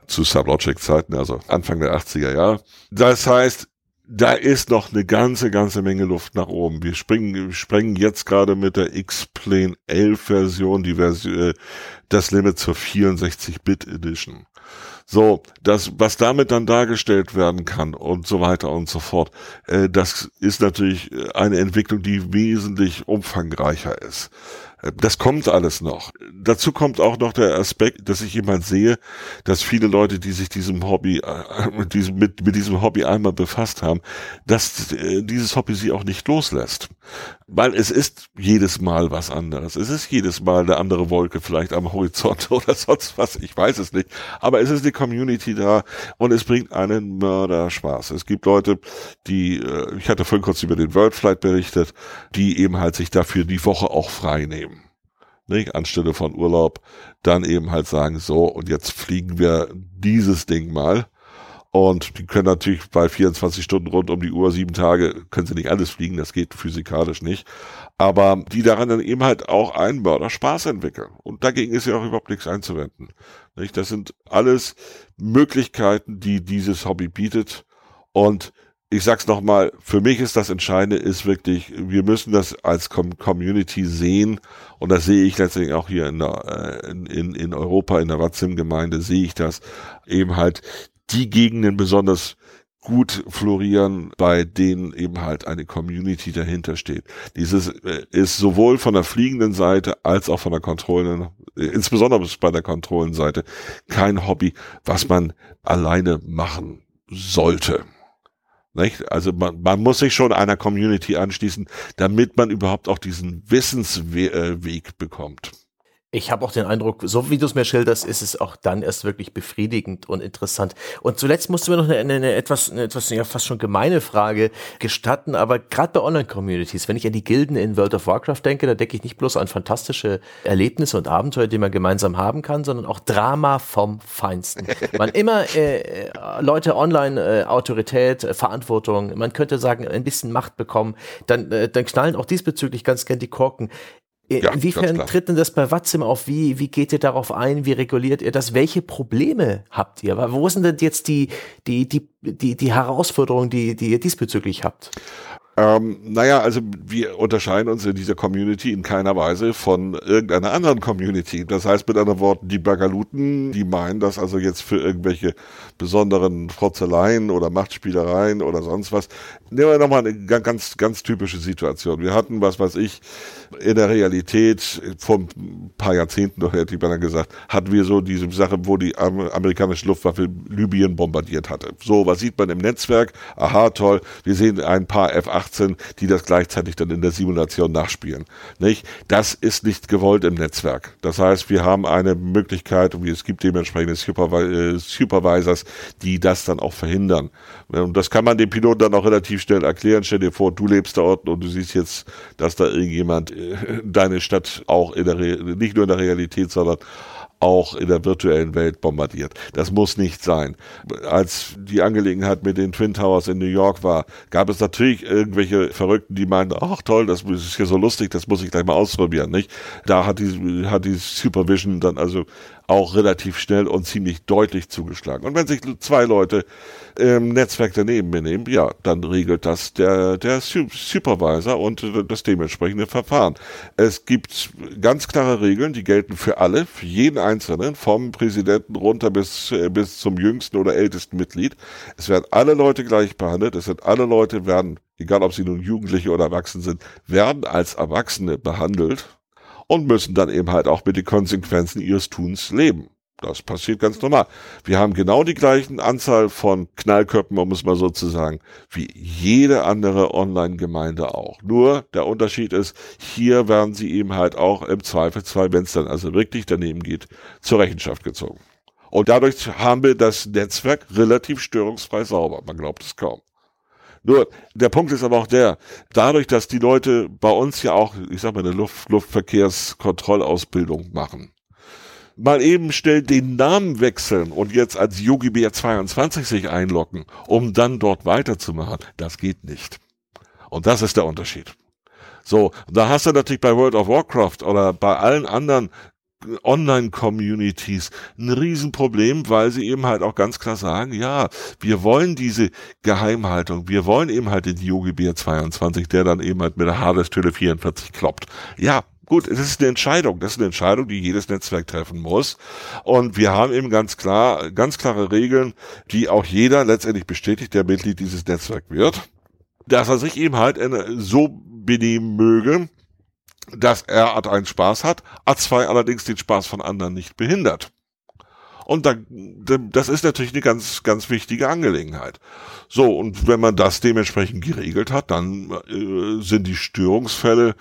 Zu Sublogic-Zeiten, also Anfang der 80er Jahre. Das heißt, da ist noch eine ganze, ganze Menge Luft nach oben. Wir springen, sprengen jetzt gerade mit der X-Plane 11 Version, die Version, äh, das Limit zur 64-Bit Edition. So, das, was damit dann dargestellt werden kann und so weiter und so fort, äh, das ist natürlich eine Entwicklung, die wesentlich umfangreicher ist. Das kommt alles noch. Dazu kommt auch noch der Aspekt, dass ich jemand sehe, dass viele Leute, die sich diesem Hobby, äh, mit, diesem, mit, mit diesem Hobby einmal befasst haben, dass äh, dieses Hobby sie auch nicht loslässt. Weil es ist jedes Mal was anderes. Es ist jedes Mal eine andere Wolke vielleicht am Horizont [laughs] oder sonst was. Ich weiß es nicht. Aber es ist eine Community da und es bringt einen Mörderspaß. Es gibt Leute, die, äh, ich hatte vorhin kurz über den Worldflight berichtet, die eben halt sich dafür die Woche auch frei nehmen nicht, anstelle von Urlaub, dann eben halt sagen, so, und jetzt fliegen wir dieses Ding mal. Und die können natürlich bei 24 Stunden rund um die Uhr, sieben Tage, können sie nicht alles fliegen, das geht physikalisch nicht. Aber die daran dann eben halt auch einen Mörder Spaß entwickeln. Und dagegen ist ja auch überhaupt nichts einzuwenden. Nicht? Das sind alles Möglichkeiten, die dieses Hobby bietet. Und ich sag's nochmal, für mich ist das Entscheidende, ist wirklich, wir müssen das als Com Community sehen und das sehe ich letztendlich auch hier in, der, äh, in, in Europa, in der Watzim-Gemeinde sehe ich das eben halt die Gegenden besonders gut florieren, bei denen eben halt eine Community dahinter steht. Dieses äh, ist sowohl von der fliegenden Seite als auch von der Kontrollen, insbesondere bei der Kontrollenseite, kein Hobby, was man alleine machen sollte. Nicht? Also man, man muss sich schon einer Community anschließen, damit man überhaupt auch diesen Wissensweg bekommt. Ich habe auch den Eindruck, so wie du es mir schilderst, ist es auch dann erst wirklich befriedigend und interessant. Und zuletzt musst du mir noch eine, eine etwas, eine etwas ja fast schon gemeine Frage gestatten, aber gerade bei Online-Communities, wenn ich an die Gilden in World of Warcraft denke, da denke ich nicht bloß an fantastische Erlebnisse und Abenteuer, die man gemeinsam haben kann, sondern auch Drama vom Feinsten. [laughs] Man immer äh, äh, Leute online, äh, Autorität, äh, Verantwortung, man könnte sagen, ein bisschen Macht bekommen, dann, äh, dann knallen auch diesbezüglich ganz gern die Korken. Ja, Inwiefern tritt denn das bei Watzim auf? Wie, wie geht ihr darauf ein? Wie reguliert ihr das? Welche Probleme habt ihr? Wo sind denn jetzt die, die, die, die, die Herausforderungen, die, die ihr diesbezüglich habt? Ähm, naja, also wir unterscheiden uns in dieser Community in keiner Weise von irgendeiner anderen Community. Das heißt mit anderen Worten, die Bagaluten, die meinen das also jetzt für irgendwelche besonderen Frotzeleien oder Machtspielereien oder sonst was. Nehmen wir nochmal eine ganz, ganz typische Situation. Wir hatten, was weiß ich, in der Realität vor ein paar Jahrzehnten, doch hätte ich beinahe gesagt, hatten wir so diese Sache, wo die amerikanische Luftwaffe Libyen bombardiert hatte. So, was sieht man im Netzwerk? Aha, toll. Wir sehen ein paar F-18, die das gleichzeitig dann in der Simulation nachspielen. Nicht? Das ist nicht gewollt im Netzwerk. Das heißt, wir haben eine Möglichkeit, und es gibt dementsprechende äh, Supervisors, die das dann auch verhindern. Und das kann man dem Piloten dann auch relativ schnell erklären. Stell dir vor, du lebst da unten und du siehst jetzt, dass da irgendjemand äh, deine Stadt auch in der, Re nicht nur in der Realität, sondern auch in der virtuellen Welt bombardiert. Das muss nicht sein. Als die Angelegenheit mit den Twin Towers in New York war, gab es natürlich irgendwelche Verrückten, die meinten, ach toll, das ist hier so lustig, das muss ich gleich mal ausprobieren, nicht? Da hat die, hat die Supervision dann also auch relativ schnell und ziemlich deutlich zugeschlagen. Und wenn sich zwei Leute im Netzwerk daneben benehmen, ja, dann regelt das der, der Supervisor und das dementsprechende Verfahren. Es gibt ganz klare Regeln, die gelten für alle, für jeden Einzelnen, vom Präsidenten runter bis, bis zum jüngsten oder ältesten Mitglied. Es werden alle Leute gleich behandelt, es sind alle Leute werden egal ob sie nun Jugendliche oder Erwachsene sind, werden als Erwachsene behandelt und müssen dann eben halt auch mit den Konsequenzen ihres Tuns leben. Das passiert ganz normal. Wir haben genau die gleichen Anzahl von Knallköpfen, um es mal so zu sagen, wie jede andere Online-Gemeinde auch. Nur der Unterschied ist, hier werden sie eben halt auch im Zweifelsfall, wenn es dann also wirklich daneben geht, zur Rechenschaft gezogen. Und dadurch haben wir das Netzwerk relativ störungsfrei sauber. Man glaubt es kaum. Nur, der Punkt ist aber auch der, dadurch, dass die Leute bei uns ja auch, ich sag mal, eine Luft, Luftverkehrskontrollausbildung machen, mal eben schnell den Namen wechseln und jetzt als Yogi Bär 22 sich einloggen, um dann dort weiterzumachen, das geht nicht. Und das ist der Unterschied. So, da hast du natürlich bei World of Warcraft oder bei allen anderen Online-Communities ein Riesenproblem, weil sie eben halt auch ganz klar sagen, ja, wir wollen diese Geheimhaltung, wir wollen eben halt den Yogi Bär 22, der dann eben halt mit der Hardest-Hülle 44 kloppt. Ja, Gut, es ist eine Entscheidung. Das ist eine Entscheidung, die jedes Netzwerk treffen muss. Und wir haben eben ganz klar, ganz klare Regeln, die auch jeder letztendlich bestätigt, der Mitglied dieses Netzwerks wird, dass er sich eben halt so benehmen möge, dass er A1 Spaß hat, A2 allerdings den Spaß von anderen nicht behindert. Und da, das ist natürlich eine ganz, ganz wichtige Angelegenheit. So, und wenn man das dementsprechend geregelt hat, dann äh, sind die Störungsfälle,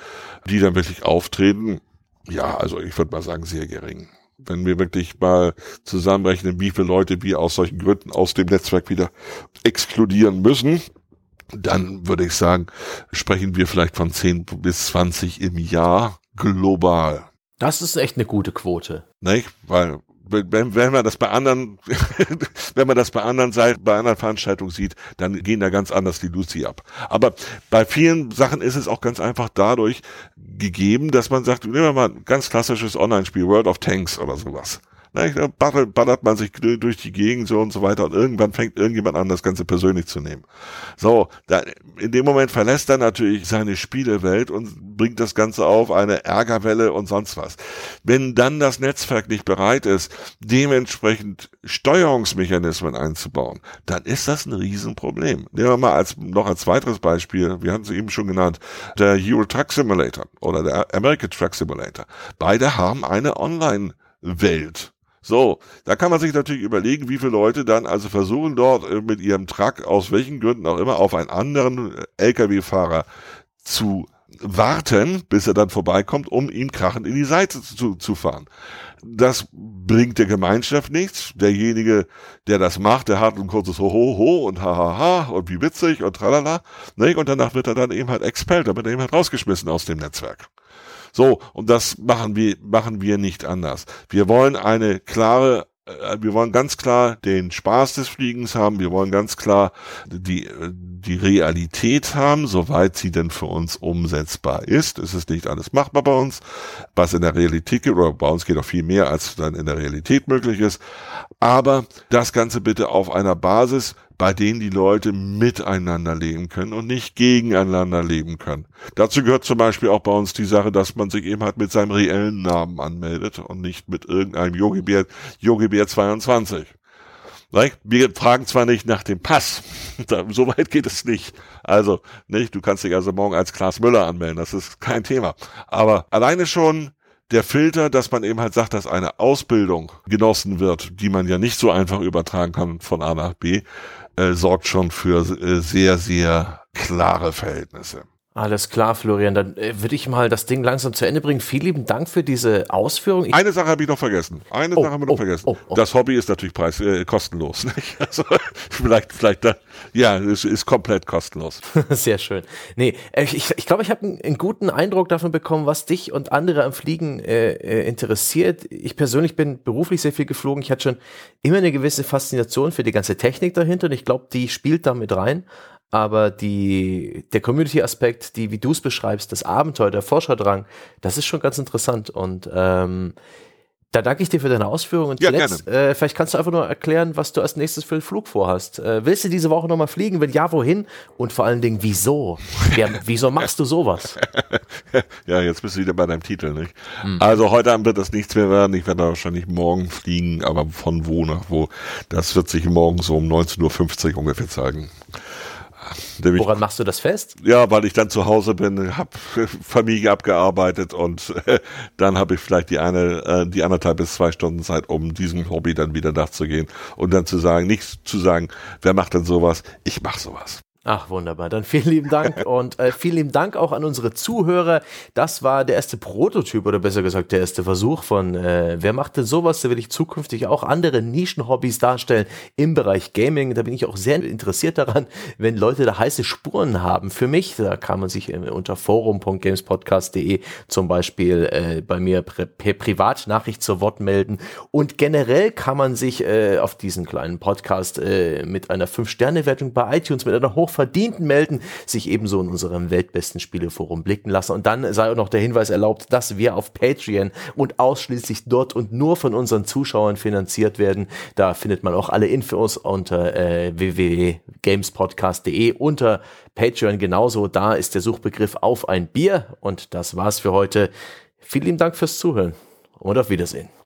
die dann wirklich auftreten, ja, also ich würde mal sagen, sehr gering. Wenn wir wirklich mal zusammenrechnen, wie viele Leute wir aus solchen Gründen aus dem Netzwerk wieder exkludieren müssen, dann würde ich sagen, sprechen wir vielleicht von 10 bis 20 im Jahr global. Das ist echt eine gute Quote. Nicht? Weil wenn, wenn man das bei anderen, wenn man das bei anderen [laughs] Seiten, bei anderen Veranstaltungen sieht, dann gehen da ganz anders die Lucy ab. Aber bei vielen Sachen ist es auch ganz einfach dadurch gegeben, dass man sagt, nehmen wir mal ein ganz klassisches Online-Spiel, World of Tanks oder sowas. Na, ballert, man sich durch die Gegend so und so weiter und irgendwann fängt irgendjemand an, das Ganze persönlich zu nehmen. So, da, in dem Moment verlässt er natürlich seine Spielewelt und bringt das Ganze auf eine Ärgerwelle und sonst was. Wenn dann das Netzwerk nicht bereit ist, dementsprechend Steuerungsmechanismen einzubauen, dann ist das ein Riesenproblem. Nehmen wir mal als, noch als weiteres Beispiel, wir hatten es eben schon genannt, der Euro Truck Simulator oder der American Truck Simulator. Beide haben eine Online-Welt. So, da kann man sich natürlich überlegen, wie viele Leute dann also versuchen dort äh, mit ihrem Truck aus welchen Gründen auch immer auf einen anderen äh, Lkw-Fahrer zu warten, bis er dann vorbeikommt, um ihm krachend in die Seite zu, zu fahren. Das bringt der Gemeinschaft nichts. Derjenige, der das macht, der hat ein kurzes Ho, Ho, und Ha, Ha, Ha und wie witzig und tralala. Und danach wird er dann eben halt expelled, dann wird er eben halt rausgeschmissen aus dem Netzwerk. So, und das machen wir, machen wir nicht anders. Wir wollen eine klare äh, wir wollen ganz klar den Spaß des Fliegens haben, wir wollen ganz klar die, die Realität haben, soweit sie denn für uns umsetzbar ist. Es ist nicht alles machbar bei uns, was in der Realität geht, oder bei uns geht auch viel mehr, als dann in der Realität möglich ist. Aber das Ganze bitte auf einer Basis, bei denen die Leute miteinander leben können und nicht gegeneinander leben können. Dazu gehört zum Beispiel auch bei uns die Sache, dass man sich eben halt mit seinem reellen Namen anmeldet und nicht mit irgendeinem Yogi Bär, Yogi Bär 22. Wir fragen zwar nicht nach dem Pass, [laughs] so weit geht es nicht. Also, nicht, du kannst dich also morgen als Klaas Müller anmelden, das ist kein Thema. Aber alleine schon der Filter, dass man eben halt sagt, dass eine Ausbildung genossen wird, die man ja nicht so einfach übertragen kann von A nach B, äh, sorgt schon für äh, sehr, sehr klare Verhältnisse. Alles klar, Florian. Dann äh, würde ich mal das Ding langsam zu Ende bringen. Vielen lieben Dank für diese Ausführung. Ich Eine Sache habe ich noch vergessen. Eine oh, Sache haben wir noch oh, vergessen. Oh, oh, das Hobby ist natürlich preis äh, kostenlos. [laughs] Nicht? Also vielleicht, vielleicht, da, ja, es ist komplett kostenlos. [laughs] Sehr schön. Nee, äh, ich glaube, ich, glaub, ich habe einen, einen, guten Eindruck davon bekommen, was dich und andere am Fliegen äh, äh, interessiert. Ich persönlich bin beruflich sehr viel geflogen. Ich hatte schon immer eine gewisse Faszination für die ganze Technik dahinter und ich glaube, die spielt damit rein aber die, der Community-Aspekt, die, wie du es beschreibst, das Abenteuer, der Forscherdrang, das ist schon ganz interessant und ähm, da danke ich dir für deine Ausführungen. Und ja, zuletzt, äh, vielleicht kannst du einfach nur erklären, was du als nächstes für den Flug vorhast. Äh, willst du diese Woche nochmal fliegen? Wenn ja, wohin? Und vor allen Dingen, wieso? Ja, wieso machst du sowas? [laughs] ja, jetzt bist du wieder bei deinem Titel, nicht? Hm. Also heute Abend wird das nichts mehr werden. Ich werde wahrscheinlich morgen fliegen, aber von wo nach wo? Das wird sich morgen so um 19.50 Uhr ungefähr zeigen. Woran machst du das fest? Ja, weil ich dann zu Hause bin, habe [laughs] Familie abgearbeitet und äh, [laughs] dann habe ich vielleicht die eine, äh, die anderthalb bis zwei Stunden Zeit, um diesem Hobby dann wieder nachzugehen und dann zu sagen, nicht zu sagen, wer macht denn sowas? Ich mache sowas. Ach, wunderbar. Dann vielen lieben Dank [laughs] und äh, vielen lieben Dank auch an unsere Zuhörer. Das war der erste Prototyp oder besser gesagt der erste Versuch von äh, Wer macht denn sowas? Da will ich zukünftig auch andere Nischenhobbys darstellen im Bereich Gaming. Da bin ich auch sehr interessiert daran, wenn Leute da heiße Spuren haben. Für mich, da kann man sich äh, unter forum.gamespodcast.de zum Beispiel äh, bei mir per Privatnachricht zu Wort melden. Und generell kann man sich äh, auf diesen kleinen Podcast äh, mit einer 5-Sterne-Wertung bei iTunes, mit einer Hoch Verdienten melden, sich ebenso in unserem weltbesten Spieleforum blicken lassen. Und dann sei auch noch der Hinweis erlaubt, dass wir auf Patreon und ausschließlich dort und nur von unseren Zuschauern finanziert werden. Da findet man auch alle Infos unter äh, www.gamespodcast.de unter Patreon genauso. Da ist der Suchbegriff auf ein Bier. Und das war's für heute. Vielen lieben Dank fürs Zuhören und auf Wiedersehen.